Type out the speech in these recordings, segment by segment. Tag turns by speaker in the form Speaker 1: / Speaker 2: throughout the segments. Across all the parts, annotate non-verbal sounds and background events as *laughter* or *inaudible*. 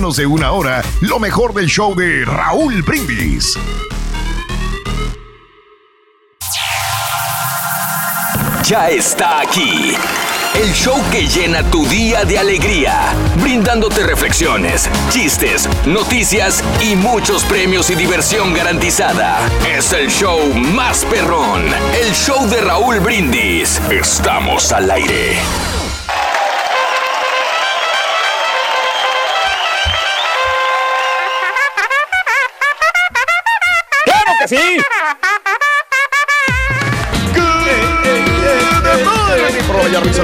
Speaker 1: de una hora lo mejor del show de Raúl Brindis.
Speaker 2: Ya está aquí. El show que llena tu día de alegría, brindándote reflexiones, chistes, noticias y muchos premios y diversión garantizada. Es el show más perrón, el show de Raúl Brindis. Estamos al aire.
Speaker 3: Que sí!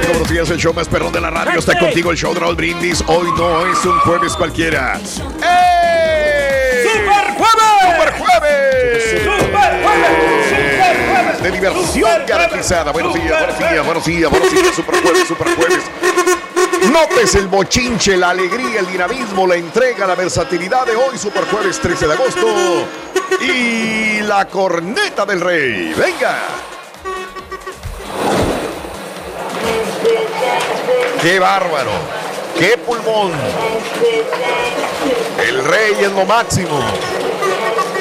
Speaker 1: Buenos días, el show más perrón de la radio. Está contigo el show de Raúl Brindis. Hoy no es un jueves cualquiera. ¡Ey!
Speaker 3: ¡Super jueves!
Speaker 1: ¡Super jueves!
Speaker 3: ¡Super jueves! ¡Super jueves!
Speaker 1: De diversión garantizada. Buenos días, buenos días, buenos días, buenos días. Super jueves, super jueves. Notes el bochinche, la alegría, el dinamismo, la entrega, la versatilidad de hoy, Super Jueves 13 de agosto. Y la corneta del rey. ¡Venga! ¡Qué bárbaro! ¡Qué pulmón! El rey es lo máximo.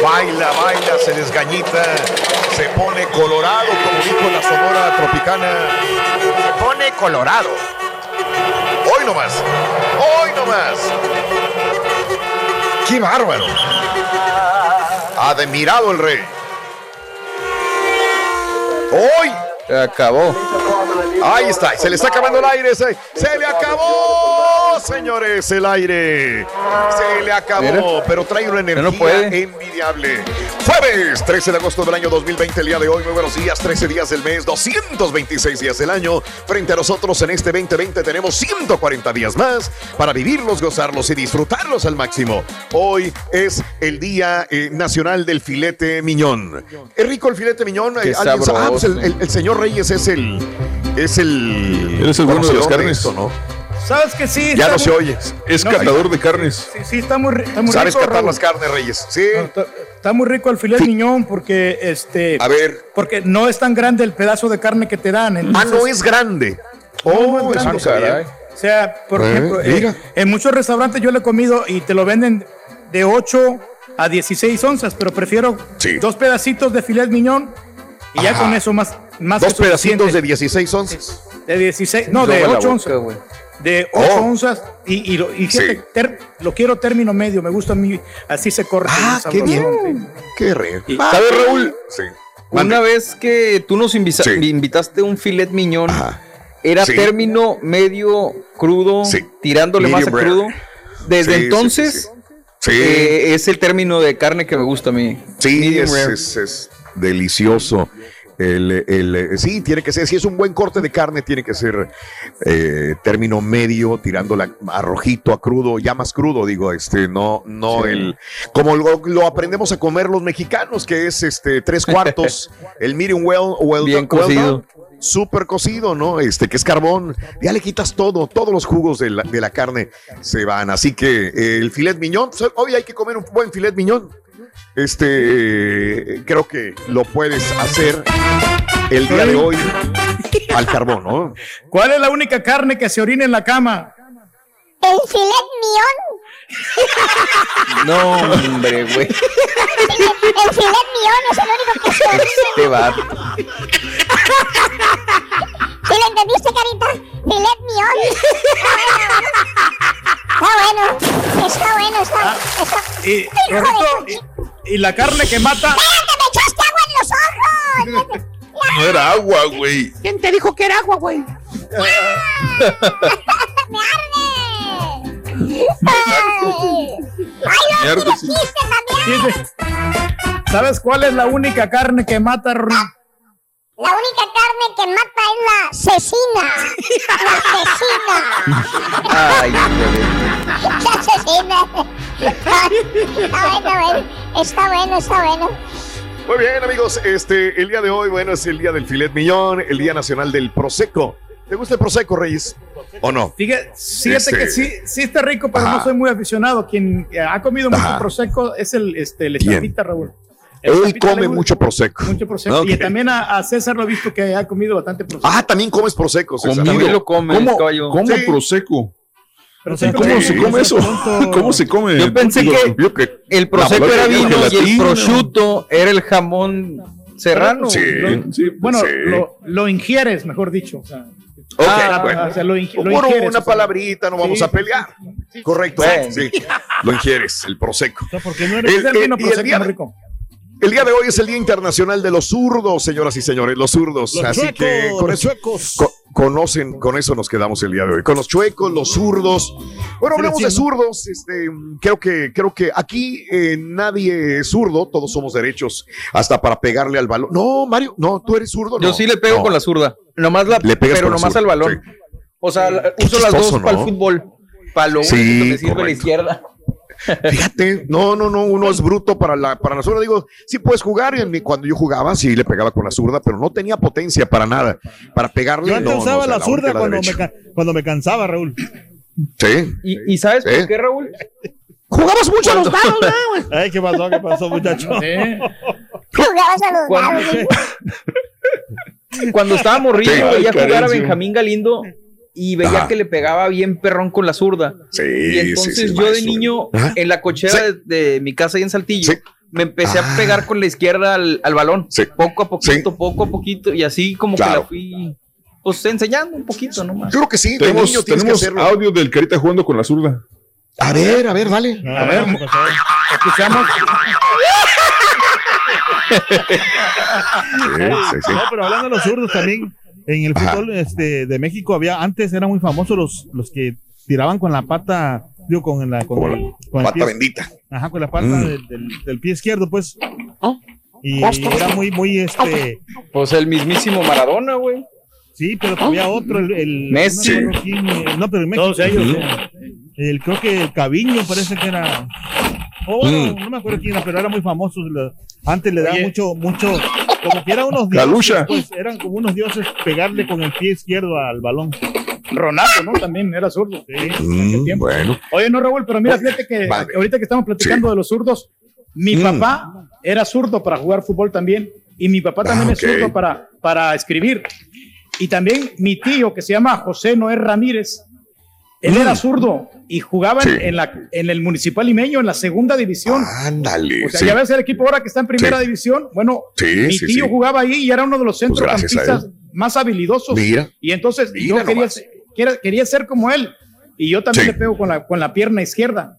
Speaker 1: Baila, baila, se desgañita, se pone colorado, como dijo la sonora tropicana. Se pone colorado. Hoy nomás. Hoy nomás. ¡Qué bárbaro! Admirado el rey. Hoy
Speaker 4: Se acabó.
Speaker 1: Ahí está, se le está acabando el aire. Se, se le acabó, señores, el aire. Se le acabó, pero trae una energía
Speaker 4: no
Speaker 1: envidiable. Jueves 13 de agosto del año 2020, el día de hoy. Muy buenos días, 13 días del mes, 226 días del año. Frente a nosotros en este 2020 tenemos 140 días más para vivirlos, gozarlos y disfrutarlos al máximo. Hoy es el Día eh, Nacional del Filete Miñón. ¿Es rico el filete miñón? Eh, ¿alguien sabe? Ah, pues el,
Speaker 4: sabroso.
Speaker 1: el- el señor Reyes es el. Es el.
Speaker 5: Eres el bueno de las carnes.
Speaker 1: esto, ¿no?
Speaker 3: ¿Sabes que sí?
Speaker 1: Ya no se oye.
Speaker 5: Es
Speaker 3: No,
Speaker 5: catador de carnes.
Speaker 3: Sí, sí, está muy, ri- está muy
Speaker 1: ¿Sabes
Speaker 3: rico.
Speaker 1: catar
Speaker 3: Raúl.
Speaker 1: las carnes, Reyes? Sí.
Speaker 3: No, está, está muy rico el filet miñón porque este
Speaker 1: A ver.
Speaker 3: porque no es tan grande el pedazo de carne que te dan.
Speaker 1: Ah, no es grande. Oh,
Speaker 3: no es
Speaker 1: eso
Speaker 3: grande.
Speaker 4: Caray.
Speaker 3: O sea, por
Speaker 1: Eh,
Speaker 3: ejemplo, eh, en muchos restaurantes yo lo he comido y te lo venden de 8 a 16 onzas, pero prefiero
Speaker 1: Sí.
Speaker 3: dos pedacitos de filet miñón y ya con eso más, más
Speaker 1: Dos
Speaker 3: que
Speaker 1: pedacitos de 16 onzas.
Speaker 3: de 16, no, de
Speaker 4: la
Speaker 3: 8
Speaker 4: boca,
Speaker 3: onzas.
Speaker 4: güey.
Speaker 3: De 8
Speaker 1: Oh.
Speaker 3: onzas y, y, lo, y fíjate,
Speaker 1: Sí.
Speaker 3: ter- lo quiero término medio, me gusta a mí, así se corre.
Speaker 1: Ah, qué bien. Qué re.
Speaker 4: ¿Sabes, Raúl?
Speaker 1: Sí.
Speaker 4: Una vez que tú nos invisa-
Speaker 1: Sí.
Speaker 4: invitaste un filet miñón,
Speaker 1: Ajá.
Speaker 4: era
Speaker 1: Sí.
Speaker 4: término medio crudo,
Speaker 1: Sí.
Speaker 4: tirándole más a crudo. Desde entonces
Speaker 1: sí, sí. Sí.
Speaker 4: eh, es el término de carne que me gusta a mí.
Speaker 1: Sí, es delicioso. El, el, sí, tiene que ser, si es un buen corte de carne, tiene que ser eh, término medio, tirándola a rojito, a crudo, ya más crudo, digo, este, no, no
Speaker 4: Sí.
Speaker 1: el, como lo, lo aprendemos a comer los mexicanos, que es este tres *laughs* cuartos, el medium well, well
Speaker 4: Bien
Speaker 1: well
Speaker 4: cocido.
Speaker 1: done, súper cocido, ¿no? Este, que es carbón, ya le quitas todo, todos los jugos de la, de la carne se van, así que eh, el filet miñón, pues, hoy hay que comer un buen filet miñón. Este, eh, creo que lo puedes hacer el día de hoy al carbón, ¿no?
Speaker 3: ¿Cuál es la única carne que se orina en la cama?
Speaker 6: El filet mión.
Speaker 4: No, hombre, güey.
Speaker 6: El filet mión es el único que se orina.
Speaker 4: Este vato.
Speaker 6: ¿Sí lo entendiste, carita? Filet mión. Está bueno. Está bueno, está está.
Speaker 3: Rorrito,
Speaker 6: tu chi-
Speaker 3: y, la carne que mata.
Speaker 6: ¡Cállate, me echaste agua en los ojos! *laughs*
Speaker 5: No era agua, güey.
Speaker 6: ¿Quién te dijo que era agua, güey? *laughs* ¡Me arde! ¡Ay! ¡Ay, los chistes también!
Speaker 3: ¿Sabes cuál es la única carne que mata, Rorrito?
Speaker 6: La única carne que mata es la cecina. La cecina.
Speaker 4: Ay,
Speaker 6: ¡Qué asesina! Está bueno, bueno. Está bueno, está bueno.
Speaker 1: Muy bien, amigos. Este, el día de hoy, bueno, es el día del filet millón, el día nacional del prosecco. ¿Te gusta el prosecco, Reyes? ¿O no?
Speaker 3: Fíjate, fíjate
Speaker 1: Este-
Speaker 3: que sí, sí está rico, pero
Speaker 1: Ajá.
Speaker 3: no soy muy aficionado. Quien eh, ha comido mucho
Speaker 1: Ajá.
Speaker 3: prosecco es el, este, el estafita, Raúl.
Speaker 1: Él come mucho prosecco.
Speaker 3: Mucho prosecco. Y también a, a César lo he visto que ha comido bastante prosecco.
Speaker 1: Ah, también comes prosecco, César.
Speaker 5: Comido.
Speaker 4: lo come,
Speaker 5: ¿Cómo,
Speaker 4: caballo.
Speaker 5: ¿cómo
Speaker 1: Sí.
Speaker 5: proseco?
Speaker 3: Prosecco
Speaker 5: ¿Cómo se come eso? *laughs* ¿Cómo se come?
Speaker 4: Yo pensé
Speaker 5: Digo,
Speaker 4: que- El prosecco era vino y el prosciutto era el jamón serrano.
Speaker 5: Sí,
Speaker 3: Lo-
Speaker 5: sí,
Speaker 3: Bueno,
Speaker 1: Sí.
Speaker 3: lo, lo ingieres, mejor dicho. O sea, ah,
Speaker 1: bueno.
Speaker 3: o sea, lo, ingi- lo
Speaker 1: Por
Speaker 3: ingieres,
Speaker 1: una
Speaker 3: o sea.
Speaker 1: palabrita, no vamos
Speaker 3: Sí,
Speaker 1: a
Speaker 3: sí,
Speaker 1: pelear. Correcto.
Speaker 4: Bueno.
Speaker 1: Sí. Lo ingieres, el prosecco.
Speaker 3: O sea, porque no eres
Speaker 1: El-
Speaker 3: el, vino
Speaker 1: el- día-. El día de hoy es el Día Internacional de los Zurdos, señoras y señores, los zurdos. Así que con eso, co- conocen, con eso nos quedamos el día de hoy. Con los chuecos, los zurdos. Bueno, hablamos de zurdos. Este, creo que, creo que aquí eh, nadie es zurdo, todos somos derechos, hasta para pegarle al balón. No, Mario, no, tú eres zurdo.
Speaker 4: Yo
Speaker 1: no.
Speaker 4: sí le pego
Speaker 1: No.
Speaker 4: con la zurda. Nomás la,
Speaker 1: Le pegas
Speaker 4: pero
Speaker 1: con la
Speaker 4: nomás
Speaker 1: zurda,
Speaker 4: al balón.
Speaker 1: sí.
Speaker 4: O sea, la-
Speaker 1: Qué
Speaker 4: uso las dos para el fútbol. Para lo
Speaker 1: Sí,
Speaker 4: único que me sirve la
Speaker 1: correcto.
Speaker 4: izquierda.
Speaker 1: Fíjate, no, no, no, uno es bruto para la, para la zurda. Digo, sí puedes jugar. Y en mi- cuando yo jugaba, sí le pegaba con la zurda, pero no tenía potencia para nada. Para pegarle.
Speaker 7: Yo antes
Speaker 1: no, no,
Speaker 7: usaba
Speaker 1: o sea,
Speaker 7: la zurda cuando me, cuando cansaba, Raúl.
Speaker 1: Sí.
Speaker 4: ¿Y, y sabes
Speaker 1: ¿Eh?
Speaker 4: por qué, Raúl?
Speaker 1: Jugabas mucho a los dados, ¿no? *laughs*
Speaker 7: Ay, ¿qué pasó? ¿Qué pasó, muchacho?
Speaker 6: Jugabas a los
Speaker 4: Cuando,
Speaker 6: dados. *laughs*
Speaker 4: cuando estaba morrido,
Speaker 1: Sí.
Speaker 4: veía jugar a. Benjamín Galindo y veía
Speaker 1: Ajá.
Speaker 4: que le pegaba bien perrón con la zurda.
Speaker 1: Sí,
Speaker 4: Y entonces
Speaker 1: sí, sí,
Speaker 4: yo de niño,
Speaker 1: Ajá.
Speaker 4: en la cochera
Speaker 1: Sí.
Speaker 4: de, de mi casa ahí en Saltillo,
Speaker 1: Sí.
Speaker 4: me empecé
Speaker 1: Ah.
Speaker 4: a pegar con la izquierda al, al balón.
Speaker 1: Sí.
Speaker 4: Poco a poquito,
Speaker 1: Sí.
Speaker 4: poco a poquito. Y así como que
Speaker 1: Claro.
Speaker 4: la fui pues enseñando un poquito nomás.
Speaker 1: Yo creo que sí, de
Speaker 5: Tenemos,
Speaker 1: niño que
Speaker 5: tenemos
Speaker 1: hacerlo.
Speaker 5: audio del Carita jugando con la zurda.
Speaker 1: A ver, a ver, dale.
Speaker 7: A ver, ¿qué pasó?
Speaker 3: Escuchamos.
Speaker 1: Sí, sí, sí.
Speaker 7: No, pero hablando de los zurdos también, en el
Speaker 1: Ajá.
Speaker 7: fútbol este, de México había, antes eran muy famosos los, los que tiraban con la pata, digo, con la, con, el- el
Speaker 1: pata
Speaker 7: pie,
Speaker 1: bendita.
Speaker 7: ajá, con la pata
Speaker 1: Mm.
Speaker 7: del, del- del pie izquierdo, pues. Y era muy, muy, este,
Speaker 4: Pues el mismísimo Maradona, güey.
Speaker 7: sí, pero había otro, el, el-
Speaker 4: Messi.
Speaker 7: no, eh, no, pero en México,
Speaker 3: Todos ellos.
Speaker 7: el, creo que el Caviño parece que era, oh, bueno,
Speaker 1: Mm.
Speaker 7: no me acuerdo quién era, pero era muy famoso, antes le daba mucho, mucho, como que eran unos dioses, pues, eran como unos dioses pegarle con el pie izquierdo al balón.
Speaker 3: Ronaldo, ¿no? También era zurdo.
Speaker 1: Mm,
Speaker 3: tiempo.
Speaker 1: bueno.
Speaker 3: Oye, no, Raúl, pero mira, fíjate que
Speaker 1: Vale.
Speaker 3: ahorita que estamos platicando de los zurdos, mi
Speaker 1: Mm.
Speaker 3: papá era zurdo para jugar fútbol también. Y mi papá también
Speaker 1: Ah,
Speaker 3: es zurdo para, para escribir. Y también mi tío, que se llama José Noé Ramírez, él
Speaker 1: Mm.
Speaker 3: era zurdo y jugaba en-
Speaker 1: Sí.
Speaker 3: en, la, en el Municipal Limeño, en la segunda división.
Speaker 1: Ándale.
Speaker 3: O sea,
Speaker 1: sí.
Speaker 3: ya ves el equipo ahora que está en primera
Speaker 1: Sí.
Speaker 3: división. Bueno, mi tío jugaba ahí y era uno de los
Speaker 1: Pues
Speaker 3: centrocampistas
Speaker 1: él.
Speaker 3: más habilidosos.
Speaker 1: Mira.
Speaker 3: Y entonces
Speaker 1: Mira
Speaker 3: yo quería, quería, quería ser como él. Y yo también le pego con la, con la pierna izquierda.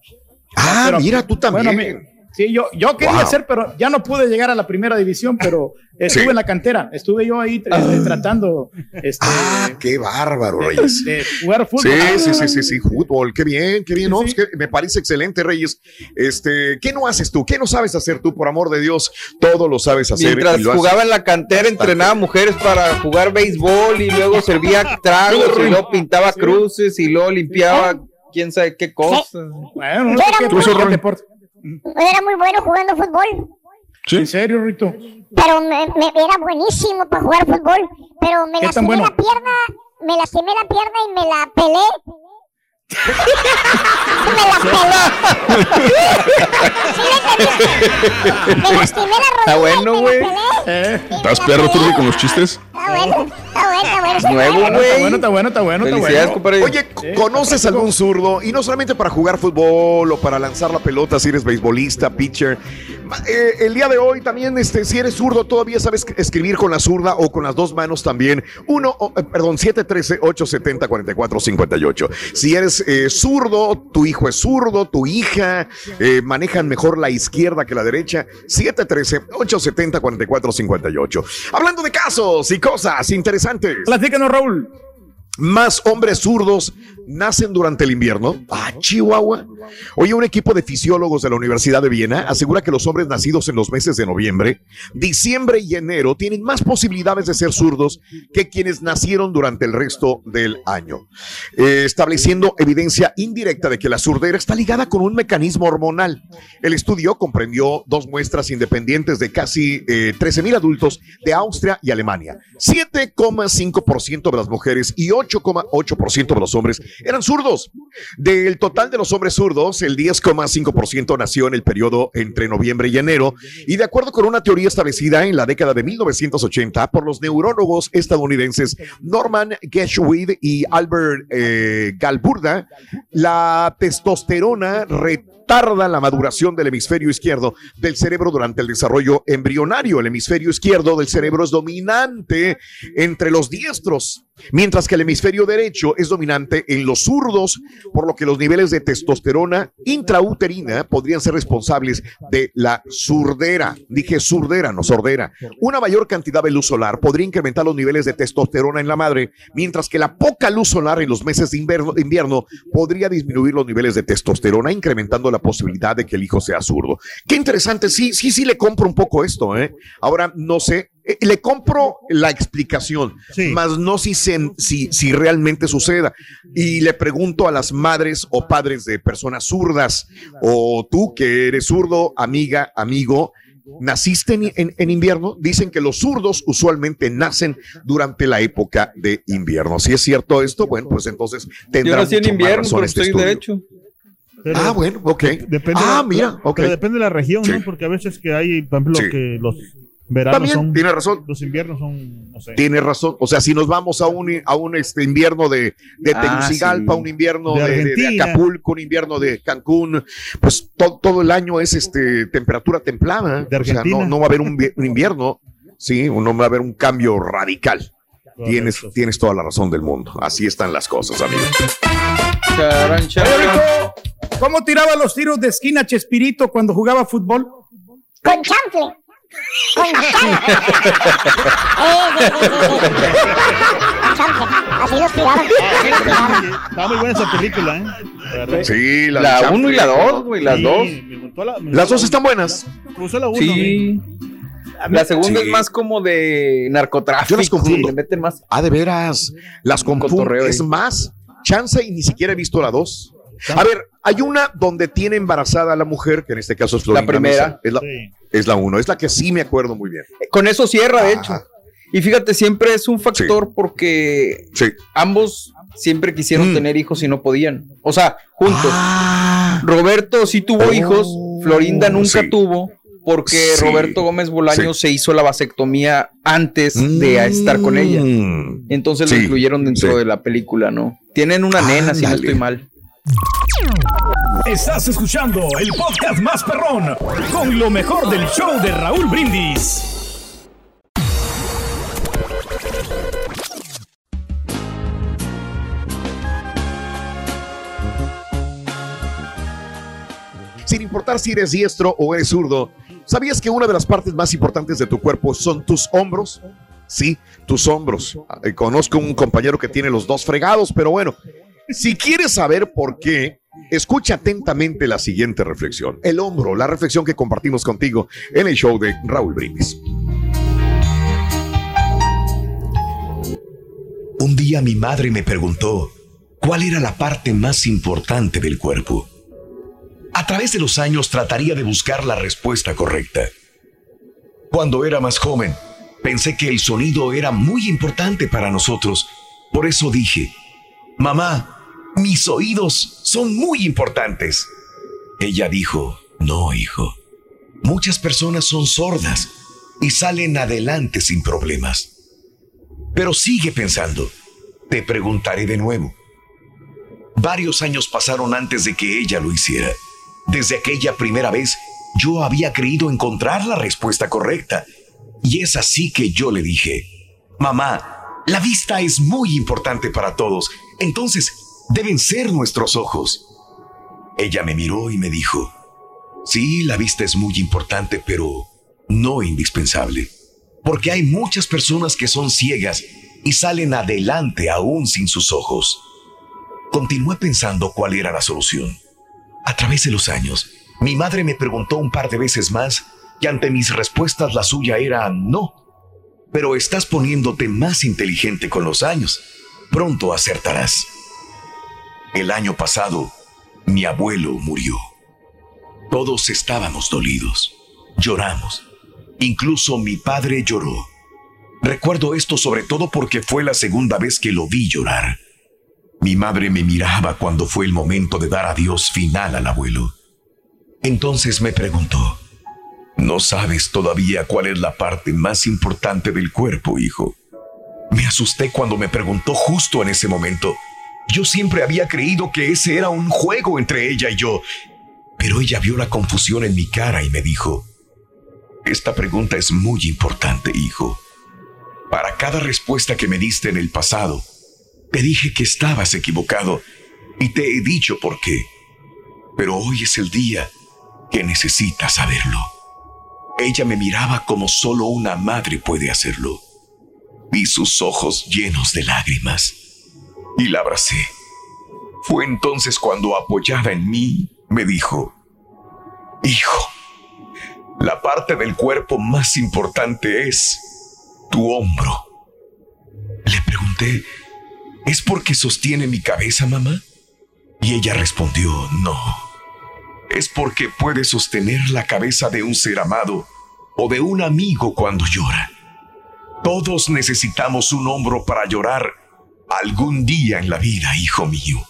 Speaker 1: Ah,
Speaker 3: Pero-
Speaker 1: mira, tú también.
Speaker 3: Bueno, sí, yo, yo quería
Speaker 1: Wow.
Speaker 3: ser, pero ya no pude llegar a la primera división, pero *laughs* estuve
Speaker 1: Sí.
Speaker 3: en la cantera. Estuve yo ahí este, tratando este,
Speaker 1: ah, qué bárbaro, Reyes.
Speaker 3: de jugar fútbol.
Speaker 1: Sí, sí, sí, sí, sí, fútbol, qué bien, qué bien, no,
Speaker 3: Sí, sí.
Speaker 1: pues que me parece excelente, Reyes. Este, ¿qué no haces tú? ¿Qué no sabes hacer tú, por amor de Dios? Todo lo sabes hacer.
Speaker 4: Mientras
Speaker 1: haces.
Speaker 4: jugaba en la cantera, entrenaba mujeres para jugar béisbol y luego servía *laughs* tragos y luego pintaba cruces y luego limpiaba quién sabe qué cosas.
Speaker 3: Bueno, no sé qué- qué
Speaker 5: bueno.
Speaker 6: Era muy bueno jugando fútbol.
Speaker 5: Sí.
Speaker 3: ¿En serio, Rito?
Speaker 6: Pero me, me- era buenísimo para jugar fútbol. Pero me
Speaker 3: ¿Qué tan
Speaker 6: lastimé
Speaker 3: bueno?
Speaker 6: la pierna. Me lastimé la pierna y me la pelé. *laughs* me la pelé. ¿Sí me lastimé la rodilla.
Speaker 4: bueno,
Speaker 6: y me
Speaker 4: güey.
Speaker 6: la pelé.
Speaker 3: Eh,
Speaker 5: ¿Estás perro. Turbi, con los chistes?
Speaker 6: Está bueno, está bueno, está bueno. está
Speaker 4: Nuevo,
Speaker 6: bueno.
Speaker 4: güey.
Speaker 3: está bueno, está bueno, está bueno, está
Speaker 4: Felicidades,
Speaker 3: bueno.
Speaker 4: compadre.
Speaker 1: Oye, ¿conoces algún zurdo? Y no solamente para jugar fútbol o para lanzar la pelota si eres beisbolista, pitcher. Eh, el día de hoy también, este, si eres zurdo, todavía sabes escribir con la zurda o con las dos manos también. Uno, oh, perdón, 713-870-4458. Si eres eh, zurdo, tu hijo es zurdo, tu hija, manejan mejor la izquierda que la derecha. 713-870-4458. Hablando de casos y cosas interesantes.
Speaker 3: Platícanos, Raúl.
Speaker 1: Más hombres zurdos nacen durante el invierno. Ah, Chihuahua. Oye, un equipo de fisiólogos de la Universidad de Viena asegura que los hombres nacidos en los meses de noviembre, diciembre y enero tienen más posibilidades de ser zurdos que quienes nacieron durante el resto del año, eh, estableciendo evidencia indirecta de que la surdera está ligada con un mecanismo hormonal. El estudio comprendió dos muestras independientes de casi eh, 13 mil adultos de Austria y Alemania. 7,5% de las mujeres y 8,8% de los hombres eran zurdos. Del total de los hombres zurdos, el 10,5% nació en el periodo entre noviembre y enero. Y de acuerdo con una teoría establecida en la década de 1980 por los neurólogos estadounidenses Norman Geschwid y Albert eh, Galburda, la testosterona retarda la maduración del hemisferio izquierdo del cerebro durante el desarrollo embrionario. El hemisferio izquierdo del cerebro es dominante entre los diestros, mientras que el hemisferio derecho es dominante en los zurdos, por lo que los niveles de testosterona intrauterina podrían ser responsables de la surdera. Dije surdera, no sordera. Una mayor cantidad de luz solar podría incrementar los niveles de testosterona en la madre, mientras que la poca luz solar en los meses de invierno, invierno podría disminuir los niveles de testosterona, incrementando la posibilidad de que el hijo sea zurdo. Qué interesante, sí, sí, sí le compro un poco esto, ¿eh? Ahora, no sé, le compro la explicación,
Speaker 7: Sí.
Speaker 1: más no si, se- si, si realmente suceda. Y le pregunto a las madres o padres de personas zurdas, o tú que eres zurdo, amiga, amigo, ¿naciste en, en- en invierno? Dicen que los zurdos usualmente nacen durante la época de invierno. Si es cierto esto, bueno, pues entonces
Speaker 4: Yo
Speaker 1: tendrá
Speaker 4: nací en
Speaker 1: mucho más
Speaker 4: invierno,
Speaker 1: razón
Speaker 4: pero
Speaker 1: este
Speaker 4: estoy.
Speaker 7: Pero
Speaker 1: Ah, bueno, ok.
Speaker 7: Depende
Speaker 1: ah,
Speaker 7: de la-
Speaker 1: mira, ok.
Speaker 7: pero depende de la región,
Speaker 1: Sí.
Speaker 7: ¿no? Porque a veces que hay, por ejemplo,
Speaker 1: Sí.
Speaker 7: que los veranos
Speaker 1: También
Speaker 7: son.
Speaker 1: tiene razón.
Speaker 7: Los inviernos son, no sé.
Speaker 1: Tienes razón. O sea, si nos vamos a un, a un este, invierno de, de
Speaker 4: Ah,
Speaker 1: Tegucigalpa,
Speaker 4: sí.
Speaker 1: un invierno
Speaker 7: De
Speaker 1: de. Acapulco, un invierno de Cancún, pues to- todo el año es este temperatura templada.
Speaker 7: De
Speaker 1: o sea, no, no va a haber un, un invierno, sí, no va a haber un cambio radical. Tienes,
Speaker 7: Correcto.
Speaker 1: tienes toda la razón del mundo. Así están las cosas, amigo.
Speaker 4: Charan, charan.
Speaker 3: ¿cómo tiraba los tiros de esquina Chespirito cuando jugaba fútbol?
Speaker 6: Con chanfle. Eh. Así los
Speaker 7: muy buena esa película, ¿eh?
Speaker 1: Sí, la,
Speaker 4: La
Speaker 1: de
Speaker 4: 1 y la
Speaker 1: Champions.
Speaker 4: 2, güey, las
Speaker 7: Sí,
Speaker 4: dos.
Speaker 1: Las dos están buenas.
Speaker 7: Me gustó la uno,
Speaker 4: Sí. La segunda
Speaker 1: Sí.
Speaker 4: es más como de narcotráfico.
Speaker 1: Yo las confundo.
Speaker 4: Le meten más.
Speaker 1: Ah, de veras. Las
Speaker 4: Un
Speaker 1: confundo. Es más, chance y ni siquiera he visto la dos. A ver, hay una donde tiene embarazada a la mujer, que en este caso es Florinda
Speaker 4: La primera.
Speaker 1: Mesa. Es la,
Speaker 7: Sí.
Speaker 1: es la uno. Es la que sí me acuerdo muy bien.
Speaker 4: Con eso cierra, de
Speaker 1: Ajá.
Speaker 4: hecho. Y fíjate, siempre es un factor porque
Speaker 1: Sí.
Speaker 4: ambos siempre quisieron
Speaker 1: Mm.
Speaker 4: tener hijos y no podían. O sea, juntos.
Speaker 1: Ah,
Speaker 4: Roberto sí tuvo
Speaker 1: Oh,
Speaker 4: hijos, Florinda nunca
Speaker 1: sí.
Speaker 4: tuvo, porque
Speaker 1: Sí,
Speaker 4: Roberto Gómez Bolaño se hizo la vasectomía antes de estar con ella.
Speaker 1: Mm.
Speaker 4: Entonces
Speaker 1: Sí,
Speaker 4: lo incluyeron dentro
Speaker 1: sí.
Speaker 4: de la película, ¿no? Tienen una nena, si no estoy mal.
Speaker 8: Estás escuchando el podcast más perrón con lo mejor del show de Raúl Brindis.
Speaker 1: Sin importar si eres diestro o eres zurdo, ¿sabías que una de las partes más importantes de tu cuerpo son tus hombros? Sí, tus hombros. Eh, Conozco un compañero que tiene los dos fregados, pero bueno, si quieres saber por qué, escucha atentamente la siguiente reflexión. El hombro, la reflexión que compartimos contigo en el show de Raúl Brindis.
Speaker 9: Un día mi madre me preguntó cuál era la parte más importante del cuerpo. A través de los años trataría de buscar la respuesta correcta. Cuando era más joven, pensé que el sonido era muy importante para nosotros. Por eso dije, mamá, mis oídos son muy importantes. Ella dijo, no, hijo. Muchas personas son sordas y salen adelante sin problemas. Pero sigue pensando. Te preguntaré de nuevo. Varios años pasaron antes de que ella lo hiciera. Desde aquella primera vez, yo había creído encontrar la respuesta correcta. Y es así que yo le dije, mamá, la vista es muy importante para todos, entonces deben ser nuestros ojos. Ella me miró y me dijo, sí, la vista es muy importante, pero no indispensable porque hay muchas personas que son ciegas
Speaker 1: y salen adelante aún sin sus ojos. Continué pensando cuál era la solución. A través de los años, mi madre me preguntó un par de veces más y ante mis respuestas la suya era no. Pero estás poniéndote más inteligente con los años. Pronto acertarás. El año pasado, mi abuelo murió. Todos estábamos dolidos. Lloramos. Incluso mi padre lloró. Recuerdo esto sobre todo porque fue la segunda vez que lo vi llorar. Mi madre me miraba cuando fue el momento de dar adiós final al abuelo. Entonces me preguntó, ¿no sabes todavía cuál es la parte más importante del cuerpo, hijo? Me asusté cuando me preguntó justo en ese momento. Yo siempre había creído que ese era un juego entre ella y yo, pero ella vio la confusión en mi cara y me dijo, esta pregunta es muy importante, hijo. Para cada respuesta que me diste en el pasado, te dije que estabas equivocado y te he dicho por qué. Pero hoy es el día que necesitas saberlo. Ella me miraba como solo una madre puede hacerlo. Vi sus ojos llenos de lágrimas y la abracé. Fue entonces cuando apoyada en mí me dijo, Hijo, la parte del cuerpo más importante es tu hombro. Le pregunté, ¿es porque sostiene mi cabeza, mamá? Y ella respondió, no. Es porque puede sostener la cabeza de un ser amado o de un amigo cuando llora. Todos necesitamos un hombro para llorar algún día en la vida, hijo mío.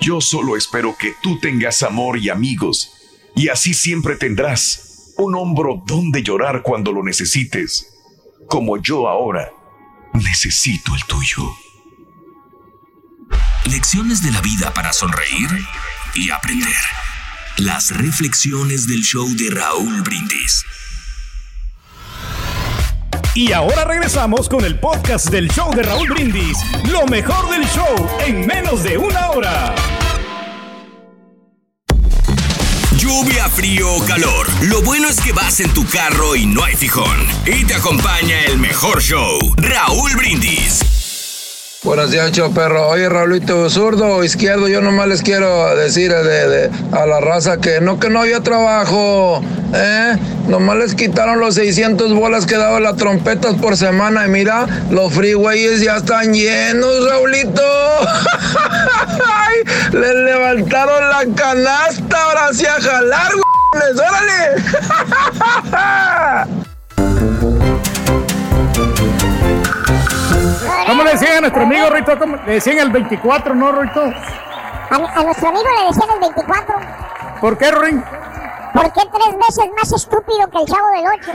Speaker 1: Yo solo espero que tú tengas amor y amigos, y así siempre tendrás un hombro donde llorar cuando lo necesites, como yo ahora necesito el tuyo.
Speaker 2: Lecciones de la vida para sonreír y aprender. Las reflexiones del show de Raúl Brindis.
Speaker 3: Y ahora regresamos con el podcast del show de Raúl Brindis. Lo mejor del show en menos de una hora.
Speaker 2: Lluvia, frío o calor. Lo bueno es que vas en tu carro y no hay fijón. Y te acompaña el mejor show, Raúl Brindis.
Speaker 10: Buenos días, perro. Oye, Raulito, zurdo izquierdo, yo nomás les quiero decir de, de- a la raza que no, que no había trabajo, ¿eh? Nomás les quitaron los 600 bolas que daba las trompetas por semana y mira, los freeways ya están llenos, Raulito. *laughs* Les levantaron la canasta, ahora sí a jalar, güeyes, órale. *laughs*
Speaker 11: ¿Cómo le decían a nuestro amigo Rito? ¿Cómo? Le decían el 24, ¿no, Rito?
Speaker 6: A, a nuestro amigo le decían el 24.
Speaker 11: ¿Por qué, Ruin?
Speaker 6: ¿Por qué tres veces más estúpido que el chavo del 8?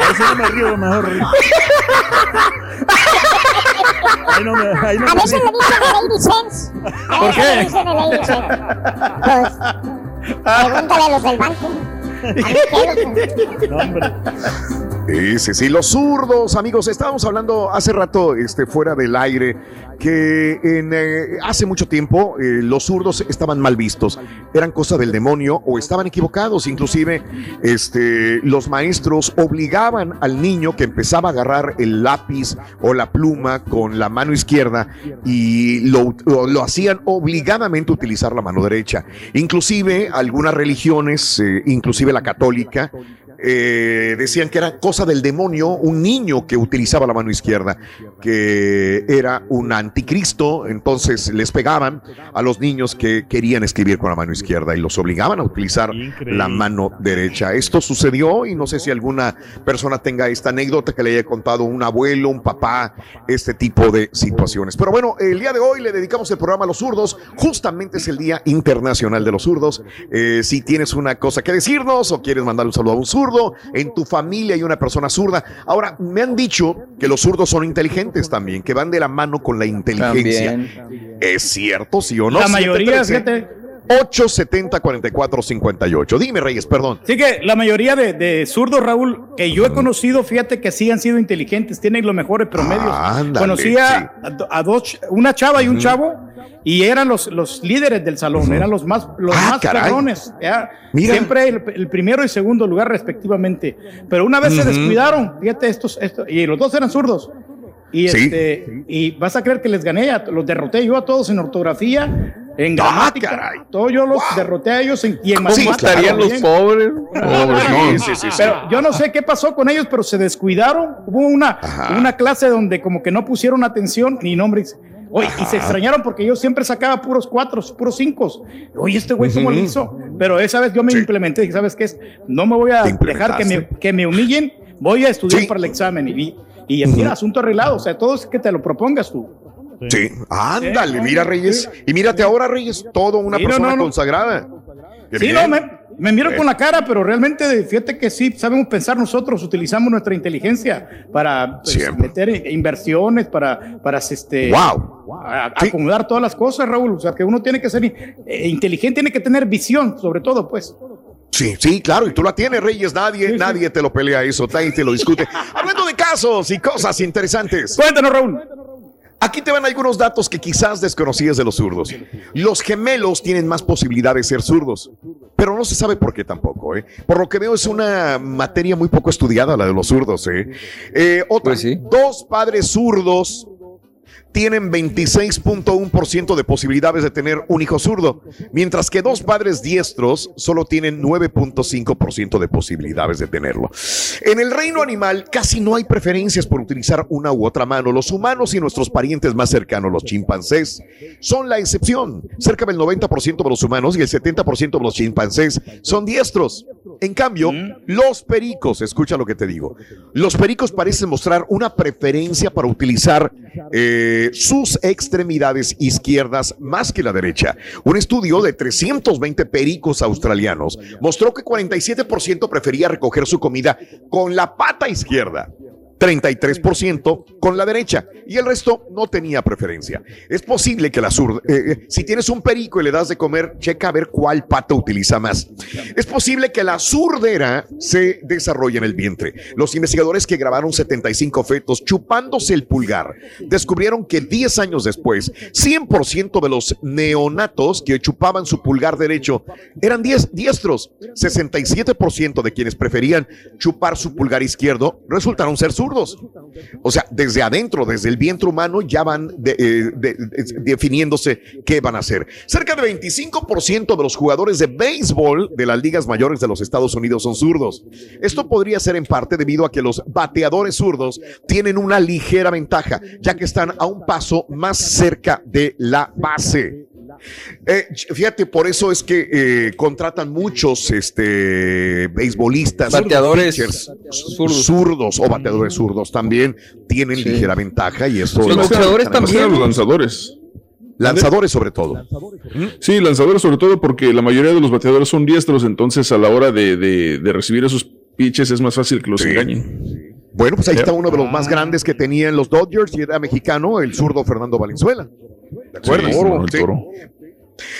Speaker 7: A eso no me río mejor. río. Ahí no me, ahí no
Speaker 6: A veces le dicen el 80 cents. A
Speaker 11: ¿Por
Speaker 6: veces
Speaker 11: qué?
Speaker 6: le dicen el 80 cents. *laughs* Pues, pregúntale a los del banco. *laughs*
Speaker 7: No, hombre.
Speaker 4: Sí, los zurdos, amigos. Estábamos hablando hace rato, este, fuera del aire, que eh, hace mucho tiempo eh, los zurdos estaban mal vistos, eran cosa del demonio o estaban equivocados. Inclusive, este, los maestros obligaban al niño que empezaba a agarrar el lápiz o la pluma con la mano izquierda y lo, lo- lo hacían obligadamente utilizar la mano derecha. Inclusive algunas religiones, eh, inclusive la católica, eh, decían que era cosa del demonio un niño que utilizaba la mano izquierda, que era un anticristo, entonces les pegaban a los niños que querían escribir con la mano izquierda y los obligaban a utilizar
Speaker 7: Increíble.
Speaker 4: la mano derecha. Esto sucedió y no sé si alguna persona tenga esta anécdota que le haya contado un abuelo, un papá, este tipo de situaciones. Pero bueno, el día de hoy le dedicamos el programa a los zurdos, justamente es el Día Internacional de los Zurdos. Eh, si tienes una cosa que decirnos o quieres mandar un saludo a un zurdo, en tu familia hay una persona zurda. Ahora, me han dicho que los zurdos son inteligentes también, que van de la mano con la inteligencia.
Speaker 12: También.
Speaker 4: ¿Es cierto, sí o no?
Speaker 11: la mayoría,
Speaker 4: 713.
Speaker 11: fíjate.
Speaker 1: 870-4458. Dime, Reyes, perdón.
Speaker 3: Sí que la mayoría de, de zurdos, Raúl, que yo he conocido, fíjate que sí han sido inteligentes, tienen los mejores promedios.
Speaker 1: Ándale,
Speaker 3: Conocía a, a dos, una chava y un chavo, y eran los, los líderes del salón, eran los más, los
Speaker 1: Ah,
Speaker 3: más.
Speaker 1: Mira.
Speaker 3: Siempre el, el primero y segundo lugar respectivamente. Pero una vez se descuidaron, fíjate, estos, estos, y los dos eran zurdos. Y,
Speaker 1: Sí.
Speaker 3: este, y vas a creer que les gané, a- los derroté yo a todos en ortografía, en gramática.
Speaker 1: caray.
Speaker 3: Todo yo los derroté a ellos en, y
Speaker 4: ¿Cómo
Speaker 3: matemáticas
Speaker 4: estarían los pobres?
Speaker 5: Pobres, no.
Speaker 1: Sí, sí, sí, sí.
Speaker 3: Pero yo no sé qué pasó con ellos, pero se descuidaron. Hubo una,
Speaker 1: Ajá.
Speaker 3: una clase donde como que no pusieron atención ni nombres. Oye, y se extrañaron porque yo siempre sacaba puros cuatro, puros cinco. Oye, este güey, ¿cómo lo hizo? Pero esa vez yo me
Speaker 1: Sí.
Speaker 3: implementé. Dije, ¿sabes qué es? No me voy a dejar que me, que me humillen. Voy a estudiar
Speaker 1: Sí.
Speaker 3: para el examen. Y, y mira, asunto arreglado. O sea, todo es que te lo propongas tú.
Speaker 1: Sí, ándale,
Speaker 3: Sí.
Speaker 1: mira, Reyes. Y mírate ahora, Reyes, todo una persona
Speaker 3: no, no.
Speaker 1: consagrada. Qué
Speaker 3: Sí,
Speaker 1: bien.
Speaker 3: no, me, me miro con la cara, pero realmente fíjate que sí, sabemos pensar nosotros, utilizamos nuestra inteligencia para pues, meter inversiones, para, para este,
Speaker 1: Wow.
Speaker 3: a-
Speaker 1: Sí.
Speaker 3: acomodar todas las cosas, Raúl. O sea, que uno tiene que ser eh, inteligente, tiene que tener visión, sobre todo, pues.
Speaker 1: Sí, sí, claro, y tú la tienes, Reyes. Nadie,
Speaker 3: Sí, sí.
Speaker 1: nadie te lo pelea eso, nadie te lo discute. *laughs* Hablando de casos y cosas interesantes.
Speaker 3: Cuéntanos, Raúl.
Speaker 1: Aquí te van algunos datos que quizás desconocías de los zurdos. Los gemelos tienen más posibilidades de ser zurdos, pero no se sabe por qué tampoco. ¿eh? Por lo que veo es una materia muy poco estudiada la de los zurdos. ¿eh? Eh, otra,
Speaker 4: Pues sí.
Speaker 1: dos padres zurdos tienen 26.1% de posibilidades de tener un hijo zurdo, mientras que dos padres diestros solo tienen 9.5% de posibilidades de tenerlo. En el reino animal casi no hay preferencias por utilizar una u otra mano. Los humanos y nuestros parientes más cercanos, los chimpancés, son la excepción. Cerca del 90% de los humanos y el 70% de los chimpancés son diestros. En cambio, los pericos, escucha lo que te digo, los pericos parecen mostrar una preferencia para utilizar eh, sus extremidades izquierdas más que la derecha. Un estudio de 320 pericos australianos mostró que 47% prefería recoger su comida con la pata izquierda. 33% con la derecha y el resto no tenía preferencia. Es posible que la sur, eh, eh, si tienes un perico y le das de comer, checa a ver cuál pata utiliza más. Es posible que la surdera se desarrolle en el vientre. Los investigadores que grabaron 75 fetos chupándose el pulgar descubrieron que 10 años después, 100% de los neonatos que chupaban su pulgar derecho eran diez- diestros. 67% de quienes preferían chupar su pulgar izquierdo resultaron ser zurdos. O sea, desde adentro, desde el vientre humano, ya van de- eh, de- de- definiéndose qué van a hacer. Cerca de 25% de los jugadores de béisbol de las ligas mayores de los Estados Unidos son zurdos. Esto podría ser en parte debido a que los bateadores zurdos tienen una ligera ventaja, ya que están a un paso más cerca de la base. Eh, fíjate, por eso es que eh, contratan muchos este, beisbolistas,
Speaker 4: Bateadores
Speaker 1: pitchers,
Speaker 4: zurdos.
Speaker 1: zurdos o bateadores zurdos también tienen
Speaker 4: Sí.
Speaker 1: ligera ventaja y eso
Speaker 4: Los
Speaker 1: lo-
Speaker 4: boxeadores también.
Speaker 5: los lanzadores.
Speaker 1: lanzadores sobre todo.
Speaker 5: Sí, lanzadores sobre todo porque la mayoría de los bateadores son diestros, entonces a la hora de, de- de recibir esos pitches es más fácil que los
Speaker 1: Sí.
Speaker 5: engañen.
Speaker 1: Bueno, pues ahí está uno de los más grandes que tenían los Dodgers y era mexicano, el zurdo Fernando Valenzuela. ¿De acuerdo?
Speaker 5: Sí, el
Speaker 1: Sí.
Speaker 5: toro.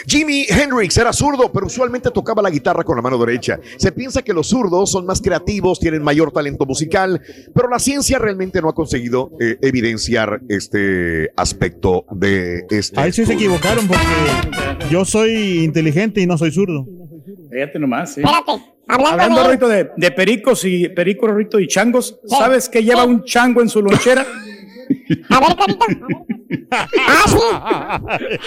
Speaker 1: Jimi Hendrix era zurdo, pero usualmente tocaba la guitarra con la mano derecha. Se piensa que los zurdos son más creativos, tienen mayor talento musical, pero la ciencia realmente no ha conseguido eh, evidenciar este aspecto de este.
Speaker 7: Ahí sí se equivocaron porque yo soy inteligente y no soy zurdo.
Speaker 3: Fíjate nomás, sí.
Speaker 6: Espérate, hablando,
Speaker 3: Hablando
Speaker 6: de...
Speaker 3: Rito, de, de pericos y pericos, Rito, y changos, ¿sabes qué lleva un chango en su lonchera? *laughs*
Speaker 6: A ver, carita. *laughs* Ah, sí.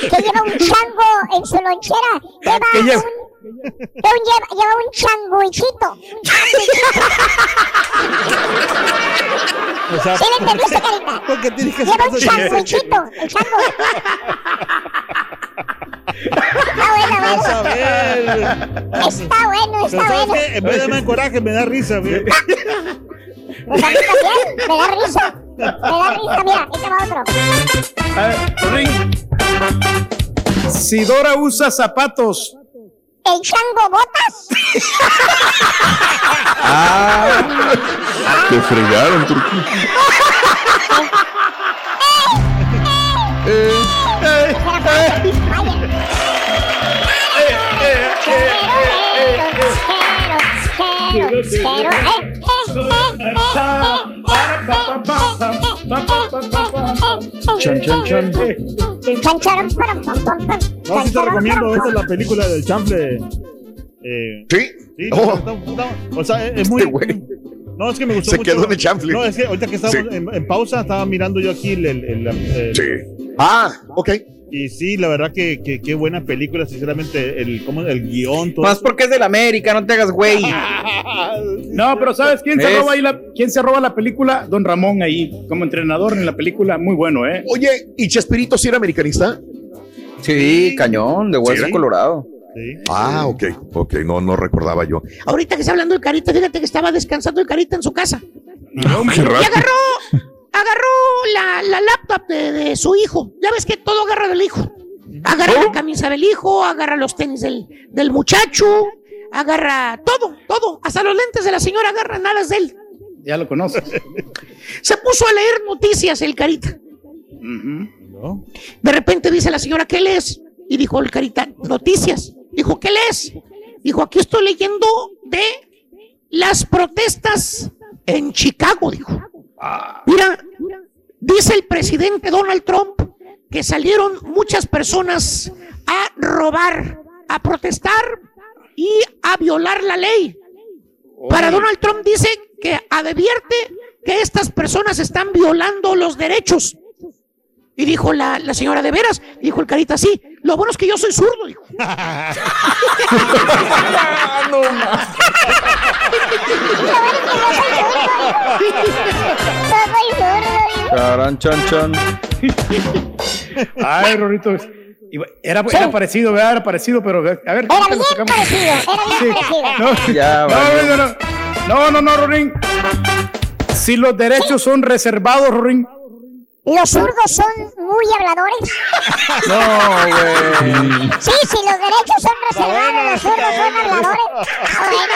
Speaker 6: Que lleva un chango en su lonchera. Lleva
Speaker 3: ¿Qué lleva?
Speaker 6: un... Lleva, un- lleva, lleva un changuichito. Un changuichito. *laughs*
Speaker 7: O sea,
Speaker 6: ¿Sí le entendiste, carita? *laughs*
Speaker 7: ¿por qué tienes que
Speaker 6: Lleva un changuichito. El chango. Está bueno,
Speaker 7: Vas a
Speaker 6: bueno.
Speaker 7: ver.
Speaker 6: Está bueno, está
Speaker 7: ¿sabes
Speaker 6: bueno.
Speaker 7: En vez de dar coraje, me da risa.
Speaker 6: Me da risa. Me da risa, mira, este va otro.
Speaker 3: A ver, ring. Si Dora usa zapatos.
Speaker 6: ¿El chango botas?
Speaker 5: ah, te fregaron, turquí.
Speaker 6: eh,
Speaker 7: eh, eh, eh,
Speaker 6: eh, eh, eh, Chan, chan, chan.
Speaker 7: No, sí te recomiendo, esta es la película del chanfle. Eh,
Speaker 1: sí.
Speaker 7: sí
Speaker 1: oh.
Speaker 7: o sea, es, es muy...
Speaker 1: Este
Speaker 7: no, es que me gustó
Speaker 1: Se
Speaker 7: mucho.
Speaker 1: quedó en el chanfle.
Speaker 7: No, es que ahorita que estábamos
Speaker 1: sí.
Speaker 7: en, en, pausa, estaba mirando yo aquí el... el, el, el
Speaker 1: sí. Ah, ok.
Speaker 7: Y sí, la verdad que que- qué buena película, sinceramente, el, ¿cómo, el guion, todo
Speaker 4: Más
Speaker 7: eso.
Speaker 4: porque es del América, no te hagas güey. *laughs*
Speaker 3: No, pero ¿sabes quién se roba ahí la, quién se roba la película? Don Ramón ahí, como entrenador en la película, muy bueno, ¿eh?
Speaker 1: Oye, ¿y Chespirito sí era americanista?
Speaker 4: Sí, cañón, de hueso
Speaker 1: ¿Sí?
Speaker 4: colorado.
Speaker 7: Sí.
Speaker 1: Ah, ok, ok, no, no recordaba yo.
Speaker 13: Ahorita que está hablando de Carita, fíjate que estaba descansando el Carita en su casa.
Speaker 1: Qué
Speaker 13: Y agarró, *laughs* agarró la, la laptop de, de su hijo. Ya ves que todo agarra del hijo. Agarra la camisa del hijo, agarra los tenis del, del muchacho, agarra todo, todo. Hasta los lentes de la señora agarra, nada es de él.
Speaker 3: Ya lo conoces.
Speaker 13: Se puso a leer noticias el Carita.
Speaker 7: ¿No?
Speaker 13: De repente dice la señora, ¿qué lees? Y dijo el Carita, noticias. Dijo, ¿qué lees? Dijo, aquí estoy leyendo de las protestas en Chicago, dijo. Mira, dice el presidente Donald Trump que salieron muchas personas a robar, a protestar y a violar la ley. Para Donald Trump dice que advierte que estas personas están violando los derechos. Y dijo la, la señora, ¿de veras? Dijo el carita, sí. Lo bueno es que yo soy zurdo, dijo.
Speaker 4: Charan, chan, chan.
Speaker 3: Ay, Rorito. Era, era parecido, ¿verdad? Era parecido, pero a ver.
Speaker 6: Era bien
Speaker 3: sacamos.
Speaker 6: parecido, era bien
Speaker 3: Sí.
Speaker 6: parecido.
Speaker 3: No,
Speaker 4: Ya,
Speaker 3: no,
Speaker 4: valió.
Speaker 3: no, no, no, no, no, Rorín. Si los derechos son reservados, Rorín.
Speaker 6: Los zurdos son muy habladores. *laughs*
Speaker 4: No, güey.
Speaker 6: Sí, si los derechos son reservados, los zurdos son habladores. Ah, bueno.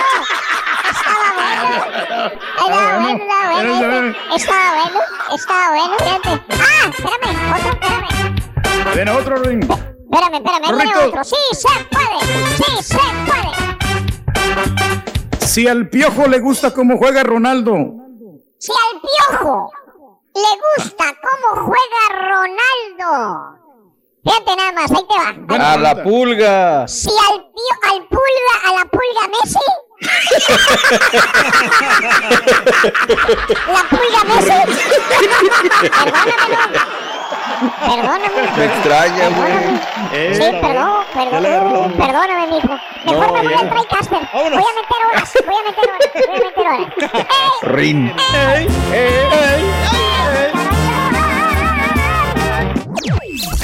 Speaker 6: Estaba bueno. Estaba bueno, estaba bueno. Estaba bueno, estaba bueno. Fíjate. Ah, espérame, otro, espérame.
Speaker 3: Ven otro, Rorín.
Speaker 6: Espérame, espérame, viene otro. Sí, se puede. Sí, se puede.
Speaker 3: Si al piojo le gusta cómo juega Ronaldo.
Speaker 6: Si al piojo le gusta cómo juega Ronaldo. Fíjate nada más, ahí te va.
Speaker 3: Buena
Speaker 4: A la pulga.
Speaker 6: Si al pio, al pulga, a la pulga Messi. *laughs* la pulga Messi. *laughs* Perdónamelo.
Speaker 4: Me
Speaker 6: Perdóname.
Speaker 4: extraña, güey.
Speaker 3: Eh,
Speaker 6: Sí, perdón, perdón, perdóname, mijo. Mejor me voy al TriCaster. Voy a meter horas, voy a meter horas, voy a meter horas.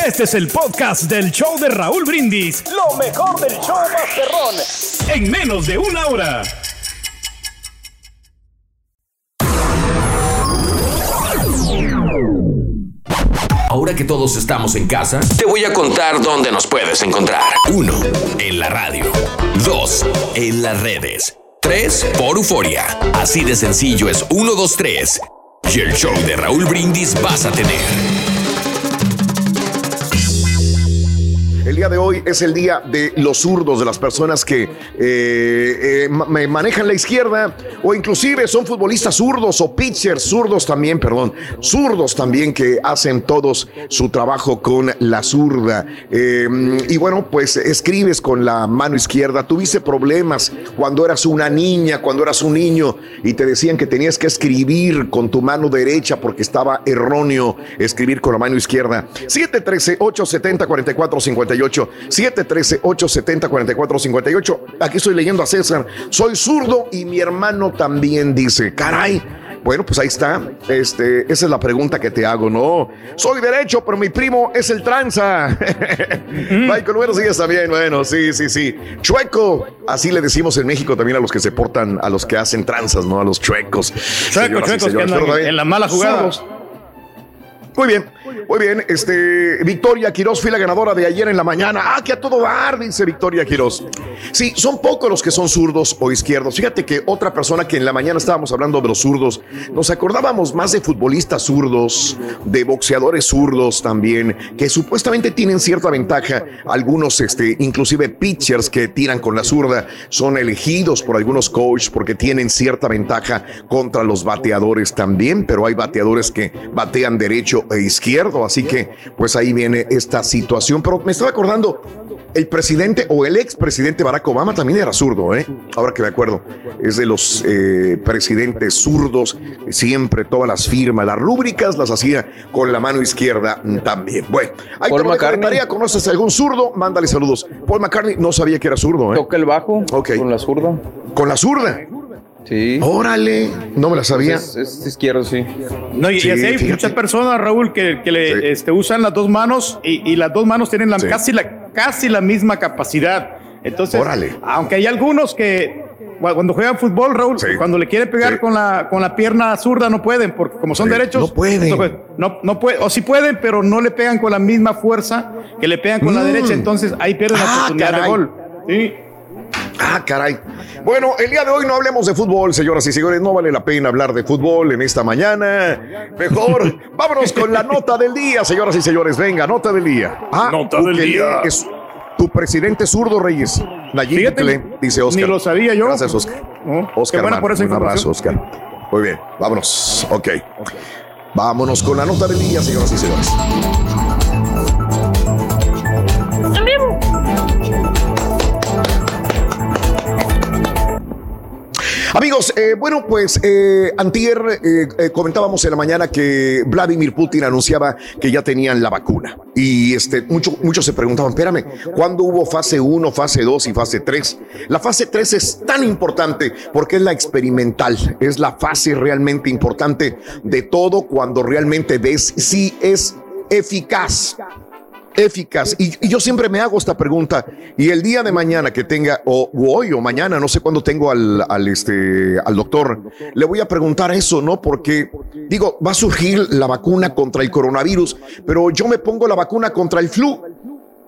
Speaker 8: Este es el podcast del show de Raúl Brindis. Lo mejor del show Masterrón. En menos de una hora.
Speaker 2: Ahora que todos estamos en casa, te voy a contar dónde nos puedes encontrar. 1. En la radio. 2. En las redes. 3. Por Euforia. Así de sencillo es 1, 2, 3. Y el show de Raúl Brindis vas a tener.
Speaker 1: El día de hoy es el día de los zurdos, de las personas que eh, eh, manejan la izquierda o inclusive son futbolistas zurdos o pitchers zurdos también, perdón, zurdos también que hacen todos su trabajo con la zurda. Eh, y bueno, pues escribes con la mano izquierda. Tuviste problemas cuando eras una niña, cuando eras un niño y te decían que tenías que escribir con tu mano derecha porque estaba erróneo escribir con la mano izquierda. 713-870-4458. 713-870-4458. Aquí estoy leyendo a César. Soy zurdo y mi hermano también dice, caray. Bueno, pues ahí está. Este, esa es la pregunta que te hago, ¿no? Soy derecho, pero mi primo es el tranza. Michael, buenos días también. Bueno, sí, sí, sí. Chueco, así le decimos en México también a los que se portan, a los que hacen tranzas, ¿no? A los chuecos. Y
Speaker 3: chuecos que andan en la mala jugada.
Speaker 1: Muy bien. Muy bien, este, Victoria Quiroz fue la ganadora de ayer en la mañana. Ah, que a todo dar, dice Victoria Quiroz. Sí, son pocos los que son zurdos o izquierdos. Fíjate que otra persona que en la mañana estábamos hablando de los zurdos, nos acordábamos más de futbolistas zurdos, de boxeadores zurdos también, que supuestamente tienen cierta ventaja. Algunos, este, inclusive pitchers que tiran con la zurda, son elegidos por algunos coaches porque tienen cierta ventaja contra los bateadores también, pero hay bateadores que batean derecho e izquierdo, así que pues ahí viene esta situación. Pero me estaba acordando, el presidente o el expresidente Barack Obama también era zurdo, ¿eh? ahora que me acuerdo, es de los eh, presidentes zurdos, siempre todas las firmas, las rúbricas las hacía con la mano izquierda también. Bueno, ahí
Speaker 4: Paul McCartney.
Speaker 1: tarea, ¿conoces a algún zurdo? Mándale saludos. Paul McCartney no sabía que era zurdo, ¿eh?
Speaker 4: Toca el bajo con la zurda.
Speaker 1: Con la zurda.
Speaker 4: Sí.
Speaker 1: Órale, no me la sabía.
Speaker 4: Es, es izquierdo, sí.
Speaker 3: No, y, y
Speaker 1: Sí,
Speaker 3: así hay
Speaker 1: fíjate.
Speaker 3: muchas personas, Raúl, que, que le, este, usan las dos manos y, y las dos manos tienen la,
Speaker 1: Sí.
Speaker 3: casi, la, casi la misma capacidad. Entonces,
Speaker 1: Órale.
Speaker 3: aunque hay algunos que cu- cuando juegan fútbol, Raúl, cuando le quieren pegar
Speaker 1: Sí.
Speaker 3: con, la, con la pierna zurda no pueden, porque como son
Speaker 1: Sí,
Speaker 3: derechos,
Speaker 1: no pueden.
Speaker 3: No, no puede, o sí pueden, pero no le pegan con la misma fuerza que le pegan con la
Speaker 1: Mm.
Speaker 3: derecha, entonces ahí pierden la
Speaker 1: Ah,
Speaker 3: oportunidad
Speaker 1: caray.
Speaker 3: de gol. Sí.
Speaker 1: Ah, caray. Bueno, el día de hoy no hablemos de fútbol, señoras y señores. No vale la pena hablar de fútbol en esta mañana. Mejor vámonos con la nota del día, señoras y señores. Venga, nota del día. Ah,
Speaker 3: Nota del día.
Speaker 1: Es tu presidente zurdo, Reyes. Nayib dice Oscar.
Speaker 3: ni lo sabía yo.
Speaker 1: Gracias, Oscar.
Speaker 3: No,
Speaker 1: Oscar,
Speaker 3: buena
Speaker 1: Mar,
Speaker 3: por esa
Speaker 1: un abrazo. Oscar. Muy bien, vámonos. Ok. Vámonos con la nota del día, señoras y señores. Amigos, eh, bueno, pues eh, antier eh, comentábamos en la mañana que Vladimir Putin anunciaba que ya tenían la vacuna. Y este, mucho- muchos se preguntaban, espérame, ¿cuándo hubo fase 1, fase 2 y fase 3? La fase 3 es tan importante porque es la experimental, es la fase realmente importante de todo cuando realmente ves si es eficaz eficaz. Y, yo siempre me hago esta pregunta. Y el día de mañana que tenga, o o hoy o mañana, no sé cuándo tengo al, al, este, al doctor, le voy a preguntar eso, ¿no? Porque digo, va a surgir la vacuna contra el coronavirus, pero yo me pongo la vacuna contra el flu.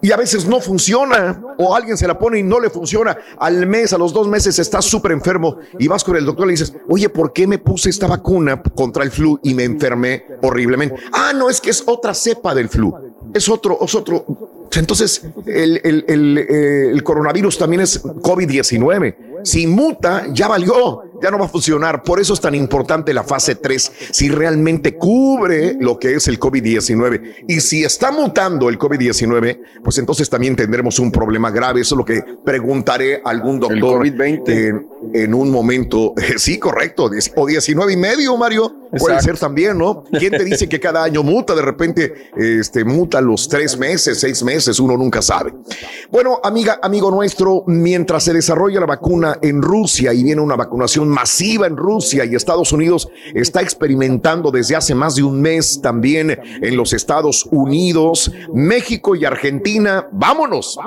Speaker 1: Y a veces no funciona, o alguien se la pone y no le funciona. Al mes, a los dos meses, estás súper enfermo y vas con el doctor y le dices, oye, ¿por qué me puse esta vacuna contra el flu y me enfermé horriblemente? Ah, no, es que es otra cepa del flu. Es otro, es otro. Entonces, el, el- el, eh, el coronavirus también es COVID-19. Si muta, ya valió, ya no va a funcionar. Por eso es tan importante la fase 3, si realmente cubre lo que es el COVID-19. Y si está mutando el COVID-19, pues entonces también tendremos un problema grave. Eso es lo que preguntaré a algún doctor en, en un momento. *laughs* Sí, correcto. O 19 y medio, Mario. Puede ser también, ¿no? ¿Quién te dice que cada año muta? De repente, este, muta los tres meses, seis meses, uno nunca sabe. Bueno, amiga, amigo nuestro, mientras se desarrolla la vacuna en Rusia y viene una vacunación masiva en Rusia y Estados Unidos está experimentando desde hace más de un mes también en los Estados Unidos, México y Argentina, vámonos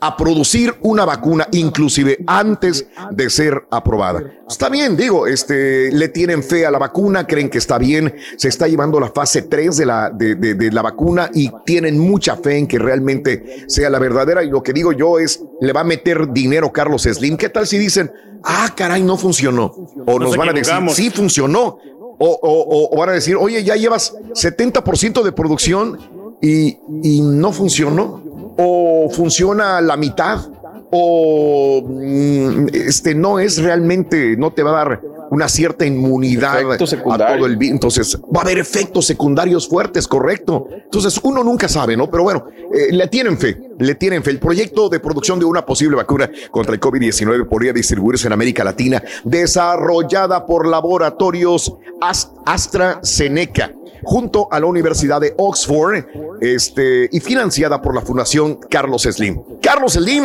Speaker 1: a producir una vacuna inclusive antes de ser aprobada. Está bien, digo, este, le tienen fe a la vacuna, creen que está bien, se está llevando la fase 3 de la, de, la vacuna y tienen mucha fe en que realmente sea la verdadera. Y lo que digo yo es, le va a meter dinero Carlos Slim. ¿Qué tal si dicen, ah, caray, no funcionó? O nos
Speaker 3: Nos
Speaker 1: van a decir, sí funcionó. O, o- o- o van a decir, oye, ya llevas 70% de producción y, y no funcionó. O funciona a la mitad. O mm, este no es realmente, no te va a dar una cierta inmunidad a todo el virus. Entonces va a haber efectos secundarios fuertes, correcto. Entonces uno nunca sabe, ¿no? Pero bueno, eh, le tienen fe, le tienen fe. El proyecto de producción de una posible vacuna contra el COVID-19 podría distribuirse en América Latina, desarrollada por laboratorios As- AstraZeneca junto a la Universidad de Oxford este, y financiada por la Fundación Carlos Slim. Carlos Slim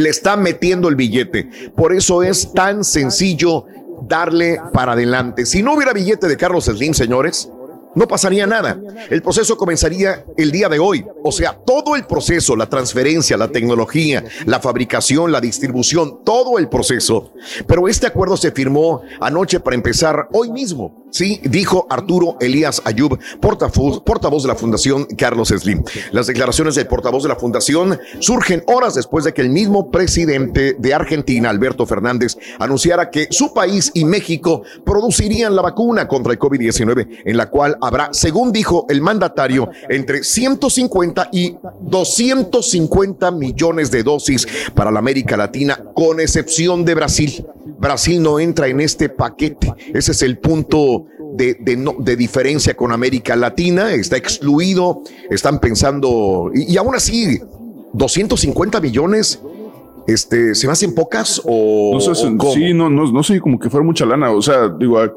Speaker 1: le está metiendo el billete. Por eso es tan sencillo darle para adelante. Si no hubiera billete de Carlos Slim, señores, no pasaría nada. El proceso comenzaría el día de hoy. O sea, todo el proceso, la transferencia, la tecnología, la fabricación, la distribución, todo el proceso. Pero este acuerdo se firmó anoche para empezar hoy mismo. Sí, dijo Arturo Elías Ayub, portavoz, portavoz de la Fundación Carlos Slim. Las declaraciones del portavoz de la Fundación surgen horas después de que el mismo presidente de Argentina, Alberto Fernández, anunciara que su país y México producirían la vacuna contra el COVID-19, en la cual habrá, según dijo el mandatario, entre 150 y 250 millones de dosis para la América Latina, con excepción de Brasil. Brasil no entra en este paquete. Ese es el punto de, de, no- de diferencia con América Latina. Está excluido. Están pensando. Y, y aún así, 250 millones. Este, ¿se me hacen pocas o,
Speaker 5: No sé,
Speaker 1: o
Speaker 5: sí, no, no, no sé como que fuera mucha lana. O sea, digo, a-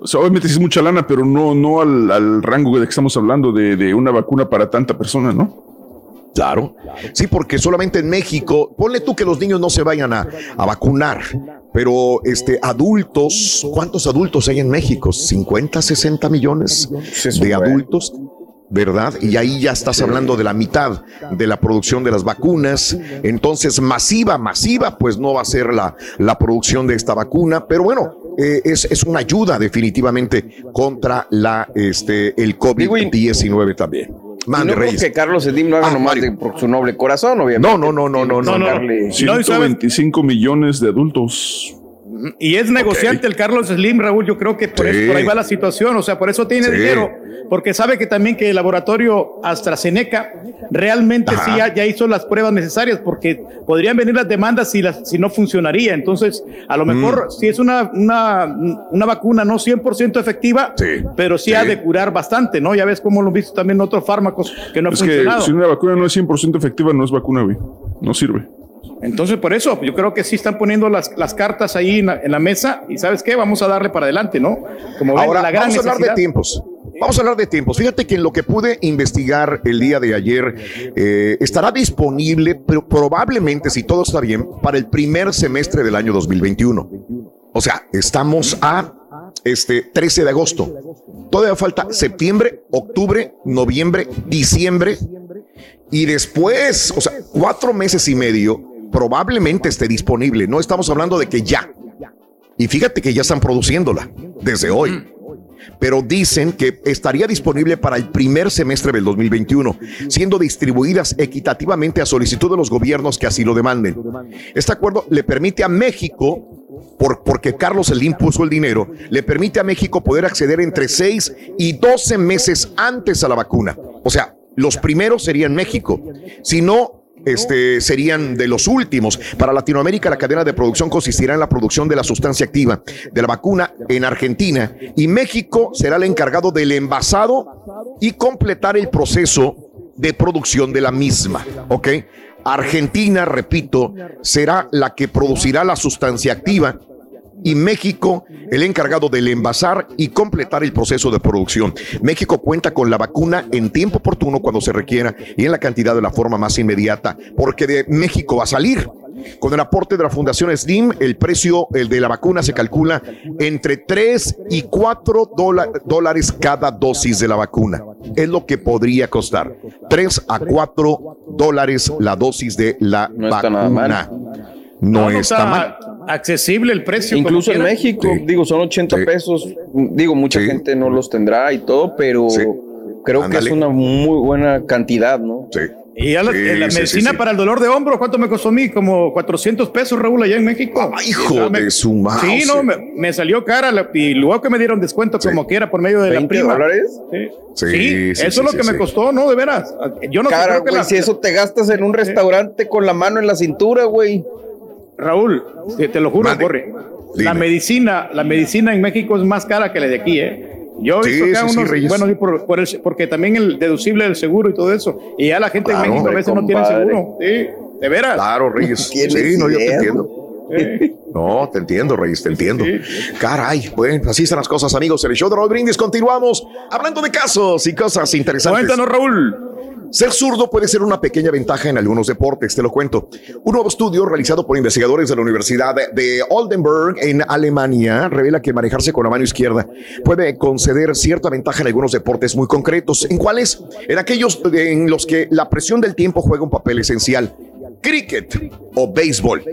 Speaker 5: o sea, obviamente sí es mucha lana, pero no, no al, al rango de que estamos hablando de, de una vacuna para tanta persona, ¿no?
Speaker 1: Claro. Sí, porque solamente en México, ponle tú que los niños no se vayan a, a vacunar, pero este adultos, ¿cuántos adultos hay en México? 50, 60 millones de adultos. ¿Verdad? Y ahí ya estás hablando de la mitad de la producción de las vacunas. Entonces, masiva, masiva, pues no va a ser la, la producción de esta vacuna. Pero bueno, eh, es, es una ayuda definitivamente contra la, este, el COVID-19 también.
Speaker 4: Y
Speaker 1: Mande,
Speaker 4: no creo
Speaker 1: Reyes.
Speaker 4: que Carlos Slim lo haga nomás de- por su noble corazón, obviamente.
Speaker 1: No, no, no, no, no, no, no.
Speaker 4: Darle-
Speaker 5: 125 millones de adultos.
Speaker 3: Y es negociante el Carlos Slim, Raúl. Yo creo que por,
Speaker 5: Sí.
Speaker 3: eso, por ahí va la situación. O sea, por eso tiene
Speaker 5: Sí.
Speaker 3: dinero. Porque sabe que también que el laboratorio AstraZeneca realmente
Speaker 1: Ajá.
Speaker 3: sí ya, ya hizo las pruebas necesarias porque podrían venir las demandas si, las, si no funcionaría. Entonces, a lo mejor si es una, una, una vacuna no 100% efectiva, pero sí, ha de curar bastante, ¿no? Ya ves cómo lo he visto también otros fármacos que no han
Speaker 5: Es que
Speaker 3: funcionado.
Speaker 5: si una vacuna no es 100% efectiva, no es vacuna, güey. No sirve.
Speaker 3: Entonces, por eso, yo creo que sí están poniendo las, las cartas ahí en la, en la mesa y ¿sabes qué? Vamos a darle para adelante, ¿no? Como ven,
Speaker 1: Ahora,
Speaker 3: la gran
Speaker 1: vamos a hablar de tiempos. Vamos a hablar de tiempos. Fíjate que en lo que pude investigar el día de ayer, eh, estará disponible, pero probablemente, si todo está bien, para el primer semestre del año 2021. O sea, estamos a este 13 de agosto. Todavía falta septiembre, octubre, noviembre, diciembre y después, o sea, cuatro meses y medio, probablemente esté disponible. No estamos hablando de que ya. Y fíjate que ya están produciéndola desde hoy. Pero dicen que estaría disponible para el primer semestre del 2021, siendo distribuidas equitativamente a solicitud de los gobiernos que así lo demanden. Este acuerdo le permite a México, por, porque Carlos Slim puso el dinero, le permite a México poder acceder entre 6 y 12 meses antes a la vacuna. O sea, los primeros serían México. Si no, este, serían de los últimos. Para Latinoamérica, la cadena de producción consistirá en la producción de la sustancia activa de la vacuna en Argentina y México será el encargado del envasado y completar el proceso de producción de la misma. ¿Ok? Argentina, repito, será la que producirá la sustancia activa y México el encargado del envasar y completar el proceso de producción. México cuenta con la vacuna en tiempo oportuno cuando se requiera y en la cantidad de la forma más inmediata, porque de México va a salir. Con el aporte de la Fundación Slim, el precio el de la vacuna se calcula entre 3 y 4 dola- dólares cada dosis de la vacuna. Es lo que podría costar. 3 a 4 dólares la dosis de la
Speaker 4: No está nada
Speaker 1: vacuna.
Speaker 4: mal.
Speaker 1: No, está mal.
Speaker 3: Accesible el precio.
Speaker 4: Incluso en. México, digo, son 80 pesos. Digo, mucha gente no los tendrá y todo, pero creo que
Speaker 3: Ándale.
Speaker 4: es una muy buena cantidad, ¿no?
Speaker 1: Sí.
Speaker 3: Y ya la,
Speaker 4: Sí,
Speaker 3: la
Speaker 4: sí,
Speaker 3: medicina
Speaker 4: sí, sí.
Speaker 3: para el dolor de hombro, ¿cuánto me costó a mí? Como 400 pesos, Raúl, allá en México.
Speaker 1: hijo
Speaker 3: Ya me-
Speaker 1: de su mouse.
Speaker 3: Sí, no, me, me salió cara la- y luego que me dieron descuento como quiera por medio de la
Speaker 4: 20
Speaker 3: prima.
Speaker 4: dólares?
Speaker 3: Sí,
Speaker 1: Sí,
Speaker 3: Sí,
Speaker 1: sí,
Speaker 3: eso
Speaker 1: sí,
Speaker 3: es lo
Speaker 1: sí,
Speaker 3: que me
Speaker 1: sí.
Speaker 3: costó, ¿no? De veras. Yo no
Speaker 4: Cara,
Speaker 3: creo que
Speaker 4: güey,
Speaker 3: la-
Speaker 4: si eso te gastas en un restaurante con la mano en la cintura, güey.
Speaker 3: Raúl, te, te lo juro, corre. La medicina, la medicina en México es más cara que la de aquí, ¿eh? Yo he
Speaker 1: Sí,
Speaker 3: visto acá
Speaker 1: sí, sí,
Speaker 3: unos,
Speaker 1: Reyes.
Speaker 3: bueno, sí, por- por el- porque también el deducible del seguro y todo eso. Y ya la gente
Speaker 1: Claro,
Speaker 3: en México a veces no tiene seguro. Sí, de veras.
Speaker 1: Claro, Reyes. *laughs*
Speaker 3: ¿Tienes
Speaker 1: Sí, no, yo te
Speaker 3: idea?
Speaker 1: No, te entiendo, Reyes, te entiendo. Caray, bueno, así están las cosas, amigos. En el show de Raúl Brindis continuamos hablando de casos y cosas interesantes.
Speaker 3: Cuéntanos, Raúl.
Speaker 1: Ser zurdo puede ser una pequeña ventaja en algunos deportes, te lo cuento. Un nuevo estudio realizado por investigadores de la Universidad de Oldenburg en Alemania revela que manejarse con la mano izquierda puede conceder cierta ventaja en algunos deportes muy concretos. ¿En cuáles? En aquellos en los que la presión del tiempo juega un papel esencial. Cricket, o béisbol.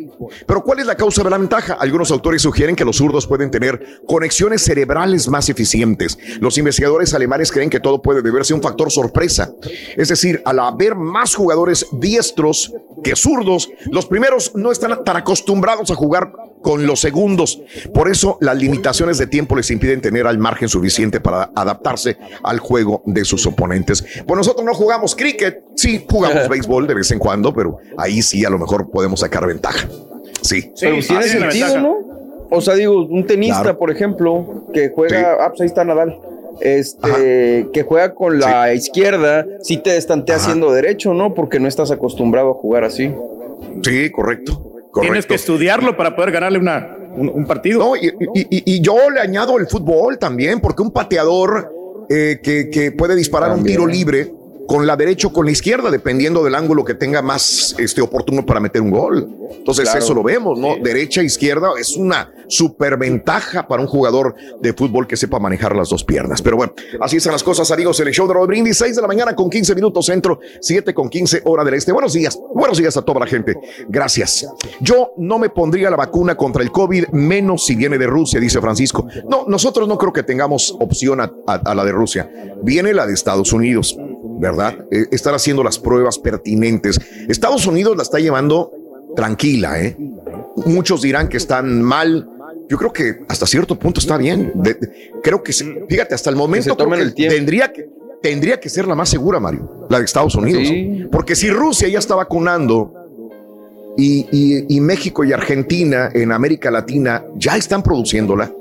Speaker 1: Pero ¿cuál es la causa de la ventaja? Algunos autores sugieren que los zurdos pueden tener conexiones cerebrales más eficientes. Los investigadores alemanes creen que todo puede deberse a un factor sorpresa. Es decir, al haber más jugadores diestros que zurdos, los primeros no están tan acostumbrados a jugar con los segundos. Por eso las limitaciones de tiempo les impiden tener al margen suficiente para adaptarse al juego de sus oponentes. Pues nosotros no jugamos cricket, sí jugamos *laughs* béisbol de vez en cuando, pero ahí sí a lo mejor podemos sacar ventaja. Sí.
Speaker 4: Pero tiene sentido, ¿no? O sea, digo, un tenista, por ejemplo, que juega, ah, pues ahí está Nadal. Este, que juega con la izquierda, sí te estantea haciendo derecho, ¿no? Porque no estás acostumbrado a jugar así.
Speaker 1: Sí, correcto.
Speaker 3: Tienes que estudiarlo para poder ganarle una, un, partido.
Speaker 1: No, y, yo le añado el fútbol también, porque un pateador eh, que, puede disparar un tiro libre con la derecha o con la izquierda, dependiendo del ángulo que tenga más este, oportuno para meter un gol. Entonces, eso lo vemos, ¿no? Derecha, izquierda, es una superventaja para un jugador de fútbol que sepa manejar las dos piernas. Pero bueno, así están las cosas, amigos. En el show de Rob Brindis, 6 de la mañana con 15 minutos centro, 7 con 15 hora del este. Buenos días, buenos días a toda la gente. Gracias. Yo no me pondría la vacuna contra el COVID, menos si viene de Rusia, dice Francisco. No, nosotros no creo que tengamos opción a la de Rusia. Viene la de Estados Unidos. ¿Verdad? Eh, estar haciendo las pruebas pertinentes. Estados Unidos la está llevando tranquila, ¿eh? Muchos dirán que están mal. Yo creo que hasta cierto punto está bien. creo que, fíjate, hasta el momento tendría que tendría que ser la más segura, Mario, la de Estados Unidos. Porque si Rusia ya está vacunando y, México y Argentina en América Latina ya están produciéndola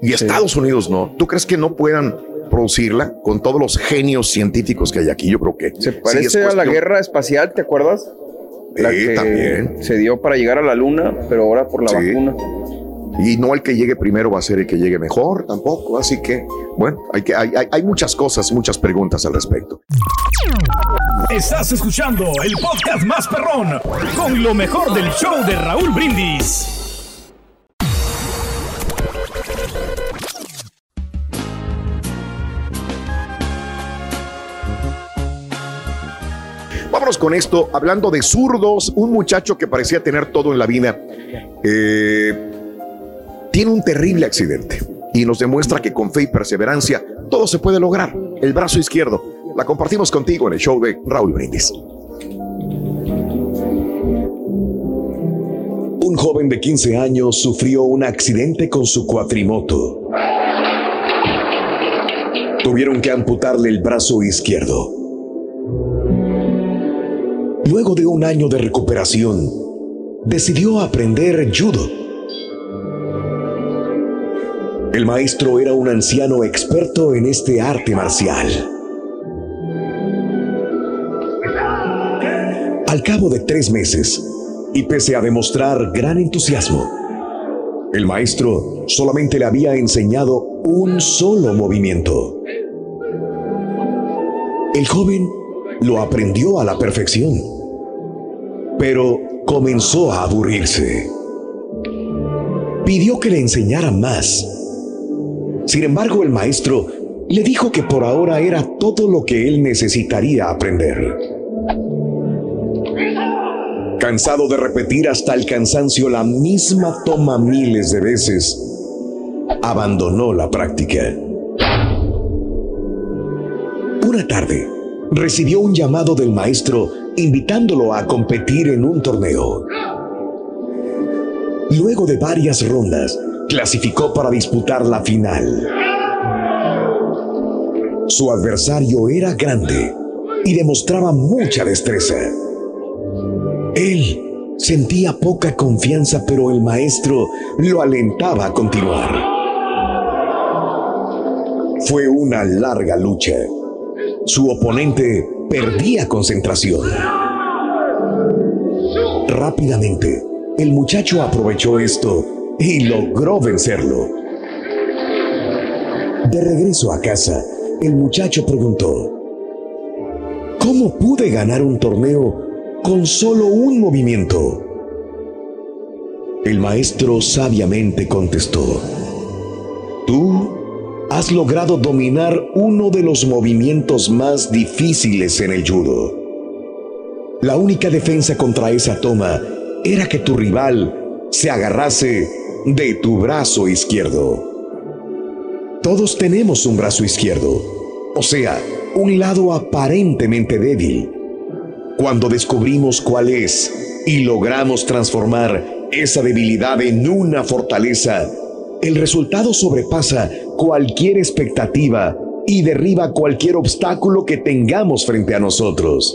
Speaker 1: y Estados Unidos no, ¿tú crees que no puedan producirla con todos los genios científicos que hay aquí. Yo creo que
Speaker 4: se parece a la guerra espacial, ¿te acuerdas?
Speaker 1: La que también
Speaker 4: se dio para llegar a la luna, pero ahora por la vacuna.
Speaker 1: Y no el que llegue primero va a ser el que llegue mejor tampoco. Así que, bueno, hay, que, hay, hay muchas cosas, muchas preguntas al respecto.
Speaker 8: Estás escuchando el podcast más perrón con lo mejor del show de Raúl Brindis.
Speaker 1: Vámonos con esto, hablando de zurdos, un muchacho que parecía tener todo en la vida, eh, tiene un terrible accidente y nos demuestra que con fe y perseverancia todo se puede lograr. El brazo izquierdo, la compartimos contigo en el show de Raúl Brindis.
Speaker 9: Un joven de 15 años sufrió un accidente con su cuatrimoto. Tuvieron que amputarle el brazo izquierdo. Luego de un año de recuperación, decidió aprender judo. El maestro era un anciano experto en este arte marcial. Al cabo de tres meses, y pese a demostrar gran entusiasmo, el maestro solamente le había enseñado un solo movimiento. El joven lo aprendió a la perfección pero comenzó a aburrirse. Pidió que le enseñara más. Sin embargo, el maestro le dijo que por ahora era todo lo que él necesitaría aprender. Cansado de repetir hasta el cansancio la misma toma miles de veces, abandonó la práctica. Una tarde, recibió un llamado del maestro invitándolo a competir en un torneo. Luego de varias rondas, clasificó para disputar la final. Su adversario era grande y demostraba mucha destreza. Él sentía poca confianza, pero el maestro lo alentaba a continuar. Fue una larga lucha. Su oponente perdía concentración. Rápidamente, el muchacho aprovechó esto y logró vencerlo. De regreso a casa, el muchacho preguntó, ¿cómo pude ganar un torneo con solo un movimiento? El maestro sabiamente contestó, tú has logrado dominar uno de los movimientos más difíciles en el judo. La única defensa contra esa toma era que tu rival se agarrase de tu brazo izquierdo. Todos tenemos un brazo izquierdo, o sea, un lado aparentemente débil. Cuando descubrimos cuál es y logramos transformar esa debilidad en una fortaleza, el resultado sobrepasa cualquier expectativa y derriba cualquier obstáculo que tengamos frente a nosotros.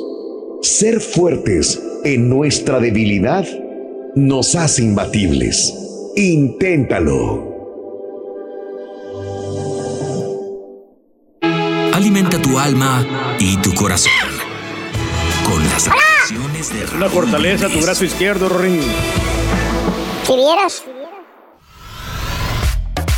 Speaker 9: Ser fuertes en nuestra debilidad nos hace imbatibles. Inténtalo.
Speaker 2: Alimenta tu alma y tu corazón con las
Speaker 3: acciones de Una fortaleza tu brazo izquierdo, Rorín.
Speaker 6: Si vieras.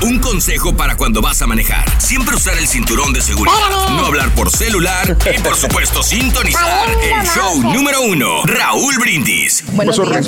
Speaker 2: Un consejo para cuando vas a manejar. Siempre usar el cinturón de seguridad. No hablar por celular. Y por supuesto, sintonizar el show número uno. Raúl Brindis.
Speaker 14: Buenos días.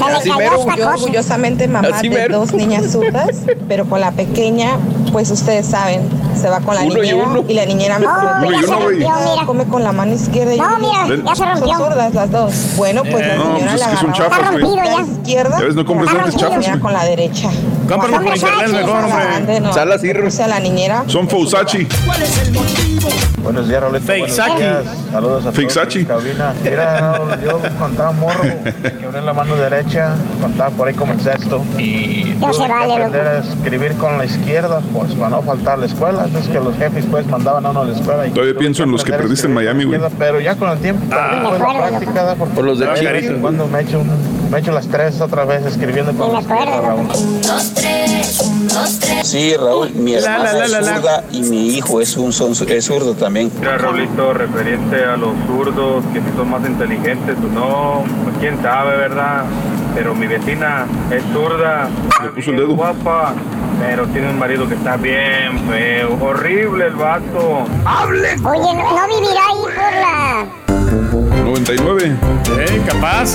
Speaker 14: Yo orgullosamente mamá de dos niñas zurdas, pero con la pequeña, pues ustedes saben, se va con la niñera y, la niñera me
Speaker 6: no,
Speaker 14: come con la mano izquierda y
Speaker 6: no, mira, ya se rompió.
Speaker 14: son sordas las dos. Bueno, pues la
Speaker 5: no,
Speaker 14: señora
Speaker 5: pues
Speaker 14: la
Speaker 5: es que son chafas,
Speaker 14: agarraba con la izquierda
Speaker 5: Ya ves, no compres chafas.
Speaker 14: y con la derecha.
Speaker 3: Cómpralo por internet mejor, hombre.
Speaker 14: No.
Speaker 5: Salas y
Speaker 14: O sea, la niñera.
Speaker 5: Son Fausachi.
Speaker 13: ¿Cuál es el motivo?
Speaker 15: Buenos días,
Speaker 3: Fake
Speaker 15: días. Saludos a en cabina. Mira, yo cuando estaba morro, me quebré la mano derecha, cuando estaba por ahí como el sexto. Y tuve que aprender a escribir con la izquierda, pues para no faltar a la escuela. Es que los jefes pues mandaban a uno a la escuela. Y
Speaker 5: Todavía pienso en los que
Speaker 15: a
Speaker 5: perdiste en Miami, güey.
Speaker 15: Pero ya con el tiempo, también pues, la práctica, porque
Speaker 4: Por los de Chile.
Speaker 15: vez en cuando me echo, un- me echo las tres otra vez escribiendo con izquierda, Raúl.
Speaker 16: Sí, Raúl, mi
Speaker 3: La,
Speaker 16: hermana
Speaker 3: la, la,
Speaker 16: es
Speaker 3: la, la.
Speaker 16: zurda y mi hijo es un son- es zurdo también.
Speaker 17: Mira, Raulito, referente a los zurdos, que si son más inteligentes o no, pues quién sabe, ¿verdad? Pero mi vecina es zurda,
Speaker 5: puso el
Speaker 17: bien
Speaker 5: dedo.
Speaker 17: guapa, pero tiene un marido que está bien feo, horrible el vato. ¡Hable!
Speaker 6: Oye, no, no vivirá ahí por la.
Speaker 5: 99.
Speaker 3: Eh, capaz.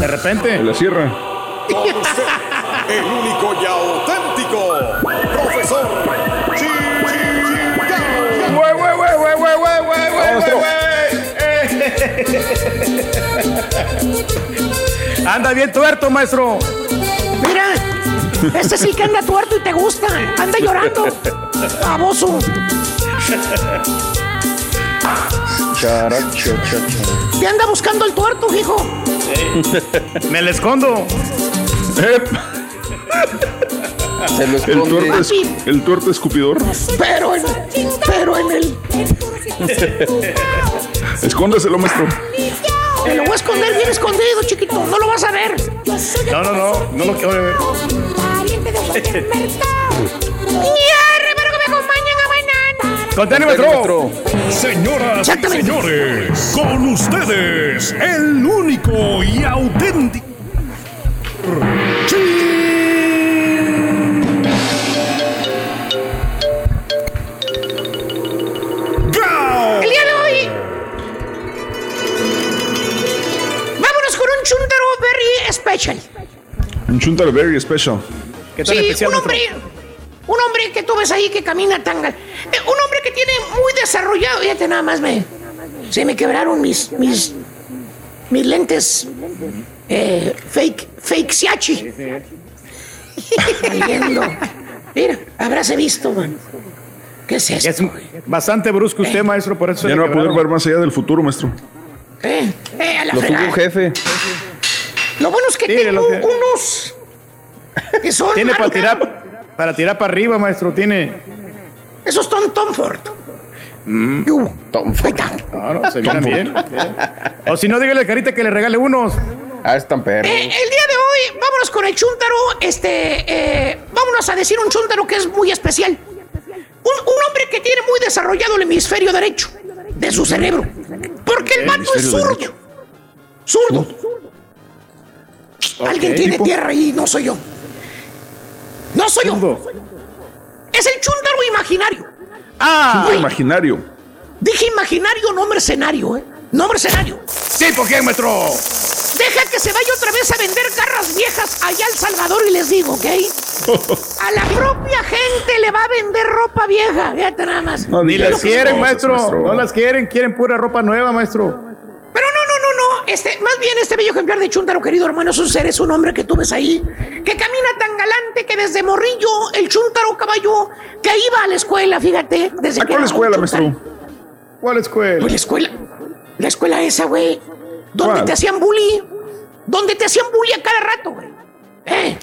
Speaker 3: De repente.
Speaker 5: En la sierra.
Speaker 1: El único y auténtico profesor
Speaker 3: Güey, güey, güey, güey, güey, güey, güey, güey, güey, güey. *laughs* Anda bien tuerto, maestro.
Speaker 13: Mira, este sí que anda tuerto y te gusta. Anda llorando. *laughs* Baboso.
Speaker 4: Characho, chacho.
Speaker 13: Te anda buscando el tuerto, hijo. *laughs*
Speaker 3: Me le escondo.
Speaker 4: Se lo
Speaker 5: El tuerto, es, el tuerto escupidor.
Speaker 13: Pero en, pero en el.
Speaker 5: Escóndaselo, maestro.
Speaker 13: Te lo voy a esconder bien escondido, chiquito. No lo vas a ver.
Speaker 3: No, no, no. No lo quiero ver. Maestro.
Speaker 8: Señoras y señores, con ustedes, el único y auténtico. Gao.
Speaker 13: El día de hoy. Vámonos con un chuntaro very special.
Speaker 5: Un chuntaro very special.
Speaker 3: ¿Qué tan
Speaker 13: Sí,
Speaker 3: especial,
Speaker 13: un hombre. Un hombre que tú ves ahí que camina tan. un hombre que tiene muy desarrollado. Fíjate, nada más me. Se me quebraron mis. mis. mis lentes. Eh, fake. fake siachi. Mira, habráse visto, man. ¿Qué es esto?
Speaker 3: Es bastante brusco usted, maestro, por eso
Speaker 5: Ya no va a poder ver más allá del futuro, maestro.
Speaker 13: Eh, eh, a la
Speaker 4: Lo tuvo jefe.
Speaker 13: Lo bueno es que tengo unos. que son.
Speaker 3: Tiene para tirar, para tirar para arriba, maestro. Tiene.
Speaker 13: Esos son Tomford.
Speaker 3: Mm.
Speaker 13: Uh,
Speaker 4: Tom.
Speaker 13: ahí.
Speaker 3: Claro, se miran bien. O si no, dígale a Carita que le regale unos.
Speaker 4: Ah, están perros.
Speaker 13: Eh, el día de hoy, vámonos con el chúntaro. Este, eh, vámonos a decir un chúntaro que es muy especial. Un, un hombre que tiene muy desarrollado el hemisferio derecho de su cerebro. Porque el vato es zurdo. Zurdo. Alguien tiene
Speaker 3: Tipo-
Speaker 13: tierra y no soy yo. No soy yo.
Speaker 3: Zurdo.
Speaker 13: Es el chúntaro imaginario.
Speaker 3: Ah,
Speaker 13: Güey,
Speaker 3: imaginario.
Speaker 13: Dije imaginario, no mercenario, ¿eh? No mercenario.
Speaker 3: Sí, ¿por qué, maestro?
Speaker 13: Deja que se vaya otra vez a vender garras viejas allá al Salvador y les digo, ¿ok? *laughs* A la propia gente le va a vender ropa vieja. Fíjate nada más.
Speaker 3: Ni las quieren, maestro. No las quieren, quieren pura ropa nueva, maestro.
Speaker 13: Pero no, no, no, no. Este, más bien este bello ejemplar de Chuntaro, querido hermano, es un ser, es un hombre que tú ves ahí, que camina tan galante que desde morrillo, el Chuntaro caballo, que iba a la escuela, fíjate. Desde
Speaker 5: ¿A
Speaker 13: que
Speaker 5: cuál escuela, maestro?
Speaker 3: ¿Cuál escuela?
Speaker 13: Pues la escuela. La escuela esa, güey. Donde
Speaker 5: ¿Cuál?
Speaker 13: te hacían bully. Donde te hacían bully a cada rato, güey. ¿Eh?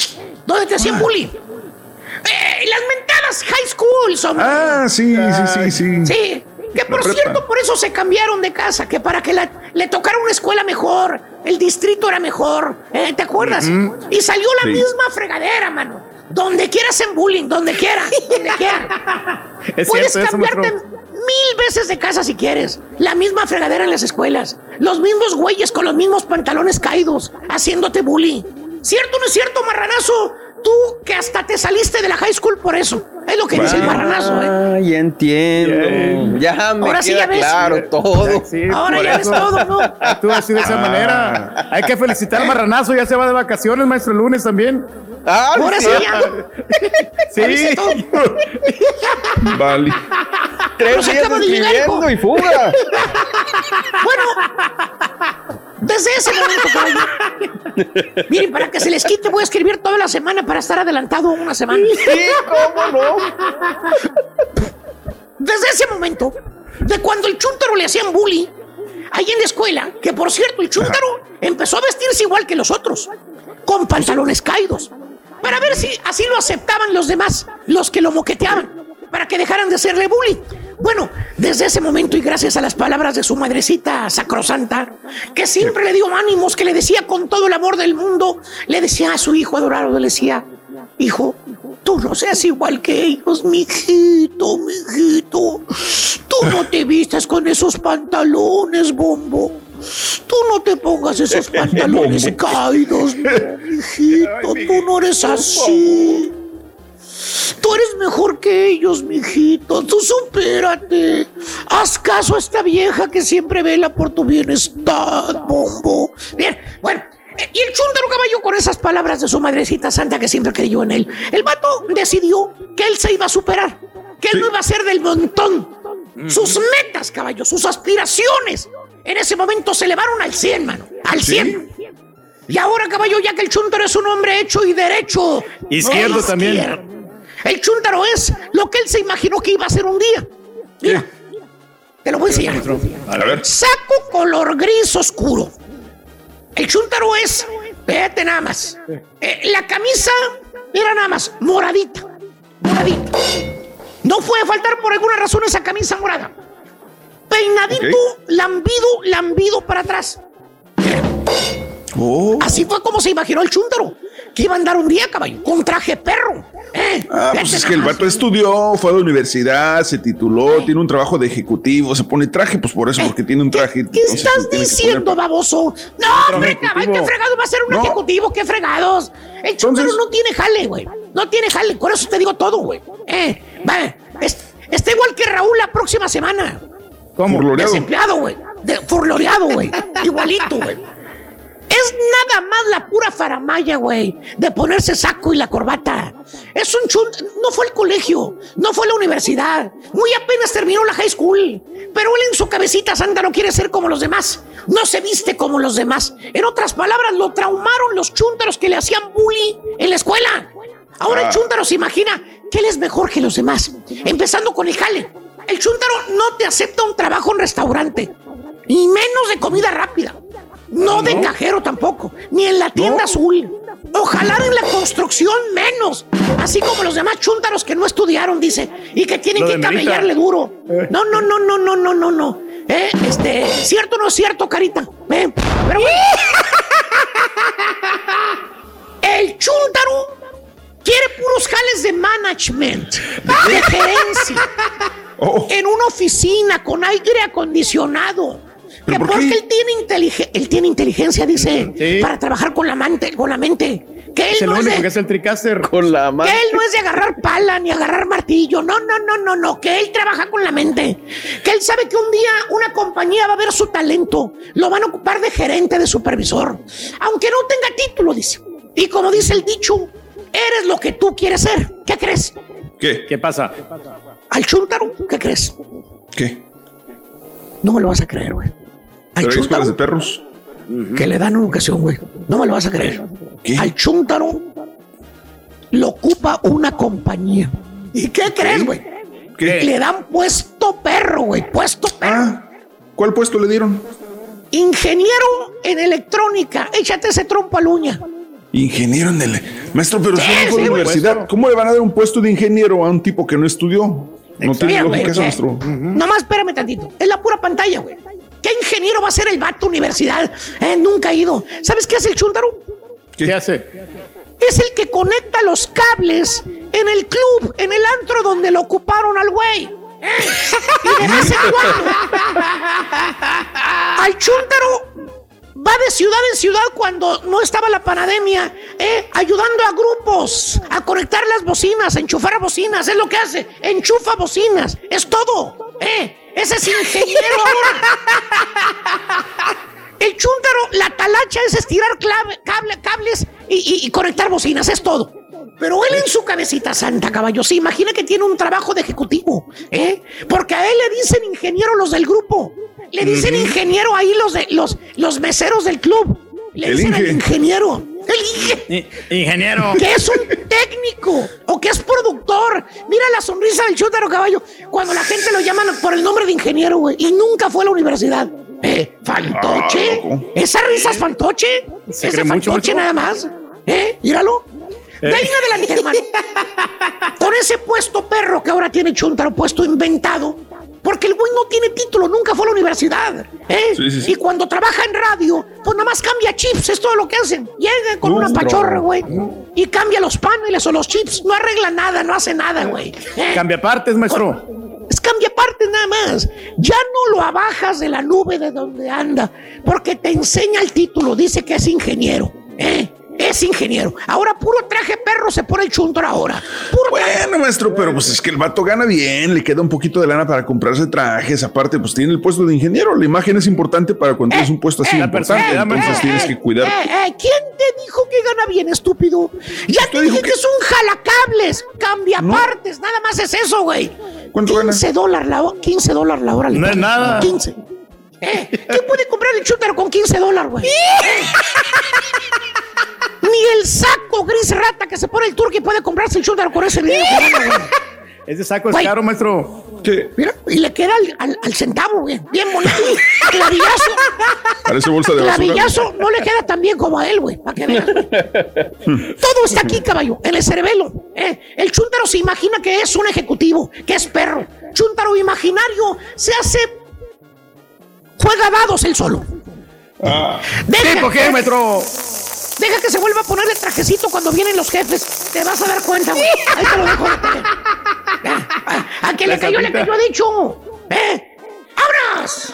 Speaker 13: Donde te hacían bully. Eh, las mentadas high schools, hombre.
Speaker 5: Ah, sí, sí, sí, sí.
Speaker 13: Sí. Que por cierto, por eso se cambiaron de casa, que para que la- le tocara una escuela mejor, el distrito era mejor, ¿eh? ¿te acuerdas? Y salió la
Speaker 5: Sí.
Speaker 13: misma fregadera, mano. Donde quieras en bullying, donde quiera, donde quiera. *laughs*
Speaker 3: Es
Speaker 13: Puedes
Speaker 3: cierto
Speaker 13: cambiarte mil veces de casa si quieres. La misma fregadera en las escuelas. Los mismos güeyes con los mismos pantalones caídos, haciéndote bullying. ¿Cierto o no es cierto, marranazo? Tú que hasta te saliste de la high school por eso. Es lo que dice el marranazo, ¿eh?
Speaker 4: Ah, ya entiendo. Ya me
Speaker 13: Ahora sí
Speaker 4: queda
Speaker 13: ya ves.
Speaker 4: claro todo.
Speaker 3: Sí,
Speaker 13: Ahora ya ves
Speaker 3: eso.
Speaker 13: todo, ¿no?
Speaker 3: Actúa así de esa manera. Hay que felicitar al marranazo, ya se va de vacaciones, maestro, el lunes también.
Speaker 4: Ah,
Speaker 13: Ahora sí ya.
Speaker 3: Sí.
Speaker 5: Vale.
Speaker 4: Tres
Speaker 13: se
Speaker 4: días
Speaker 13: acaba de llegar,
Speaker 4: escribiendo y fuga.
Speaker 13: Bueno, desde ese momento, caballo. Miren, para que se les quite, voy a escribir toda la semana para estar adelantado una semana.
Speaker 4: Sí, cómo no.
Speaker 13: Desde ese momento, de cuando el chúntaro le hacían bully, ahí en la escuela, que por cierto, el chúntaro empezó a vestirse igual que los otros, con pantalones caídos, para ver si así lo aceptaban los demás, los que lo moqueteaban, para que dejaran de hacerle bully. Bueno, desde ese momento y gracias a las palabras de su madrecita sacrosanta, que siempre le dio ánimos, que le decía con todo el amor del mundo, le decía a su hijo adorado, le decía, hijo, tú no seas igual que ellos, mijito, mijito. Tú no te vistas con esos pantalones, bombo. Tú no te pongas esos *laughs* pantalones caídos, mijito. Tú no eres así. Tú eres mejor que ellos, mijito. Tú supérate. Haz caso a esta vieja que siempre vela por tu bienestar, bombo. Bien, bueno. Y el chúndaro caballo con esas palabras de su madrecita santa que siempre creyó en él. El vato decidió que él se iba a superar, que él no iba a ser del montón. Sus metas, caballo, sus aspiraciones, en ese momento se elevaron al 100, mano. Al 100. Y ahora, caballo, ya que el chúntaro es un hombre hecho y derecho.
Speaker 3: Izquierdo también.
Speaker 13: El chúntaro es lo que él se imaginó que iba a ser un día. Mira, te lo voy a enseñar.
Speaker 5: A ver.
Speaker 13: Saco color gris oscuro. El chúntaro es, fíjate nada más. eh, la camisa era nada más moradita. Moradita. No puede faltar por alguna razón esa camisa morada. Peinadito, lambido, lambido para atrás.
Speaker 5: Oh.
Speaker 13: Así fue como se imaginó el chúntaro. Que iba a andar un día, caballo, con traje perro. ¿Eh?
Speaker 5: Ah, pues es que el vato estudió, fue a la universidad, se tituló, tiene un trabajo de ejecutivo, se pone traje, pues por eso, porque tiene un traje.
Speaker 13: ¿Qué estás
Speaker 5: pues, que
Speaker 13: diciendo,
Speaker 5: poner-
Speaker 13: baboso? No, hombre, caballo, qué fregado va a ser un
Speaker 5: No.
Speaker 13: ejecutivo, qué fregados. El chúntaro no tiene jale, güey. No tiene jale, por eso te digo todo, güey. Eh, va, es- está igual que Raúl la próxima semana.
Speaker 3: ¿Cómo?
Speaker 5: Furloreado.
Speaker 13: Desempleado, güey. De, furloreado, güey. Igualito, güey. Es nada más la pura faramaya, güey, de ponerse saco y la corbata. Es un chun... No fue al colegio, no fue la universidad. Muy apenas terminó la high school. Pero él en su cabecita santa no quiere ser como los demás. No se viste como los demás. En otras palabras, lo traumaron los chúntaros que le hacían bully en la escuela. Ahora el
Speaker 5: Ah.
Speaker 13: chúntaro se imagina que él es mejor que los demás. Empezando con el jale. El chúntaro no te acepta un trabajo en restaurante. Y menos de comida rápida. No de cajero tampoco. Ni en la tienda azul. Ojalá en la construcción menos. Así como los demás chúntaros que no estudiaron, dice. Y que tienen
Speaker 3: Lo
Speaker 13: que camellarle duro. No, no, no, no, no, no, no, no. Eh, este, ¿cierto o no es cierto, Carita? Eh, pero bueno. *laughs* El chúntaro quiere puros jales de management, de *laughs* gerencia,
Speaker 5: Oh.
Speaker 13: en una oficina con aire acondicionado. Que
Speaker 5: ¿Pero por
Speaker 13: porque
Speaker 5: qué?
Speaker 13: él tiene, inteligen- él tiene inteligencia, dice,
Speaker 3: Sí.
Speaker 13: para trabajar con la, mente, con la mente. Que él
Speaker 3: Es el
Speaker 13: no es
Speaker 3: único
Speaker 13: de-
Speaker 3: que es el tricaster.
Speaker 4: Con la
Speaker 13: Que él no es de agarrar pala ni agarrar martillo. No, no, no, no, no. Que él trabaja con la mente. Que él sabe que un día una compañía va a ver su talento. Lo van a ocupar de gerente, de supervisor. Aunque no tenga título, dice. Y como dice el dicho, eres lo que tú quieres ser. ¿Qué crees?
Speaker 5: ¿Qué?
Speaker 3: ¿Qué pasa?
Speaker 13: Al chúntaro, ¿qué crees?
Speaker 5: ¿Qué?
Speaker 13: No me lo vas a creer, güey. Al
Speaker 5: ¿Pero hay de perros?
Speaker 13: que le dan educación, güey. No me lo vas a creer. Al chúntaro lo ocupa una compañía. ¿Y qué crees, güey?
Speaker 5: ¿Qué?
Speaker 13: Le dan puesto perro, güey. Puesto perro.
Speaker 5: Ah, ¿Cuál puesto le dieron?
Speaker 13: Ingeniero en electrónica. Échate ese trompo al uña.
Speaker 5: Ingeniero en el... Maestro, pero si
Speaker 13: Sí,
Speaker 5: no fue
Speaker 13: sí,
Speaker 5: universidad, ¿cómo le van a dar un puesto de ingeniero a un tipo que no estudió? No tiene
Speaker 13: Mira,
Speaker 5: lógica
Speaker 13: güey,
Speaker 5: eso,
Speaker 13: que-
Speaker 5: maestro.
Speaker 13: Nomás espérame tantito. Es la pura pantalla, güey. ¿Qué ingeniero va a ser el vato universidad? Eh, nunca ha ido. ¿Sabes qué hace el chúntaro?
Speaker 3: ¿Qué hace?
Speaker 13: Es el que conecta los cables en el club, en el antro donde lo ocuparon al güey. ¿Eh? *laughs* Y de vez en cuando al chúntaro va de ciudad en ciudad cuando no estaba la pandemia, ¿eh? ayudando a grupos a conectar las bocinas, a enchufar bocinas, es lo que hace, enchufa bocinas, es todo. ¿eh? Ese es ingeniero. El chúntaro, la talacha es estirar cables y, y- y conectar bocinas, es todo. Pero él en su cabecita santa, caballo, se imagina que tiene un trabajo de ejecutivo, ¿eh? Porque a él le dicen ingeniero los del grupo. Le dicen ingeniero ahí los, de, los, los meseros del club. Le
Speaker 3: El
Speaker 13: dicen ingeniero. El Inge.
Speaker 3: Ingeniero.
Speaker 13: Que es un técnico o que es productor. Mira la sonrisa del chúntaro caballo cuando la gente lo llama por el nombre de ingeniero, güey. Y nunca fue a la universidad. Eh, fantoche.
Speaker 3: Ah.
Speaker 13: Esa risa es fantoche.
Speaker 3: Se
Speaker 13: Es
Speaker 3: cree
Speaker 13: de
Speaker 3: mucho,
Speaker 13: fantoche nada más. Eh, míralo. De ahí en adelante, hermano. *laughs* Con ese puesto perro que ahora tiene Chuntaro, puesto inventado. Porque el güey no tiene título, nunca fue a la universidad. ¿eh?
Speaker 5: Sí, sí, sí.
Speaker 13: Y cuando trabaja en radio, pues nada más cambia chips, es todo lo que hacen. Llega con una pachorra, güey. Y cambia los paneles o los chips. No arregla nada, no hace nada, güey. ¿eh?
Speaker 3: Cambia partes, maestro.
Speaker 13: Es cambia partes nada más. Ya no lo abajas de la nube de donde anda, porque te enseña el título, dice que es ingeniero. ¿eh? Es ingeniero. Ahora puro traje perro se pone el chuntor ahora. Puro
Speaker 5: Bueno, maestro, pero pues es que el vato gana bien, le queda un poquito de lana para comprarse trajes. Aparte, pues tiene el puesto de ingeniero. La imagen es importante para cuando tienes un puesto así importante. Entonces tienes que cuidar.
Speaker 13: Eh, eh, ¿Quién te dijo que gana bien, estúpido? Ya te dije que es un jalacables, cambia partes, nada más es eso, güey.
Speaker 5: ¿Cuánto
Speaker 13: 15 dólares la hora, 15 dólares la hora.
Speaker 3: No es nada.
Speaker 13: 15. Eh, ¿Quién puede comprar el chútaro con 15 dólares, güey? *laughs* *laughs* Ni el saco gris rata que se pone el turqui puede comprarse el chútaro con ese dinero. que gana, güey. *laughs*
Speaker 3: Ese saco es
Speaker 13: Güey.
Speaker 3: caro, maestro.
Speaker 13: Mira, y le queda al, al- al centavo, güey. Bien bonito. *laughs* Clavillazo.
Speaker 5: Parece bolsa de basura.
Speaker 13: Clavillazo no le queda tan bien como a él, güey. Para que veas. *laughs* Todo está aquí, caballo, en el cerebelo. ¿eh? El chúntaro se imagina que es un ejecutivo, que es perro. Chúntaro imaginario se hace. Juega dados él solo. Deja,
Speaker 3: ¿Tipo qué, maestro?
Speaker 13: Deja que se vuelva a poner el trajecito cuando vienen los jefes. Te vas a dar cuenta, güey. Ahí te lo dejo. A, a que le cayó, le cayó, ha dicho. ¿Eh? ¡Abras!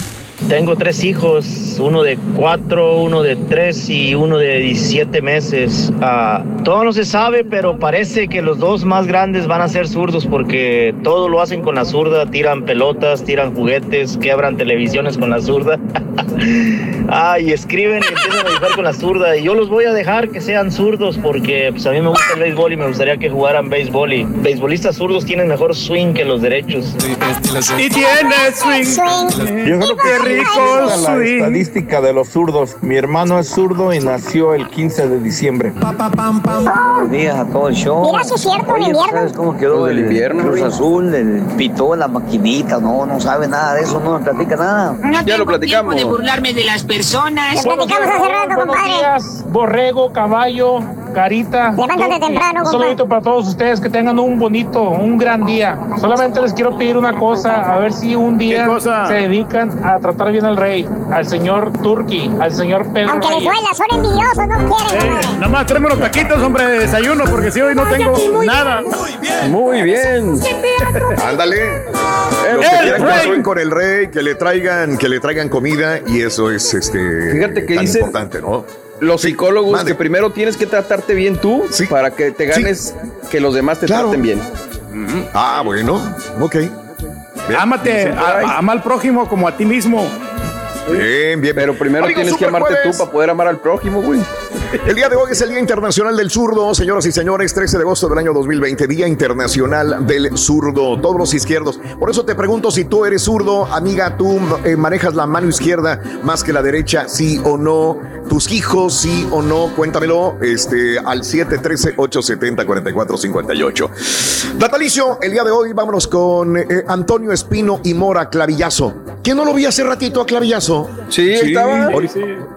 Speaker 18: Tengo tres hijos, uno de cuatro, uno de tres y uno de 17 meses. Ah, todo no se sabe, pero parece que los dos más grandes van a ser zurdos porque todo lo hacen con la zurda, tiran pelotas, tiran juguetes, quebran televisiones con la zurda. *laughs* Ay, escriben y empiezan a dibujar con la zurda. Y yo los voy a dejar que sean zurdos porque pues, a mí me gusta el béisbol y me gustaría que jugaran béisbol. Y beisbolistas zurdos tienen mejor swing que los derechos.
Speaker 3: Y tiene swing.
Speaker 15: Yo creo que
Speaker 3: Qué rico
Speaker 15: la
Speaker 3: swing.
Speaker 15: estadística de los zurdos. Mi hermano es zurdo y nació el 15 de diciembre.
Speaker 16: Buenos días a todo el show.
Speaker 6: Mira, sí es cierto,
Speaker 16: Oye,
Speaker 6: invierno.
Speaker 16: ¿sabes cómo quedó el
Speaker 4: invierno,
Speaker 16: Cruz. Azul, el pitó, la maquinita? No, no sabe nada de eso, no nos platica nada.
Speaker 4: Ya lo platicamos.
Speaker 19: tiempo de burlarme de las personas.
Speaker 6: Lo platicamos hace rato, compadre.
Speaker 15: borrego, caballo, carita.
Speaker 6: Levántate temprano,
Speaker 15: Un saludito para todos ustedes que tengan un bonito, un gran día. Solamente les quiero pedir una cosa, a ver si un día se dedican a tratar bien al rey, al señor Turki, al señor Pedro
Speaker 6: Aunque les duela, son envidiosos, no quieren.
Speaker 3: Eh, nada más tráeme unos taquitos, hombre, de desayuno, porque si hoy no tengo nada.
Speaker 4: Muy bien.
Speaker 1: Ándale. Los que quieran control con el rey, que le traigan, que le traigan comida y eso es este
Speaker 4: Fíjate que
Speaker 1: tan
Speaker 4: dicen-
Speaker 1: importante, ¿no?
Speaker 4: Los psicólogos que primero tienes que tratarte bien tú
Speaker 1: Sí.
Speaker 4: para que te ganes que los demás te
Speaker 1: Claro.
Speaker 4: traten bien.
Speaker 1: Ah, bueno, ok. Bien.
Speaker 3: Ámate, a- ama al prójimo como a ti mismo.
Speaker 1: Bien, bien.
Speaker 4: Pero primero
Speaker 1: Amigos,
Speaker 4: tienes que amarte
Speaker 1: Jueves.
Speaker 4: tú para poder amar al prójimo, güey.
Speaker 1: El día de hoy es el Día Internacional del Zurdo, señoras y señores, 13 de agosto del año 2020, Día Internacional del Zurdo, todos los izquierdos. Por eso te pregunto si tú eres zurdo, amiga, tú eh, manejas la mano izquierda más que la derecha, sí o no. Tus hijos, sí o no, cuéntamelo este, al 713-870-4458. Natalicio, el día de hoy vámonos con eh, Antonio Espino y Mora Clavillazo. ¿Quién no lo vi hace ratito a Clavillazo?
Speaker 4: Sí, ahí estaba.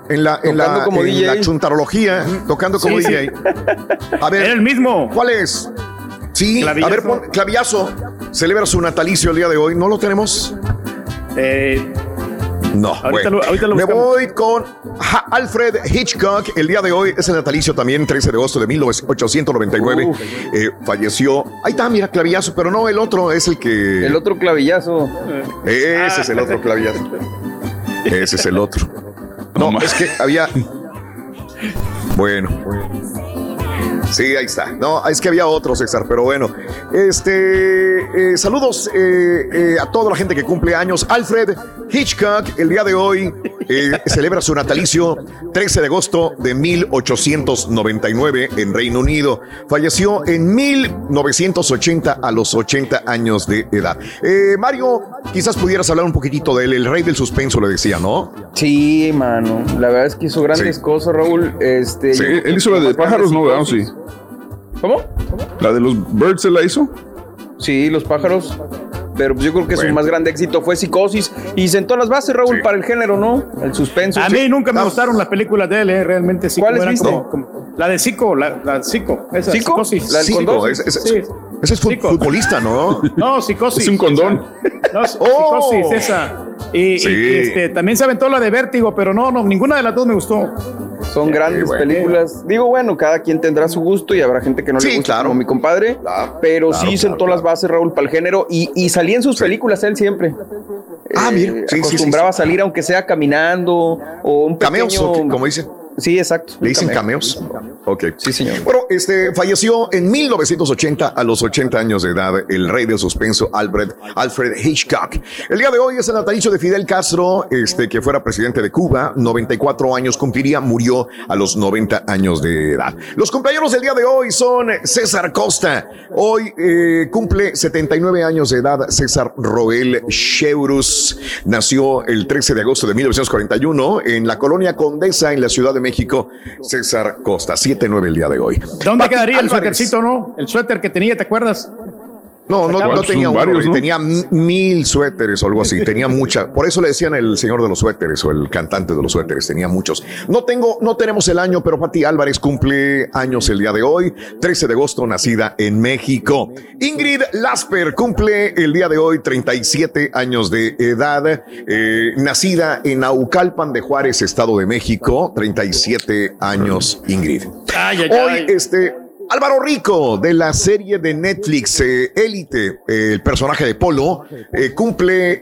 Speaker 1: En la, en la,
Speaker 4: como
Speaker 1: en
Speaker 4: DJ.
Speaker 1: la chuntarología, tocando como
Speaker 3: Sí, sí.
Speaker 1: DJ. A ver,
Speaker 3: Era el mismo.
Speaker 1: ¿cuál es? Sí,
Speaker 3: Clavillazo.
Speaker 1: a ver, pon- clavillazo. Celebra su natalicio el día de hoy. ¿No lo tenemos?
Speaker 3: Eh,
Speaker 1: No.
Speaker 3: Ahorita
Speaker 1: bueno.
Speaker 3: lo- ahorita lo
Speaker 1: Me voy con Alfred Hitchcock. El día de hoy es el natalicio también, 13 de agosto de 1899. Eh, falleció. Ahí está, mira, clavillazo, pero no, el otro es el que.
Speaker 4: El otro clavillazo.
Speaker 1: Ese es el otro clavillazo. Ese es el otro. *laughs* No,
Speaker 5: No
Speaker 1: es que había. *laughs* Bueno. Sí, ahí está. No, es que había otro, César, pero bueno. Este, eh, saludos eh, eh, a toda la gente que cumple años. Alfred Hitchcock, el día de hoy, eh, *laughs* celebra su natalicio 13 de agosto de 1899 en Reino Unido. Falleció en 1980 a los 80 años de edad. Eh, Mario, quizás pudieras hablar un poquitito de él, el rey del suspenso, le decía, ¿no?
Speaker 4: Sí, mano. La verdad es que hizo grandes
Speaker 1: Sí.
Speaker 4: cosas, Raúl. Este,
Speaker 5: Sí, él hizo la de pájaros, ¿no? ¿Verdad?
Speaker 4: psicosis.
Speaker 5: Sí.
Speaker 4: ¿Cómo?
Speaker 5: La de los Birds se la hizo.
Speaker 4: Sí, los pájaros. Pero pues yo creo que su más grande éxito fue Psicosis y sentó las bases, Raúl,
Speaker 1: Sí.
Speaker 4: para el género, ¿no? El suspenso.
Speaker 3: a
Speaker 4: Sí.
Speaker 3: mí nunca me
Speaker 1: No.
Speaker 3: gustaron las películas de él, eh, realmente sí.
Speaker 4: ¿Cuáles viste?
Speaker 3: como- como- la de Zico, la, la Zico. Esa, psicosis.
Speaker 4: La del
Speaker 1: ese, ese-
Speaker 3: Sí.
Speaker 1: Ese es futbolista, ¿no?
Speaker 3: No, psicosis.
Speaker 5: Es un condón.
Speaker 3: No,
Speaker 1: Oh.
Speaker 3: psicosis, esa. Y,
Speaker 1: Sí.
Speaker 3: y, este, también se aventó la de Vértigo, pero no, no, ninguna de las dos me gustó.
Speaker 4: Son grandes
Speaker 1: bueno.
Speaker 4: películas. Digo, bueno, cada quien tendrá su gusto y habrá gente que no
Speaker 1: Sí,
Speaker 4: le gusta
Speaker 1: claro.
Speaker 4: como mi compadre.
Speaker 1: Claro,
Speaker 4: pero
Speaker 1: claro,
Speaker 4: sí
Speaker 1: claro,
Speaker 4: sentó las bases, Raúl, para el género y, y salía en sus películas él siempre.
Speaker 1: Ah,
Speaker 4: Eh,
Speaker 1: mira, sí, sí, sí,
Speaker 4: acostumbraba
Speaker 1: sí.
Speaker 4: a salir aunque sea caminando o un pequeño...
Speaker 1: Cameos, como dicen.
Speaker 4: Sí, exacto.
Speaker 1: ¿Le dicen
Speaker 4: Cameo.
Speaker 1: cameos? Ok.
Speaker 4: Sí, señor.
Speaker 1: Bueno, este falleció en 1980 a los 80 años de edad el rey del suspenso Alfred, Alfred Hitchcock. El día de hoy es el natalicio de Fidel Castro, este que fuera presidente de Cuba, 94 años cumpliría, murió a los 90 años de edad. Los compañeros del día de hoy son César Costa. Hoy eh, cumple 79 años de edad César Roel Cheurus. Nació el 13 de agosto de 1941 en la colonia Condesa en la Ciudad de México. César Costa, 7-9 el día de hoy.
Speaker 3: ¿Dónde
Speaker 1: Pati
Speaker 3: quedaría el
Speaker 1: Álvarez.
Speaker 3: suétercito, no? El suéter que tenía, ¿te acuerdas?
Speaker 1: No, no, no tenía uno,
Speaker 5: varios, ¿no?
Speaker 1: tenía mil suéteres o algo así, tenía mucha, por eso le decían el señor de los suéteres o el cantante de los suéteres, tenía muchos. No tengo, no tenemos el año, pero Pati Álvarez cumple años el día de hoy, 13 de agosto, nacida en México. Ingrid Lasper cumple el día de hoy 37 años de edad, eh, nacida en Naucalpan de Juárez, Estado de México, 37 años Ingrid.
Speaker 3: Ay, ay,
Speaker 1: Hoy, este, Álvaro Rico, de la serie de Netflix Élite, el personaje de Polo, cumple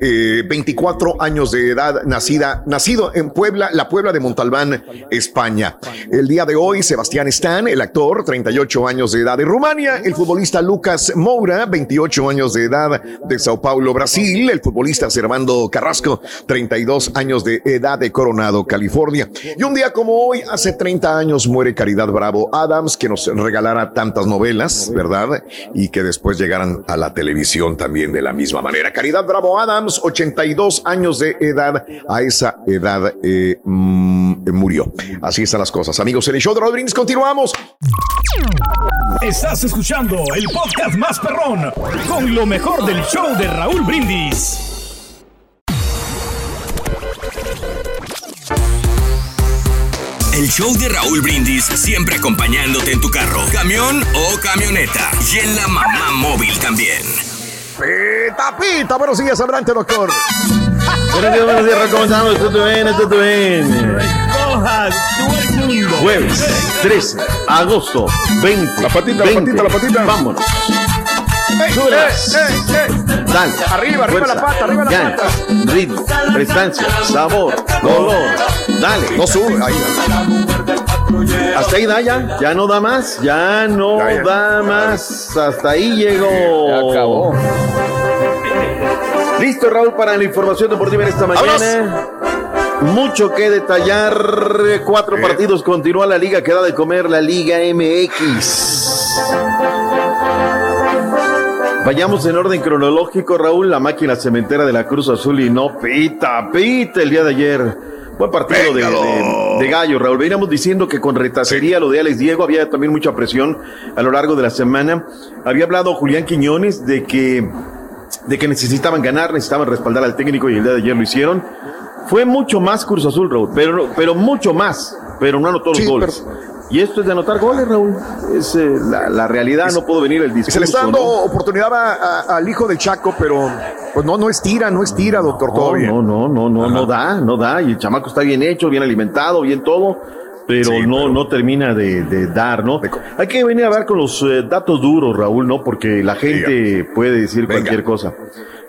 Speaker 1: 24 años de edad, nacida, nacido en Puebla, la Puebla de Montalbán, España. El día de hoy, Sebastián Stan, el actor, 38 años de edad de Rumania, el futbolista Lucas Moura, 28 años de edad de Sao Paulo, Brasil, el futbolista Servando Carrasco, 32 años de edad de Coronado, California. Y un día como hoy, hace 30 años, muere Caridad Bravo Adams, que nos regalara tantas novelas, ¿verdad? Y que después llegaran a la televisión también de la misma manera. Caridad Bravo Adams, 82 años de edad, a esa edad eh, mm, murió. Así están las cosas. Amigos, en el show de Rodríguez continuamos.
Speaker 8: Estás escuchando el podcast más perrón con lo mejor del show de Raúl Brindis.
Speaker 2: El show de Raúl Brindis siempre acompañándote en tu carro, camión o camioneta. Y en la mamá móvil también.
Speaker 1: Pita, pita, buenos días, adelante, doctor. *laughs*
Speaker 20: buenos días, buenos días, ¿cómo estamos? ¿Todo bien? ¿Todo bien? Jueves 13, agosto 20.
Speaker 5: La patita,
Speaker 20: 20.
Speaker 5: la patita, la patita.
Speaker 20: Vámonos.
Speaker 1: Súbelas.
Speaker 20: Dale.
Speaker 1: Arriba, arriba la pata, arriba la pata.
Speaker 20: Ritmo, prestancia, sabor, color. Dale.
Speaker 1: No sube. Ahí.
Speaker 20: Hasta ahí da ya. Ya no da más. Ya no
Speaker 1: Ya, ya.
Speaker 20: da más. Hasta ahí llegó.
Speaker 4: Ya acabó.
Speaker 20: Listo, Raúl, para la información deportiva en esta mañana. Mucho que detallar. Cuatro partidos continúa la liga que da de comer la Liga MX. Vayamos en orden cronológico, Raúl. La máquina cementera de la Cruz Azul y no pita, pita el día de ayer. Buen partido de, de- de Gallo, Raúl. Veníamos diciendo que con retacería lo de Alex Diego había también mucha presión a lo largo de la semana. Había hablado Julián Quiñones de que de que necesitaban ganar, necesitaban respaldar al técnico y el día de ayer lo hicieron. Fue mucho más Cruz Azul, Raúl, pero, pero mucho más, pero no anotó los
Speaker 1: Sí,
Speaker 20: goles. Y esto es de anotar goles, Raúl. Es eh, la, la realidad, no puedo venir el discurso.
Speaker 1: Se le está dando
Speaker 20: ¿no?
Speaker 1: oportunidad a- a- al hijo del Chaco, pero pues no, no estira, no estira, doctor,
Speaker 20: No,
Speaker 1: todavía.
Speaker 20: no, no, no, no, no da, no da. Y el chamaco está bien hecho, bien alimentado, bien todo, pero
Speaker 1: Sí,
Speaker 20: no,
Speaker 1: pero-
Speaker 20: no termina de, de dar, ¿no? Hay que venir a ver con los eh, datos duros, Raúl, ¿no? Porque la gente puede decir
Speaker 1: Venga.
Speaker 20: cualquier cosa.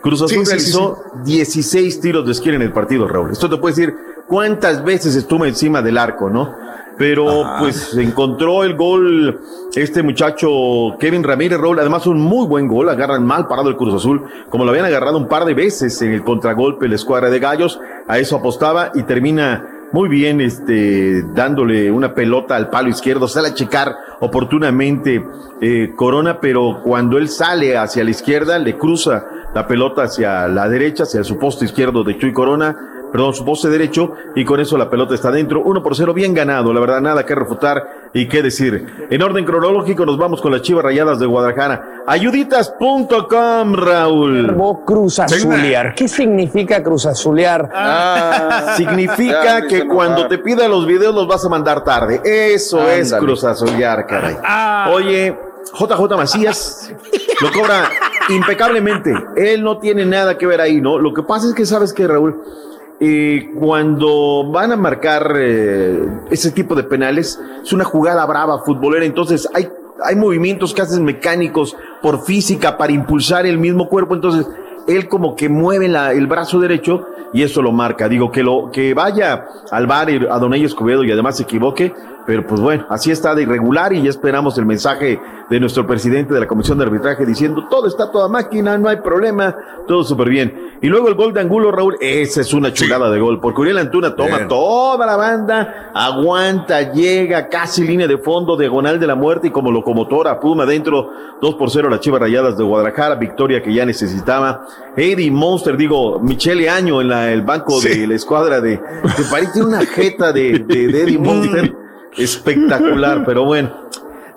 Speaker 20: Cruz Azul
Speaker 1: sí,
Speaker 20: realizó 16 tiros de esquina en el partido, Raúl. Esto te puede decir cuántas veces estuvo encima del arco, ¿no? Pero pues encontró el gol este muchacho Kevin Ramírez Raúl, además un muy buen gol, agarran mal parado el Cruz Azul, como lo habían agarrado un par de veces en el contragolpe la escuadra de Gallos, a eso apostaba y termina muy bien este dándole una pelota al palo izquierdo, sale a checar oportunamente eh, Corona, pero cuando él sale hacia la izquierda le cruza la pelota hacia la derecha, hacia su poste izquierdo de Chuy Corona, perdón, su poste derecho, y con eso la pelota está dentro. Uno por cero, bien ganado, la verdad, nada que refutar y qué decir. En orden cronológico, nos vamos con las chivas rayadas de Guadalajara. Ayuditas.com, Raúl.
Speaker 21: Verbo Cruz Azulear. ¿Qué significa Cruz Azulear?
Speaker 20: Ah, significa
Speaker 4: Ya,
Speaker 20: que cuando te pida los videos los vas a mandar tarde. Eso es. Cruz Azulear, caray. Oye, JJ Macías lo cobra impecablemente. Él no tiene nada que ver ahí, ¿no? Lo que pasa es que, ¿sabes qué, Raúl? Eh, cuando van a marcar eh, ese tipo de penales, es una jugada brava futbolera, entonces hay, hay movimientos que hacen mecánicos por física para impulsar el mismo cuerpo, entonces él como que mueve el brazo derecho y eso lo marca. Digo, que lo que vaya al bar a Don Escobedo y además se equivoque, pero pues bueno, así está de irregular y ya esperamos el mensaje de nuestro presidente de la Comisión de Arbitraje diciendo todo está toda máquina, no hay problema, todo súper bien. Y luego el gol de Angulo, Raúl, esa es una chulada de gol, porque Uriel Antuna toma
Speaker 1: Bien.
Speaker 20: toda la banda, aguanta, llega casi línea de fondo, diagonal de la muerte y como locomotora, Puma dentro, 2 por 0 las Chivas Rayadas de Guadalajara, victoria que ya necesitaba. Eddie Monster, digo, Michele Año en la, el banco de la escuadra de, de París, tiene una jeta de, de, de Eddie *laughs* Monster espectacular, *laughs* pero bueno.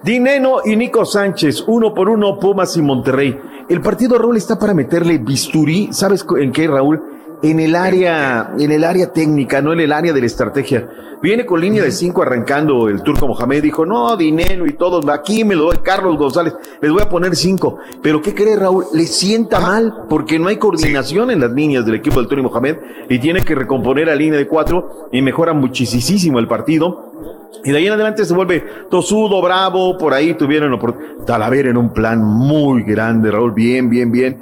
Speaker 20: Dineno y Nico Sánchez, uno por uno, Pumas y Monterrey. El partido Raúl está para meterle bisturí, ¿sabes en qué, Raúl? En el área, en el área técnica, no en el área de la estrategia. Viene con línea de cinco arrancando el turco Mohamed, dijo, no, Dineno y todos, aquí me lo doy Carlos González, les voy a poner cinco. Pero ¿qué cree Raúl? Le sienta mal porque no hay coordinación en las líneas del equipo del Turco Mohamed y tiene que recomponer a línea de cuatro y mejora muchísimo el partido. Y de ahí en adelante se vuelve tosudo, bravo, por ahí tuvieron Talavera en un plan muy grande, Raúl, bien, bien, bien.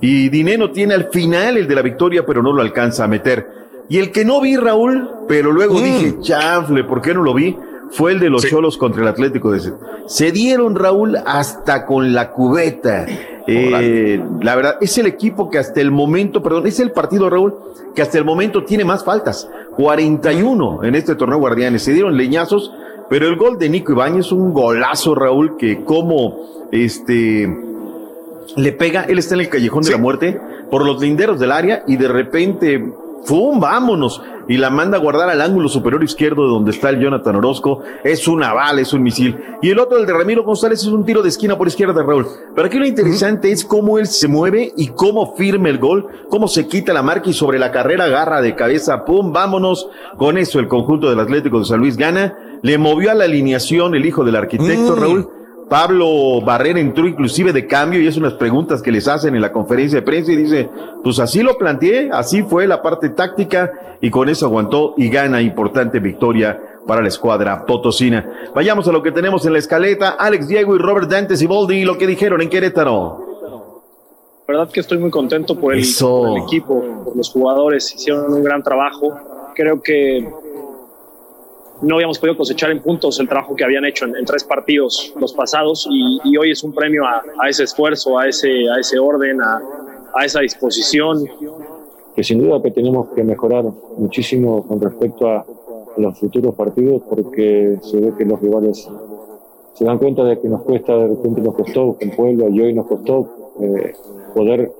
Speaker 20: Y Dineno tiene al final el de la victoria, pero no lo alcanza a meter. Y el que no vi, Raúl, pero luego mm. dije, chafle, ¿por qué no lo vi? Fue el de los Cholos contra el Atlético de Se dieron, Raúl, hasta con la cubeta. Eh, la verdad, es el equipo que hasta el momento, perdón, es el partido, Raúl, que hasta el momento tiene más faltas. 41 en este torneo Guardianes. Se dieron leñazos, pero el gol de Nico Ibáñez, un golazo, Raúl, que como este le pega, él está en el callejón de la muerte, por los linderos del área, y de repente ¡Fum! ¡Vámonos! Y la manda a guardar al ángulo superior izquierdo de donde está el Jonathan Orozco. Es una bala, es un misil. Y el otro, el de Ramiro González, es un tiro de esquina por izquierda de Raúl. Pero aquí lo interesante es cómo él se mueve y cómo firme el gol, cómo se quita la marca y sobre la carrera agarra de cabeza. ¡Pum! ¡Vámonos! Con eso el conjunto del Atlético de San Luis gana. Le movió a la alineación el hijo del arquitecto. Raúl Pablo Barrera entró inclusive de cambio y es unas preguntas que les hacen en la conferencia de prensa y dice, pues así lo planteé, así fue la parte táctica y con eso aguantó y gana importante victoria para la escuadra potosina. Vayamos a lo que tenemos en la escaleta. Alex Diego y Robert Dantes y Boldi, lo que dijeron en Querétaro.
Speaker 22: La verdad que estoy muy contento por el, por el equipo, por los jugadores, hicieron un gran trabajo. Creo que no habíamos podido cosechar en puntos el trabajo que habían hecho en, tres partidos los pasados y, hoy es un premio a, ese esfuerzo, a ese, a ese orden, a, esa disposición.
Speaker 23: Que sin duda que tenemos que mejorar muchísimo con respecto a, los futuros partidos porque se ve que los rivales se dan cuenta de que nos cuesta, de repente nos costó con Puebla y hoy nos costó eh, poder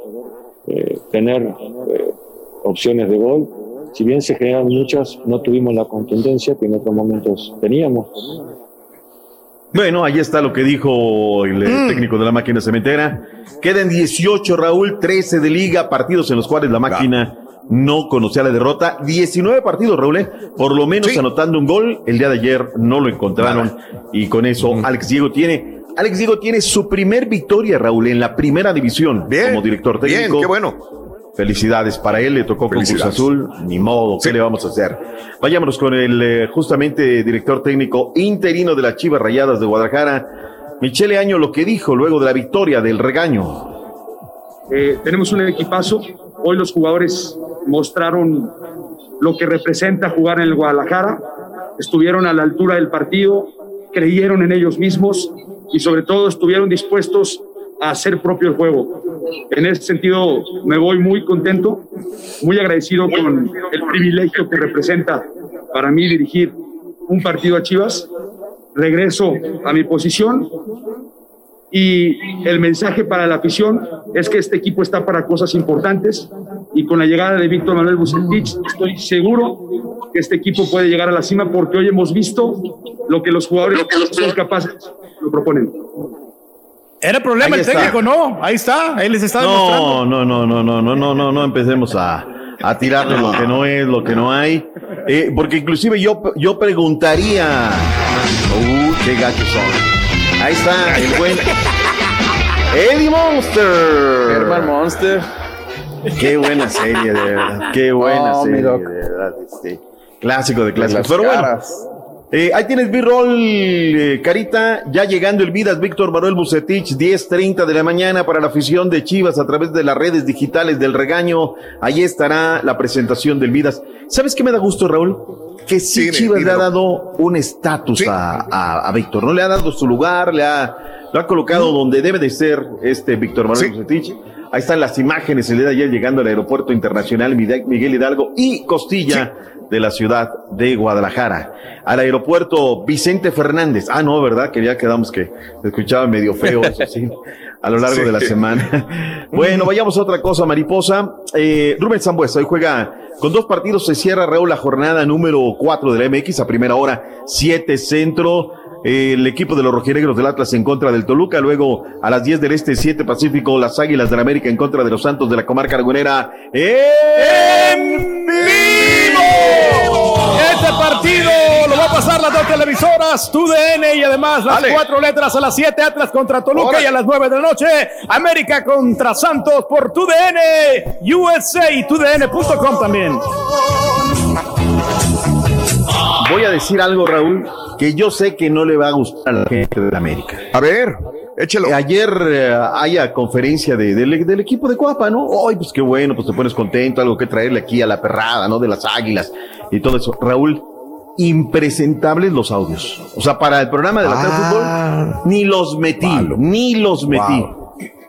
Speaker 23: eh, tener eh, opciones de gol si bien se generan muchas, no tuvimos la contundencia que en otros momentos teníamos.
Speaker 20: Bueno, ahí está lo que dijo el mm. técnico de la máquina cementera. Quedan 18, Raúl, 13 de liga, partidos en los cuales la máquina no conocía la derrota. 19 partidos, Raúl, ¿eh? por lo menos anotando un gol. El día de ayer no lo encontraron y con eso mm. Alex Diego tiene Alex Diego tiene su primer victoria, Raúl, en la primera división como director técnico.
Speaker 1: Bien, qué bueno.
Speaker 20: Felicidades para él, le tocó con Cruz Azul, ni modo, ¿qué le vamos a hacer? Vayámonos con el eh, justamente director técnico interino de las Chivas Rayadas de Guadalajara, Michele Año, lo que dijo luego de la victoria del regaño.
Speaker 24: Eh, tenemos un equipazo, hoy los jugadores mostraron lo que representa jugar en el Guadalajara, estuvieron a la altura del partido, creyeron en ellos mismos y sobre todo estuvieron dispuestos a hacer propio el juego. En ese sentido, me voy muy contento, muy agradecido con el privilegio que representa para mí dirigir un partido a Chivas. Regreso a mi posición y el mensaje para la afición es que este equipo está para cosas importantes y con la llegada de Víctor Manuel Bucetich estoy seguro que este equipo puede llegar a la cima porque hoy hemos visto lo que los jugadores son capaces, lo proponen.
Speaker 3: Era problema el técnico, ¿no? Ahí está, él les está demostrando.
Speaker 20: No, no, no, no, no, no, no, no empecemos a, a tirarle lo que no es, lo que no hay. Eh, porque inclusive yo, yo preguntaría. Uh, qué gachos son. Ahí está, el buen. Eddie Monster.
Speaker 4: Herman Monster.
Speaker 20: Qué buena serie, de verdad. Qué buena serie, de verdad. Este, clásico de clásicos. Pero bueno. Eh, ahí tienes B-Roll, eh, Carita, ya llegando el Vidas, Víctor Manuel Bucetich, 10.30 de la mañana para la afición de Chivas a través de las redes digitales del regaño. Ahí estará la presentación del Vidas. ¿Sabes qué me da gusto, Raúl? Que sí, Chivas le ha dado un estatus a, a, Víctor, ¿no? Le ha dado su lugar, le ha, lo ha colocado donde debe de ser este Víctor Manuel Bucetich. Ahí están las imágenes el día de ayer llegando al aeropuerto internacional Miguel Hidalgo y Costilla de la ciudad de Guadalajara. Al aeropuerto Vicente Fernández. Ah, no, ¿verdad? Que ya quedamos que escuchaba medio feo eso sí, *laughs* a lo largo de la semana. *laughs* bueno, vayamos a otra cosa, mariposa. Eh, Rubén Zambuesa hoy juega con dos partidos, se cierra Raúl la jornada número cuatro de la MX a primera hora, siete centro el equipo de los rojinegros del Atlas en contra del Toluca. Luego a las 10 del Este, 7 Pacífico, las Águilas de la América en contra de los Santos de la comarca argonera. ¡En vivo!
Speaker 3: Este partido lo va a pasar las dos televisoras, TUDN y además las cuatro letras a las 7, Atlas contra Toluca y a las 9 de la noche, América contra Santos por TUDN, USA y TUDN.com también.
Speaker 20: Voy a decir algo, Raúl que yo sé que no le va a gustar a la gente de América.
Speaker 1: A ver, échelo.
Speaker 20: Ayer eh, haya conferencia de, del equipo de Cuapa, ¿no? Ay, pues qué bueno, pues te pones contento, algo que traerle aquí a la perrada, ¿no? De las águilas y todo eso. Raúl, impresentables los audios. O sea, para el programa de la ah, fútbol, ni los metí, ni los metí.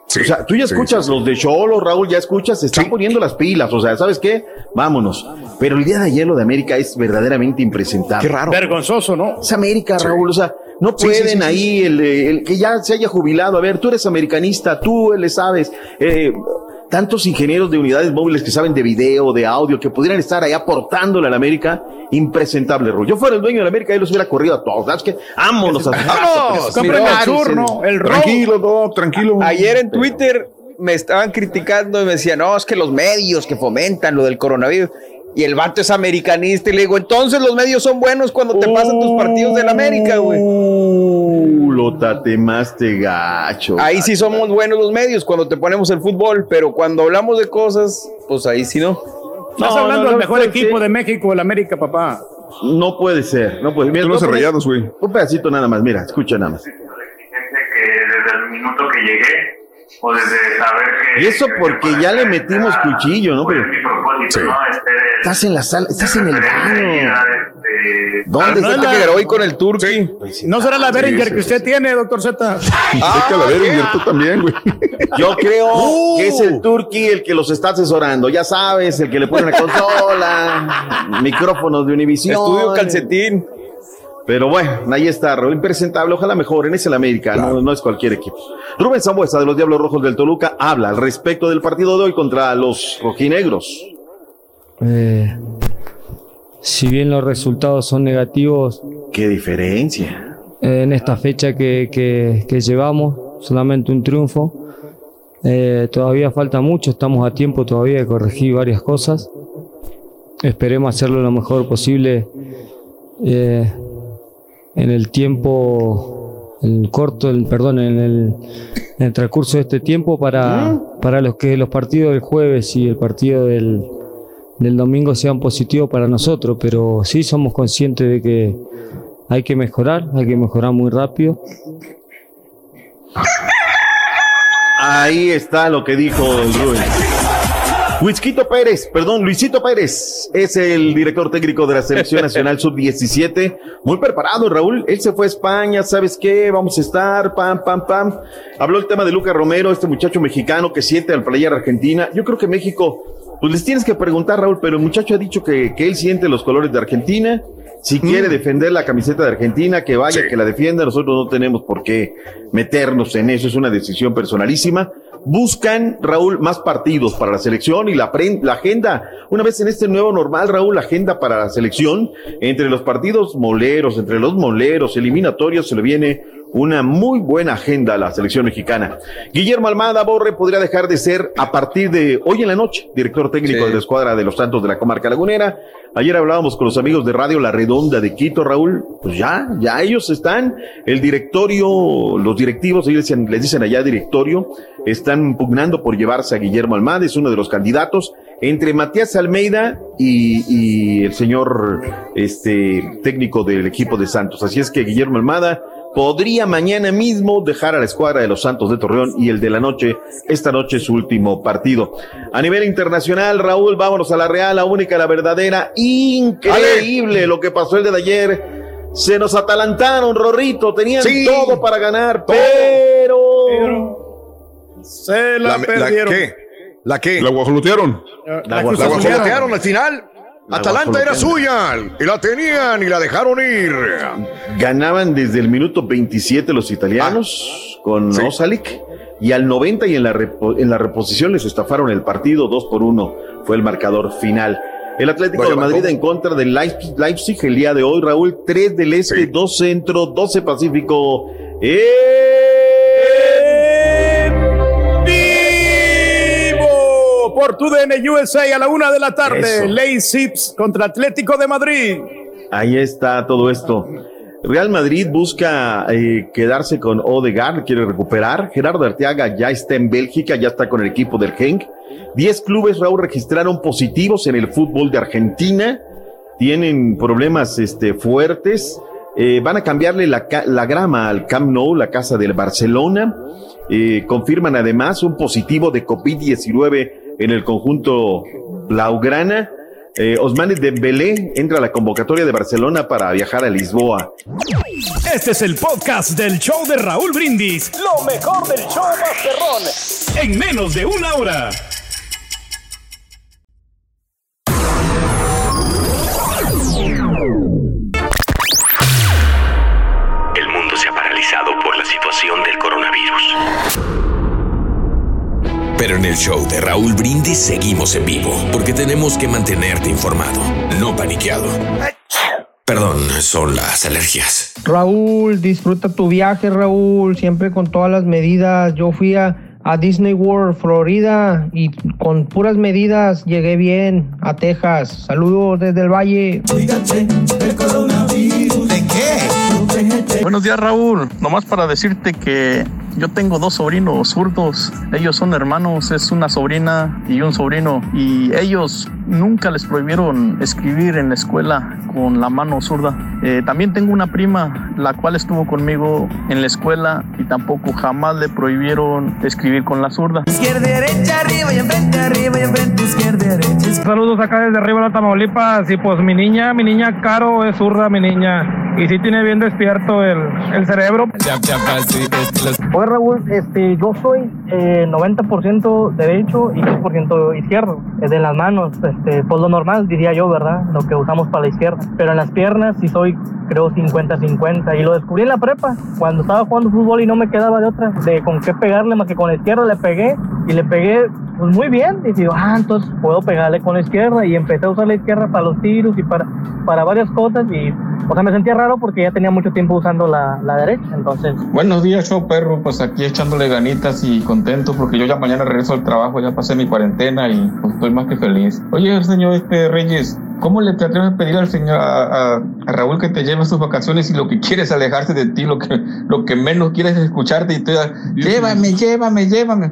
Speaker 20: O sea, tú ya escuchas los de Cholo, Raúl, ya escuchas, se están poniendo las pilas. O sea, ¿sabes qué? Vámonos. Pero el día de ayer lo de América es verdaderamente impresentable.
Speaker 3: Qué raro. Vergonzoso, ¿no?
Speaker 20: Es América, Raúl. O sea, no pueden ahí el, el, que ya se haya jubilado. A ver, tú eres americanista, tú le sabes. Eh, tantos ingenieros de unidades móviles que saben de video, de audio, que pudieran estar ahí aportándole a la América, impresentable, Yo fuera el dueño de la América y los hubiera corrido a todos. ¿Sabes qué? Vámonos a
Speaker 3: ¡Vámonos! Compren el turno, el
Speaker 5: Tranquilo, todo, tranquilo.
Speaker 4: Ayer en Twitter me estaban criticando y me decían, no, es que los medios que fomentan lo del coronavirus. Y el vato es americanista y le digo, entonces los medios son buenos cuando te pasan tus partidos del América, güey.
Speaker 20: Uh, lo tatemaste gacho.
Speaker 4: Ahí sí somos buenos los medios cuando te ponemos el fútbol, pero cuando hablamos de cosas, pues ahí sí no.
Speaker 3: Estás hablando del mejor equipo de México, el América, papá.
Speaker 20: No puede ser, no puede ser.
Speaker 5: los rayados, güey.
Speaker 20: Un pedacito nada más, mira, escucha nada más.
Speaker 17: Que desde el minuto que llegué o desde saber que...
Speaker 20: Y eso porque ya le metimos cuchillo, ¿no? Pero,
Speaker 17: sí. ¿no? Este,
Speaker 20: estás en la sala, estás en el baño.
Speaker 4: Este, ¿Dónde está no este hoy con el Turki?
Speaker 3: Pues no será la Beringer que usted tiene, doctor Z. *laughs*
Speaker 5: Ah, que la Beringer tú también, güey.
Speaker 20: Yo creo *laughs* uh. que es el Turki el que los está asesorando. Ya sabes, el que le pone la consola, *laughs* micrófonos de Univision.
Speaker 4: Estudio calcetín.
Speaker 20: Pero bueno, ahí está, Raúl impresentable. Ojalá mejoren. Es el América, no, es cualquier equipo. Rubén Zambuesa de los Diablos Rojos del Toluca habla al respecto del partido de hoy contra los rojinegros.
Speaker 25: Eh, si bien los resultados son negativos.
Speaker 20: ¿Qué diferencia?
Speaker 25: en esta fecha que, que, llevamos, solamente un triunfo. Eh, todavía falta mucho, estamos a tiempo todavía de corregir varias cosas. Esperemos hacerlo lo mejor posible. Eh, en el tiempo, en el corto, el, perdón, en el, en el, transcurso de este tiempo para, para los que los partidos del jueves y el partido del, del domingo sean positivos para nosotros, pero sí somos conscientes de que hay que mejorar, hay que mejorar muy rápido.
Speaker 20: Ahí está lo que dijo Rubén. Luisito Pérez, perdón, Luisito Pérez es el director técnico de la Selección Nacional *laughs* Sub-17. Muy preparado, Raúl. Él se fue a España, ¿sabes qué? Vamos a estar, pam, pam, pam. Habló el tema de Lucas Romero, este muchacho mexicano que siente al player Argentina. Yo creo que México, pues les tienes que preguntar, Raúl, pero el muchacho ha dicho que, que él siente los colores de Argentina. Si quiere mm. defender la camiseta de Argentina, que vaya, que la defienda. Nosotros no tenemos por qué meternos en eso. Es una decisión personalísima buscan, Raúl, más partidos para la selección y la, agenda, una vez en este nuevo normal, Raúl, la agenda para la selección, entre los partidos moleros, entre los moleros, eliminatorios, se le viene una muy buena agenda a la selección mexicana. Guillermo Almada Borre podría dejar de ser a partir de hoy en la noche director técnico de la escuadra de los Santos de la Comarca Lagunera. Ayer hablábamos con los amigos de Radio La Redonda de Quito, Raúl. Pues ya, ya ellos están. El directorio, los directivos, ellos les dicen allá directorio, están pugnando por llevarse a Guillermo Almada, es uno de los candidatos entre Matías Almeida y, y el señor este técnico del equipo de Santos. Así es que Guillermo Almada podría mañana mismo dejar a la escuadra de los Santos de Torreón y el de la noche, esta noche su último partido. A nivel internacional, Raúl, vámonos a la Real, la única, la verdadera, increíble lo que pasó el de ayer. Se nos atalantaron, Rorrito, tenían todo para ganar, pero...
Speaker 3: se la, perdieron.
Speaker 5: ¿La qué? ¿La qué? La guajolotearon.
Speaker 1: La, guajolotearon al final. Atalanta era suya y la tenían y la dejaron ir.
Speaker 20: Ganaban desde el minuto 27 los italianos ah, con Osalik y al 90 y en la, en la reposición les estafaron el partido 2 por 1 fue el marcador final. El Atlético de Madrid en contra del Leipzig, el día de hoy, Raúl, 3 del Este, 2 Centro, 12 Pacífico.
Speaker 3: Por tu DN USA a la una de la tarde. Ley Sips contra Atlético de Madrid.
Speaker 20: Ahí está todo esto. Real Madrid busca eh, quedarse con Odegaard, quiere recuperar. Gerardo Arteaga ya está en Bélgica, ya está con el equipo del Genk. Diez clubes, Raúl, registraron positivos en el fútbol de Argentina. Tienen problemas este, fuertes. eh, van a cambiarle la, la, grama al Camp Nou, la casa del Barcelona. Eh, confirman además un positivo de COVID-19 en el conjunto Blaugrana. Eh, Osmane Dembélé entra a la convocatoria de Barcelona para viajar a Lisboa.
Speaker 8: Este es el podcast del show de Raúl Brindis. Lo mejor del show Masterrón. En menos de una hora.
Speaker 2: El mundo se ha paralizado por la situación del coronavirus. Pero en el show de Raúl Brindis seguimos en vivo, porque tenemos que mantenerte informado, no paniqueado. Perdón, son las alergias.
Speaker 26: Raúl, disfruta tu viaje, Raúl, siempre con todas las medidas. Yo fui a, Disney World, Florida, y con puras medidas llegué bien a Texas. Saludos desde el Valle.
Speaker 27: ¿De qué? Buenos días, Raúl. Nomás para decirte que yo tengo dos sobrinos zurdos, ellos son hermanos, es una sobrina y un sobrino, y ellos nunca les prohibieron escribir en la escuela con la mano zurda. Eh, también tengo una prima, la cual estuvo conmigo en la escuela y tampoco jamás le prohibieron escribir con la zurda.
Speaker 28: Izquierda, derecha, arriba y enfrente, arriba y enfrente, izquierda, derecha.
Speaker 26: Saludos acá desde arriba de Tamaulipas y pues mi niña, mi niña Caro es zurda, mi niña, y sí tiene bien despierto el, el cerebro. Raúl, este, yo soy eh, 90% derecho y 10% izquierdo, de las manos, este, pues lo normal diría yo, ¿verdad? Lo que usamos para la izquierda. Pero en las piernas sí soy, creo, 50-50. Y lo descubrí en la prepa, cuando estaba jugando fútbol y no me quedaba de otra, de con qué pegarle, más que con la izquierda le pegué y le pegué pues muy bien. Y digo, ah, entonces puedo pegarle con la izquierda. Y empecé a usar la izquierda para los tiros y para, para varias cosas. Y, o sea, me sentía raro porque ya tenía mucho tiempo usando la, la derecha. Entonces.
Speaker 23: Buenos días, show perro. Pues aquí echándole ganitas y contento porque yo ya mañana regreso al trabajo, ya pasé mi cuarentena y pues, estoy más que feliz. Oye, señor este Reyes, ¿Cómo le te atreves a pedir al señor, a, Raúl que te lleve a sus vacaciones y lo que quieres es alejarse de ti, lo que, lo que menos quieres es escucharte y te llévame, llévame, llévame?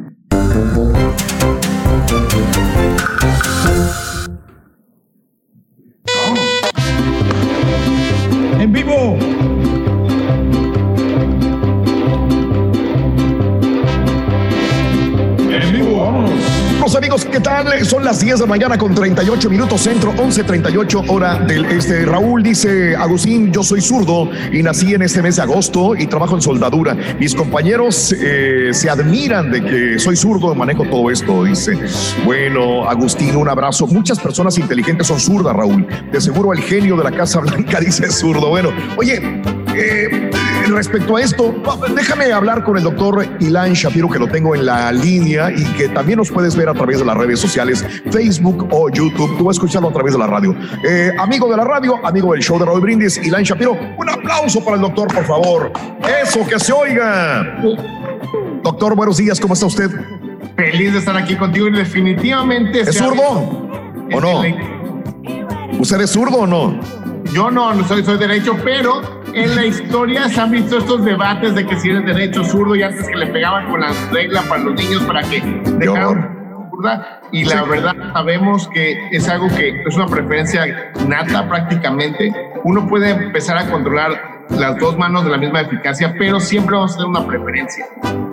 Speaker 8: En
Speaker 1: amigos, ¿qué tal? Son las 10 de la mañana con 38 minutos centro, 11.38 hora del este. Raúl dice, Agustín, yo soy zurdo y nací en este mes de agosto y trabajo en soldadura. Mis compañeros eh, se admiran de que soy zurdo, manejo todo esto, dice. Bueno, Agustín, un abrazo. Muchas personas inteligentes son zurdas, Raúl. De seguro el genio de la Casa Blanca *laughs* dice zurdo. Bueno, oye, eh, respecto a esto, déjame hablar con el doctor Ilan Shapiro, que lo tengo en la línea y que también nos puedes ver a través de las redes sociales, Facebook o YouTube. Tú vas a escucharlo a través de la radio. Eh, amigo de la radio, amigo del show de Raúl Brindis, Ilan Shapiro, un aplauso para el doctor, por favor. Eso, que se oiga. Doctor, buenos días, ¿cómo está usted?
Speaker 29: Feliz de estar aquí contigo y definitivamente...
Speaker 1: ¿Es zurdo o no? ¿Usted es zurdo o no?
Speaker 29: Yo no, no soy, soy derecho, pero en la historia se han visto estos debates de que si eres derecho, zurdo, y antes que le pegaban con las reglas para los niños para que dejaran y la verdad sabemos que es algo que es una preferencia nata prácticamente. Uno puede empezar a controlar las dos manos de la misma eficacia, pero siempre vamos a tener una preferencia.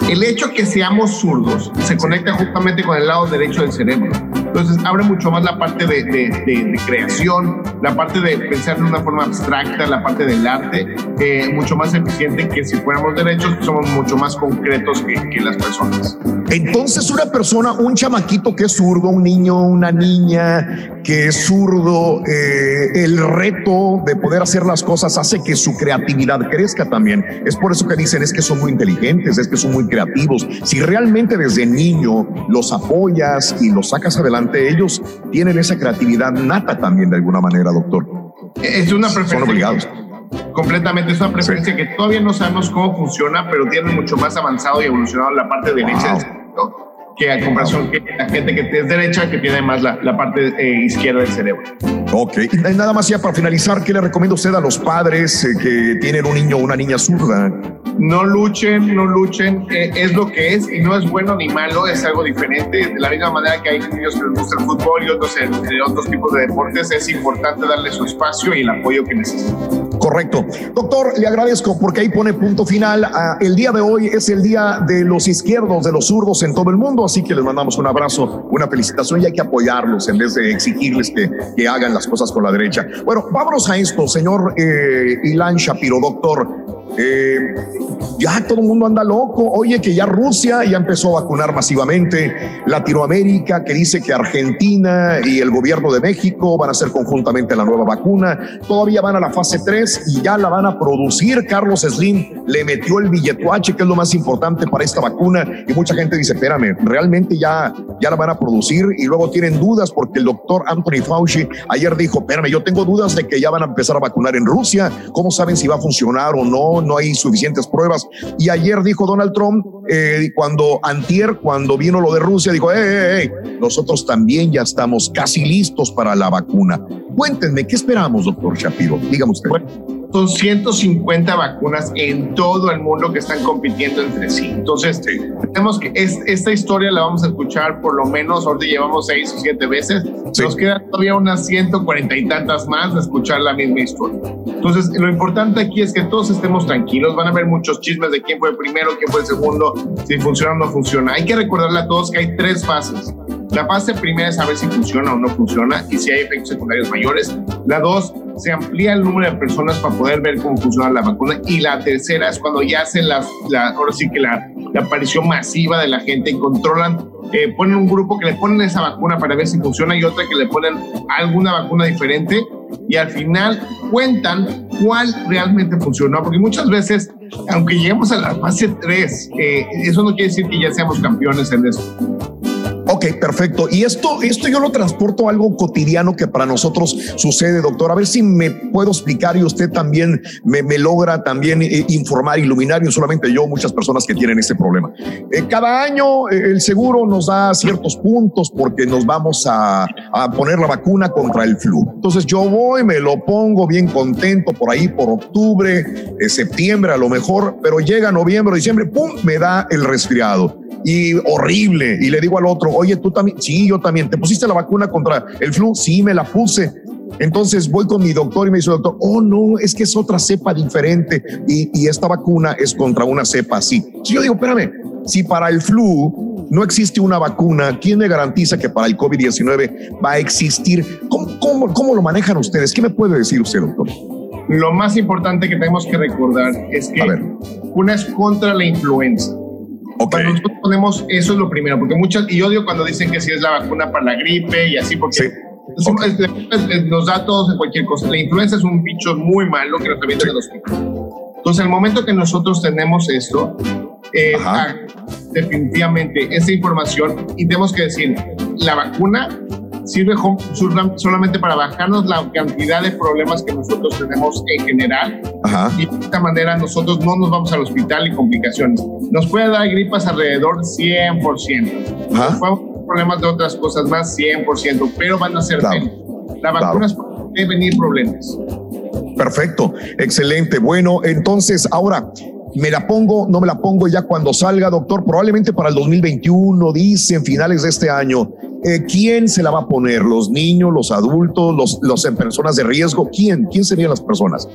Speaker 29: El hecho que seamos zurdos se conecta justamente con el lado derecho del cerebro. Entonces abre mucho más la parte de, de, creación, la parte de pensar de una forma abstracta, la parte del arte, eh, mucho más eficiente que si fuéramos derechos, somos mucho más concretos que, que las personas.
Speaker 1: Entonces una persona, un chamaquito que es zurdo, un niño, una niña que es zurdo, eh, el reto de poder hacer las cosas hace que su creatividad crezca también. Es por eso que dicen es que son muy inteligentes, es que son muy creativos. Si realmente desde niño los apoyas y los sacas adelante, ellos tienen esa creatividad nata también de alguna manera, doctor.
Speaker 29: Es una preferencia. Son obligados. Completamente, es una preferencia que todavía no sabemos cómo funciona, pero tiene mucho más avanzado y evolucionado la parte derecha que a comparación que la gente que es derecha que tiene más la, la parte eh, izquierda del cerebro.
Speaker 1: Ok, nada más ya para finalizar, ¿qué le recomienda usted a los padres eh, que tienen un niño o una niña zurda?
Speaker 29: No luchen, no luchen, eh, es lo que es y no es bueno ni malo, es algo diferente. De la misma manera que hay niños que les gusta el fútbol y otros en, otros tipos de deportes, es importante darle su espacio y el apoyo que necesitan.
Speaker 1: Correcto. Doctor, le agradezco porque ahí pone punto final. El día de hoy es el día de los izquierdos, de los zurdos en todo el mundo, así que les mandamos un abrazo, una felicitación y hay que apoyarlos en vez de exigirles que, que hagan las cosas con la derecha. Bueno, vámonos a esto, señor eh, Ilan Shapiro, doctor. Eh, ya todo el mundo anda loco. Oye, que ya Rusia ya empezó a vacunar masivamente. Latinoamérica, que dice que Argentina y el gobierno de México van a hacer conjuntamente la nueva vacuna. Todavía van a la fase 3 y ya la van a producir. Carlos Slim le metió el billetuache, que es lo más importante para esta vacuna. Y mucha gente dice, espérame, realmente ya, ya la van a producir. Y luego tienen dudas porque el doctor Anthony Fauci ayer dijo, espérame, yo tengo dudas de que ya van a empezar a vacunar en Rusia. ¿Cómo saben si va a funcionar o no? No hay suficientes pruebas. Y ayer dijo Donald Trump, eh, cuando antier, cuando vino lo de Rusia, dijo, hey, nosotros también ya estamos casi listos para la vacuna. Cuéntenme, ¿qué esperamos, doctor Shapiro? Dígame usted.
Speaker 29: Son 150 vacunas en todo el mundo que están compitiendo entre sí. Entonces, tenemos que esta historia la vamos a escuchar por lo menos, ahorita llevamos seis o siete veces. Nos quedan todavía unas 140 y tantas más de escuchar la misma historia. Entonces, lo importante aquí es que todos estemos tranquilos. Van a haber muchos chismes de quién fue el primero, quién fue el segundo, si funciona o no funciona. Hay que recordarle a todos que hay tres fases. La fase primera es saber si funciona o no funciona y si hay efectos secundarios mayores. La dos, se amplía el número de personas para poder ver cómo funciona la vacuna. Y la tercera es cuando ya hacen la, ahora sí que la, la aparición masiva de la gente y controlan, eh, ponen un grupo que le ponen esa vacuna para ver si funciona y otra que le ponen alguna vacuna diferente y al final cuentan cuál realmente funcionó, porque muchas veces, aunque lleguemos a la fase 3, eh, eso no quiere decir que ya seamos campeones en eso.
Speaker 1: Ok, perfecto. Y esto, esto yo lo transporto a algo cotidiano que para nosotros sucede, doctor. A ver si me puedo explicar y usted también me, logra también eh, informar, iluminar, y no solamente yo, muchas personas que tienen este problema. Eh, cada año eh, el seguro nos da ciertos puntos porque nos vamos a, a, poner la vacuna contra el flu. Entonces yo voy, me lo pongo bien contento por ahí por octubre, septiembre a lo mejor, pero llega noviembre, diciembre, ¡pum! me da el resfriado y horrible. Y le digo al otro, oye, tú también, sí, yo también, ¿te pusiste la vacuna contra el flu? Sí, me la puse. Entonces voy con mi doctor y me dice, doctor, oh no, es que es otra cepa diferente y, y esta vacuna es contra una cepa así. yo digo, espérame, si para el flu no existe una vacuna, ¿quién me garantiza que para el COVID-19 va a existir? ¿Cómo, cómo, cómo lo manejan ustedes? ¿Qué me puede decir usted, doctor?
Speaker 29: Lo más importante que tenemos que recordar es que una es contra la influenza cuando nosotros ponemos, eso es lo primero, porque muchas, y odio cuando dicen que si es la vacuna para la gripe y así, porque nos da todos en cualquier cosa. La influenza es un bicho muy malo que nos revienta de los Entonces, el momento que nosotros tenemos esto, eh, ah, definitivamente esa información, y tenemos que decir, la vacuna sirve solamente para bajarnos la cantidad de problemas que nosotros tenemos en general. Y de esta manera nosotros no nos vamos al hospital y complicaciones. Nos puede dar gripas alrededor 100%. Ajá. problemas de otras cosas más 100%, pero van a ser menos. La vacuna claro. puede venir problemas.
Speaker 1: Perfecto, excelente. Bueno, entonces ahora me la pongo, no me la pongo ya cuando salga, doctor, probablemente para el 2021, dicen finales de este año. Eh, ¿quién se la va a poner? ¿Los niños, los adultos, los, los en personas de riesgo? ¿Quién? ¿Quién serían las personas?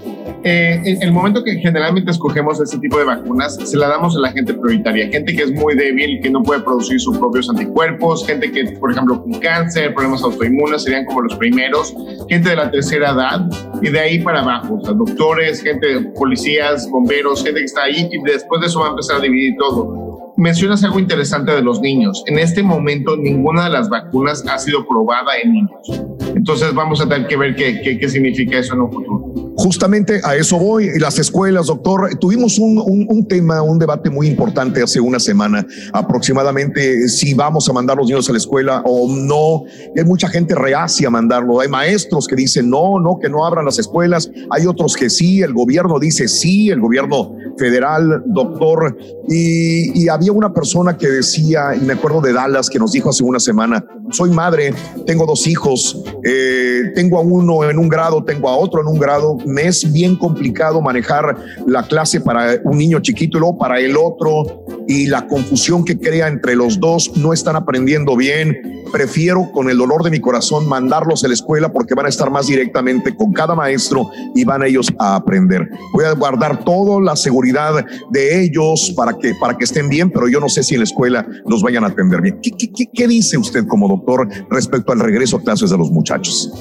Speaker 29: Eh, en el momento que generalmente escogemos este tipo de vacunas, se la damos a la gente prioritaria, gente que es muy débil, que no puede producir sus propios anticuerpos, gente que, por ejemplo, con cáncer, problemas autoinmunes, serían como los primeros, gente de la tercera edad y de ahí para abajo, o sea, doctores, gente, policías, bomberos, gente que está ahí y después de eso va a empezar a dividir todo mencionas algo interesante de los niños. En este momento ninguna de las vacunas ha sido probada en niños. Entonces vamos a tener que ver qué, qué, qué significa eso en un futuro.
Speaker 1: Justamente a eso voy. Las escuelas, doctor, tuvimos un, un, tema, un debate muy importante hace una semana aproximadamente si vamos a mandar los niños a la escuela o no. Hay mucha gente reacia a mandarlo. Hay maestros que dicen no, no, que no abran las escuelas. Hay otros que sí. El gobierno dice sí, el gobierno federal, doctor. Y, y había una persona que decía, me acuerdo de Dallas, que nos dijo hace una semana, soy madre, tengo dos hijos, eh, tengo a uno en un grado, tengo a otro en un grado, me es bien complicado manejar la clase para un niño chiquito y luego para el otro y la confusión que crea entre los dos, no están aprendiendo bien. Prefiero con el dolor de mi corazón mandarlos a la escuela porque van a estar más directamente con cada maestro y van ellos a aprender. Voy a guardar toda la seguridad de ellos para que, para que estén bien, pero yo no sé si en la escuela los vayan a atender bien. ¿Qué, qué, qué dice usted como doctor respecto al regreso a clases de los muchachos?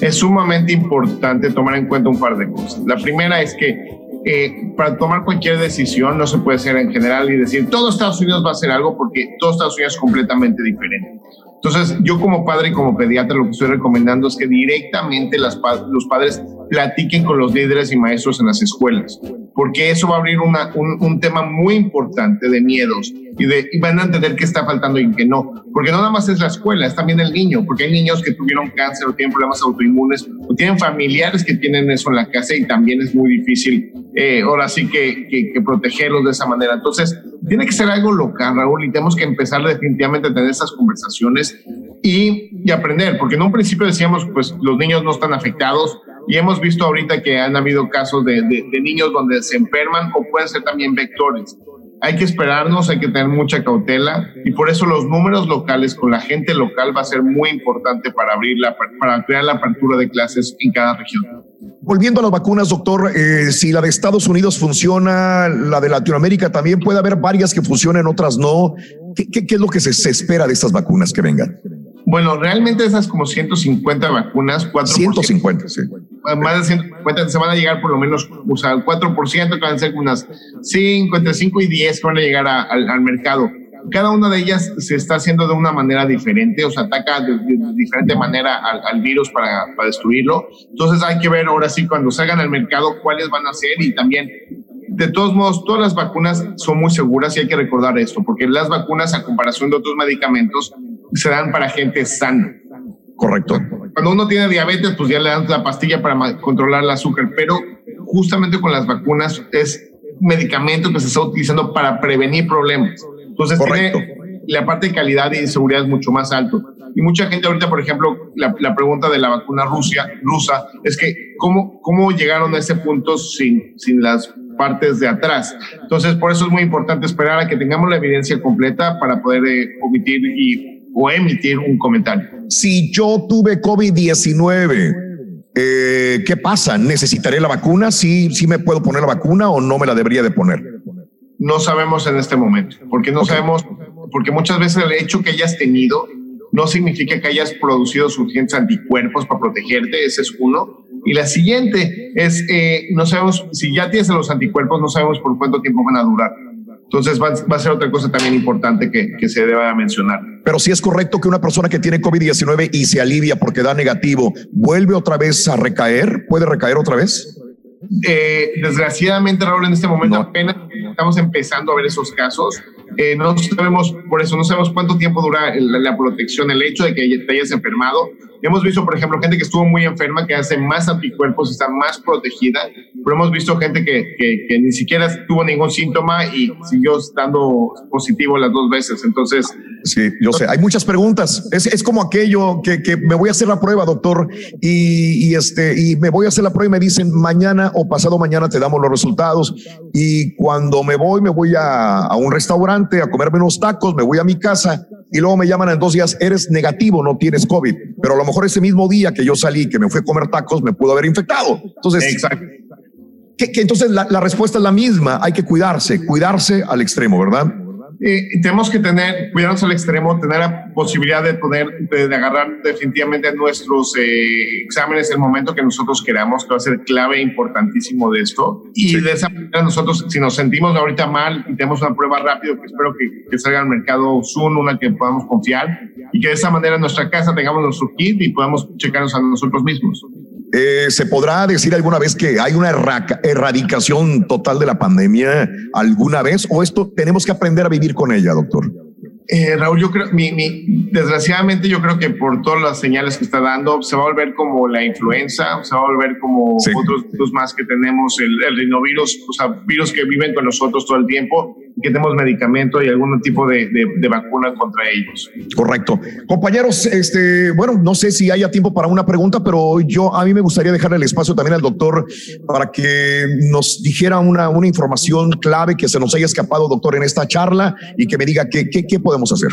Speaker 29: Es sumamente importante tomar en cuenta un par de cosas. La primera es que eh, para tomar cualquier decisión no se puede ser en general y decir todo Estados Unidos va a hacer algo porque todo Estados Unidos es completamente diferente. Entonces, yo como padre y como pediatra lo que estoy recomendando es que directamente los padres platiquen con los líderes y maestros en las escuelas, porque eso va a abrir una, un, un, tema muy importante de miedos y, de, y van a entender qué está faltando y qué no, porque no nada más es la escuela, es también el niño, porque hay niños que tuvieron cáncer o tienen problemas autoinmunes o tienen familiares que tienen eso en la casa y también es muy difícil eh, ahora sí que, que, que, protegerlos de esa manera. Entonces, tiene que ser algo local, Raúl, y tenemos que empezar definitivamente a tener esas conversaciones y, y aprender, porque en un principio decíamos, pues los niños no están afectados, y hemos visto ahorita que han habido casos de, de, niños donde se enferman o pueden ser también vectores. Hay que esperarnos, hay que tener mucha cautela y por eso los números locales con la gente local va a ser muy importante para abrir la, para crear la apertura de clases en cada región.
Speaker 1: Volviendo a las vacunas, doctor, eh, si la de Estados Unidos funciona, la de Latinoamérica también puede haber varias que funcionen, otras no. ¿Qué, es lo que se espera de estas vacunas que vengan?
Speaker 29: Bueno, realmente esas como 150 vacunas, 4%.
Speaker 1: 150, sí.
Speaker 29: Más de 150 se van a llegar por lo menos, o sea, el 4% que van a ser unas 5, entre 5 y 10 que van a llegar a, al, al, mercado. Cada una de ellas se está haciendo de una manera diferente, o sea, ataca de, de, de diferente manera al, al virus para, para, destruirlo. Entonces hay que ver ahora sí cuando salgan al mercado cuáles van a ser y también de todos modos, todas las vacunas son muy seguras y hay que recordar esto, porque las vacunas, a comparación de otros medicamentos, se dan para gente sana.
Speaker 1: Correcto.
Speaker 29: Cuando uno tiene diabetes, pues ya le dan la pastilla para controlar el azúcar, pero justamente con las vacunas es medicamento que se está utilizando para prevenir problemas. Entonces, Correcto. tiene la parte de calidad y de seguridad es mucho más alto. Y mucha gente ahorita, por ejemplo, la, la pregunta de la vacuna Rusia, rusa es que ¿cómo, cómo llegaron a ese punto sin, sin las partes de atrás. Entonces, por eso es muy importante esperar a que tengamos la evidencia completa para poder eh, omitir y, o emitir un comentario.
Speaker 1: Si yo tuve COVID-19, eh, ¿qué pasa? ¿Necesitaré la vacuna? ¿Sí, ¿Sí me puedo poner la vacuna o no me la debería de poner?
Speaker 29: No sabemos en este momento, porque no okay. sabemos, porque muchas veces el hecho que hayas tenido no significa que hayas producido suficientes anticuerpos para protegerte, ese es uno. Y la siguiente es, eh, no sabemos, si ya tienes los anticuerpos, no sabemos por cuánto tiempo van a durar. Entonces va, va, a ser otra cosa también importante que, que se deba mencionar.
Speaker 1: Pero si es correcto que una persona que tiene COVID-19 y se alivia porque da negativo, ¿vuelve otra vez a recaer? ¿Puede recaer otra vez?
Speaker 29: Eh, desgraciadamente, Raúl, en este momento no. apenas estamos empezando a ver esos casos. Eh, no sabemos, por eso no sabemos cuánto tiempo dura la, la, protección, el hecho de que te hayas enfermado. Hemos visto, por ejemplo, gente que estuvo muy enferma, que hace más anticuerpos, está más protegida, pero hemos visto gente que, que, que ni siquiera tuvo ningún síntoma y siguió estando positivo las dos veces. Entonces,
Speaker 1: Sí, yo sé. Hay muchas preguntas. Es, es como aquello que, que, me voy a hacer la prueba, doctor, y, y, este, y me voy a hacer la prueba y me dicen mañana o pasado mañana te damos los resultados. Y cuando me voy, me voy a, a un restaurante a comerme unos tacos, me voy a mi casa y luego me llaman en dos días, eres negativo, no tienes COVID. Pero a lo mejor ese mismo día que yo salí, que me fui a comer tacos, me pudo haber infectado. Entonces,
Speaker 29: Exacto.
Speaker 1: Que, que entonces la, la respuesta es la misma. Hay que cuidarse, cuidarse al extremo, ¿verdad?
Speaker 29: Eh, tenemos que tener, cuidarnos al extremo, tener la posibilidad de poder, de, de agarrar definitivamente nuestros eh, exámenes en el momento que nosotros queramos, que va a ser clave importantísimo de esto. Y sí. de esa manera nosotros, si nos sentimos ahorita mal y tenemos una prueba rápido, que espero que, que salga al mercado Zoom, una que podamos confiar, y que de esa manera en nuestra casa tengamos nuestro kit y podamos checarnos a nosotros mismos.
Speaker 1: Eh, ¿Se podrá decir alguna vez que hay una erradicación total de la pandemia alguna vez o esto tenemos que aprender a vivir con ella, doctor?
Speaker 29: Eh, Raúl, yo creo, mi, mi, desgraciadamente yo creo que por todas las señales que está dando, se va a volver como la influenza, se va a volver como sí. otros virus más que tenemos, el, el rinovirus, o sea, virus que viven con nosotros todo el tiempo. Que tenemos medicamento y algún tipo de, de, vacuna contra ellos.
Speaker 1: Correcto. Compañeros, este, bueno, no sé si haya tiempo para una pregunta, pero yo a mí me gustaría dejarle el espacio también al doctor para que nos dijera una, una información clave que se nos haya escapado, doctor, en esta charla y que me diga qué, qué, qué podemos hacer.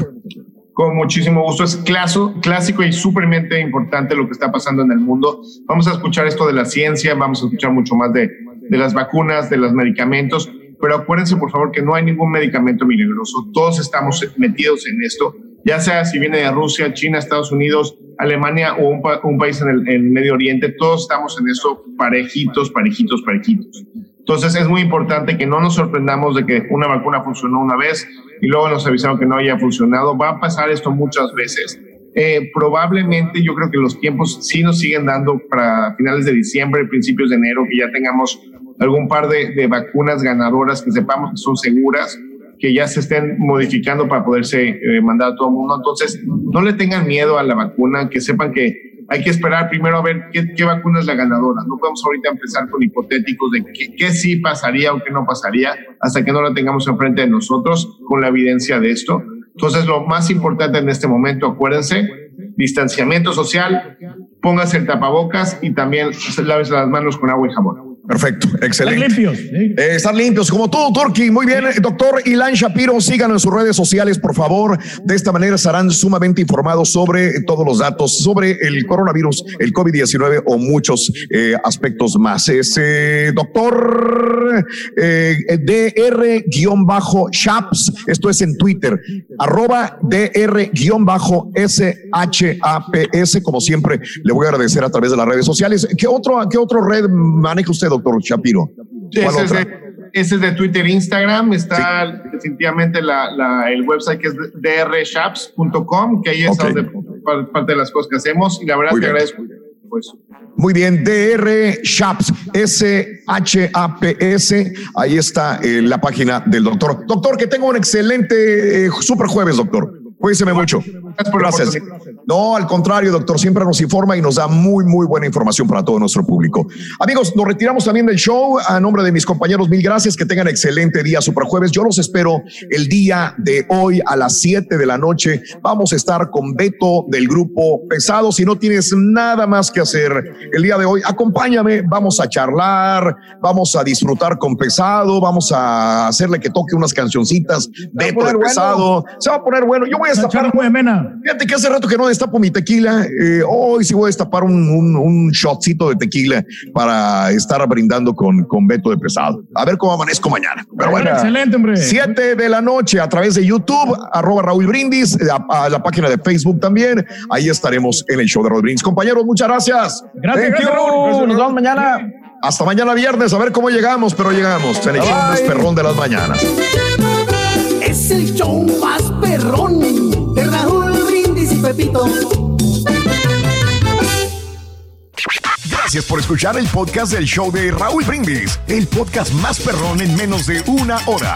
Speaker 29: Con muchísimo gusto. Es claso, clásico y súpermente importante lo que está pasando en el mundo. Vamos a escuchar esto de la ciencia, vamos a escuchar mucho más de, de las vacunas, de los medicamentos, pero acuérdense por favor que no hay ningún medicamento milagroso. Todos estamos metidos en esto, ya sea si viene de Rusia, China, Estados Unidos, Alemania o un, país en el, en el Medio Oriente, todos estamos en esto parejitos, parejitos, parejitos. Entonces es muy importante que no nos sorprendamos de que una vacuna funcionó una vez y luego nos avisaron que no haya funcionado. Va a pasar esto muchas veces. Eh, probablemente yo creo que los tiempos sí nos siguen dando para finales de diciembre, principios de enero, que ya tengamos algún par de, vacunas ganadoras que sepamos que son seguras, que ya se estén modificando para poderse eh, mandar a todo el mundo. Entonces, no le tengan miedo a la vacuna, que sepan que hay que esperar primero a ver qué, vacuna es la ganadora. No podemos ahorita empezar con hipotéticos de qué, sí pasaría o qué no pasaría hasta que no la tengamos enfrente de nosotros con la evidencia de esto. Entonces, lo más importante en este momento, acuérdense, distanciamiento social, póngase el tapabocas y también lávese las manos con agua y jabón.
Speaker 1: Perfecto, excelente. Están limpios. Eh, están limpios, como todo, Turki. Muy bien, doctor Ilan Shapiro, síganos en sus redes sociales, por favor. De esta manera estarán sumamente informados sobre todos los datos, sobre el coronavirus, el COVID-19 o muchos eh, aspectos más. Doctor eh, DR-Shaps, esto es en Twitter, arroba DR-SHAPS, como siempre, le voy a agradecer a través de las redes sociales. ¿Qué otro, qué otro red maneja usted, doctor? Doctor Shapiro?
Speaker 29: Ese es, de, Twitter e Instagram. Está definitivamente la, el website que es drshaps.com, que ahí es donde parte de las cosas que hacemos. Y la verdad te agradezco. Pues.
Speaker 1: Muy bien, DR Shaps, S-H-A-P-S. Ahí está eh, la página del doctor. Doctor, que tenga un excelente eh, super jueves, doctor. Cuídense mucho. Gracias. No, al contrario, doctor, siempre nos informa y nos da muy, muy buena información para todo nuestro público. Amigos, nos retiramos también del show. A nombre de mis compañeros, mil gracias. Que tengan excelente día, Super Jueves. Yo los espero el día de hoy a las 7 de la noche. Vamos a estar con Beto del grupo Pesado. Si no tienes nada más que hacer el día de hoy, acompáñame. Vamos a charlar, vamos a disfrutar con Pesado, vamos a hacerle que toque unas cancioncitas. Beto de Pesado. Se va a poner bueno. Yo voy a destapar. Fíjate que hace rato que no destapo mi tequila. Eh, hoy sí voy a destapar un, un, shotcito de tequila para estar brindando con, con Beto de Pesado. A ver cómo amanezco mañana. Pero bueno,
Speaker 3: excelente, hombre.
Speaker 1: Siete de la noche a través de YouTube, arroba Raúl Brindis, a, la página de Facebook también. Ahí estaremos en el show de Raúl Brindis. Compañeros, muchas gracias.
Speaker 3: Gracias, Nos vemos mañana.
Speaker 1: Hasta mañana viernes, a ver cómo llegamos, pero llegamos en el show más perrón de las mañanas.
Speaker 28: Es el show más perrón de Raúl Brindis y Pepito.
Speaker 1: Gracias por escuchar el podcast del show de Raúl Brindis, el podcast más perrón en menos de una hora.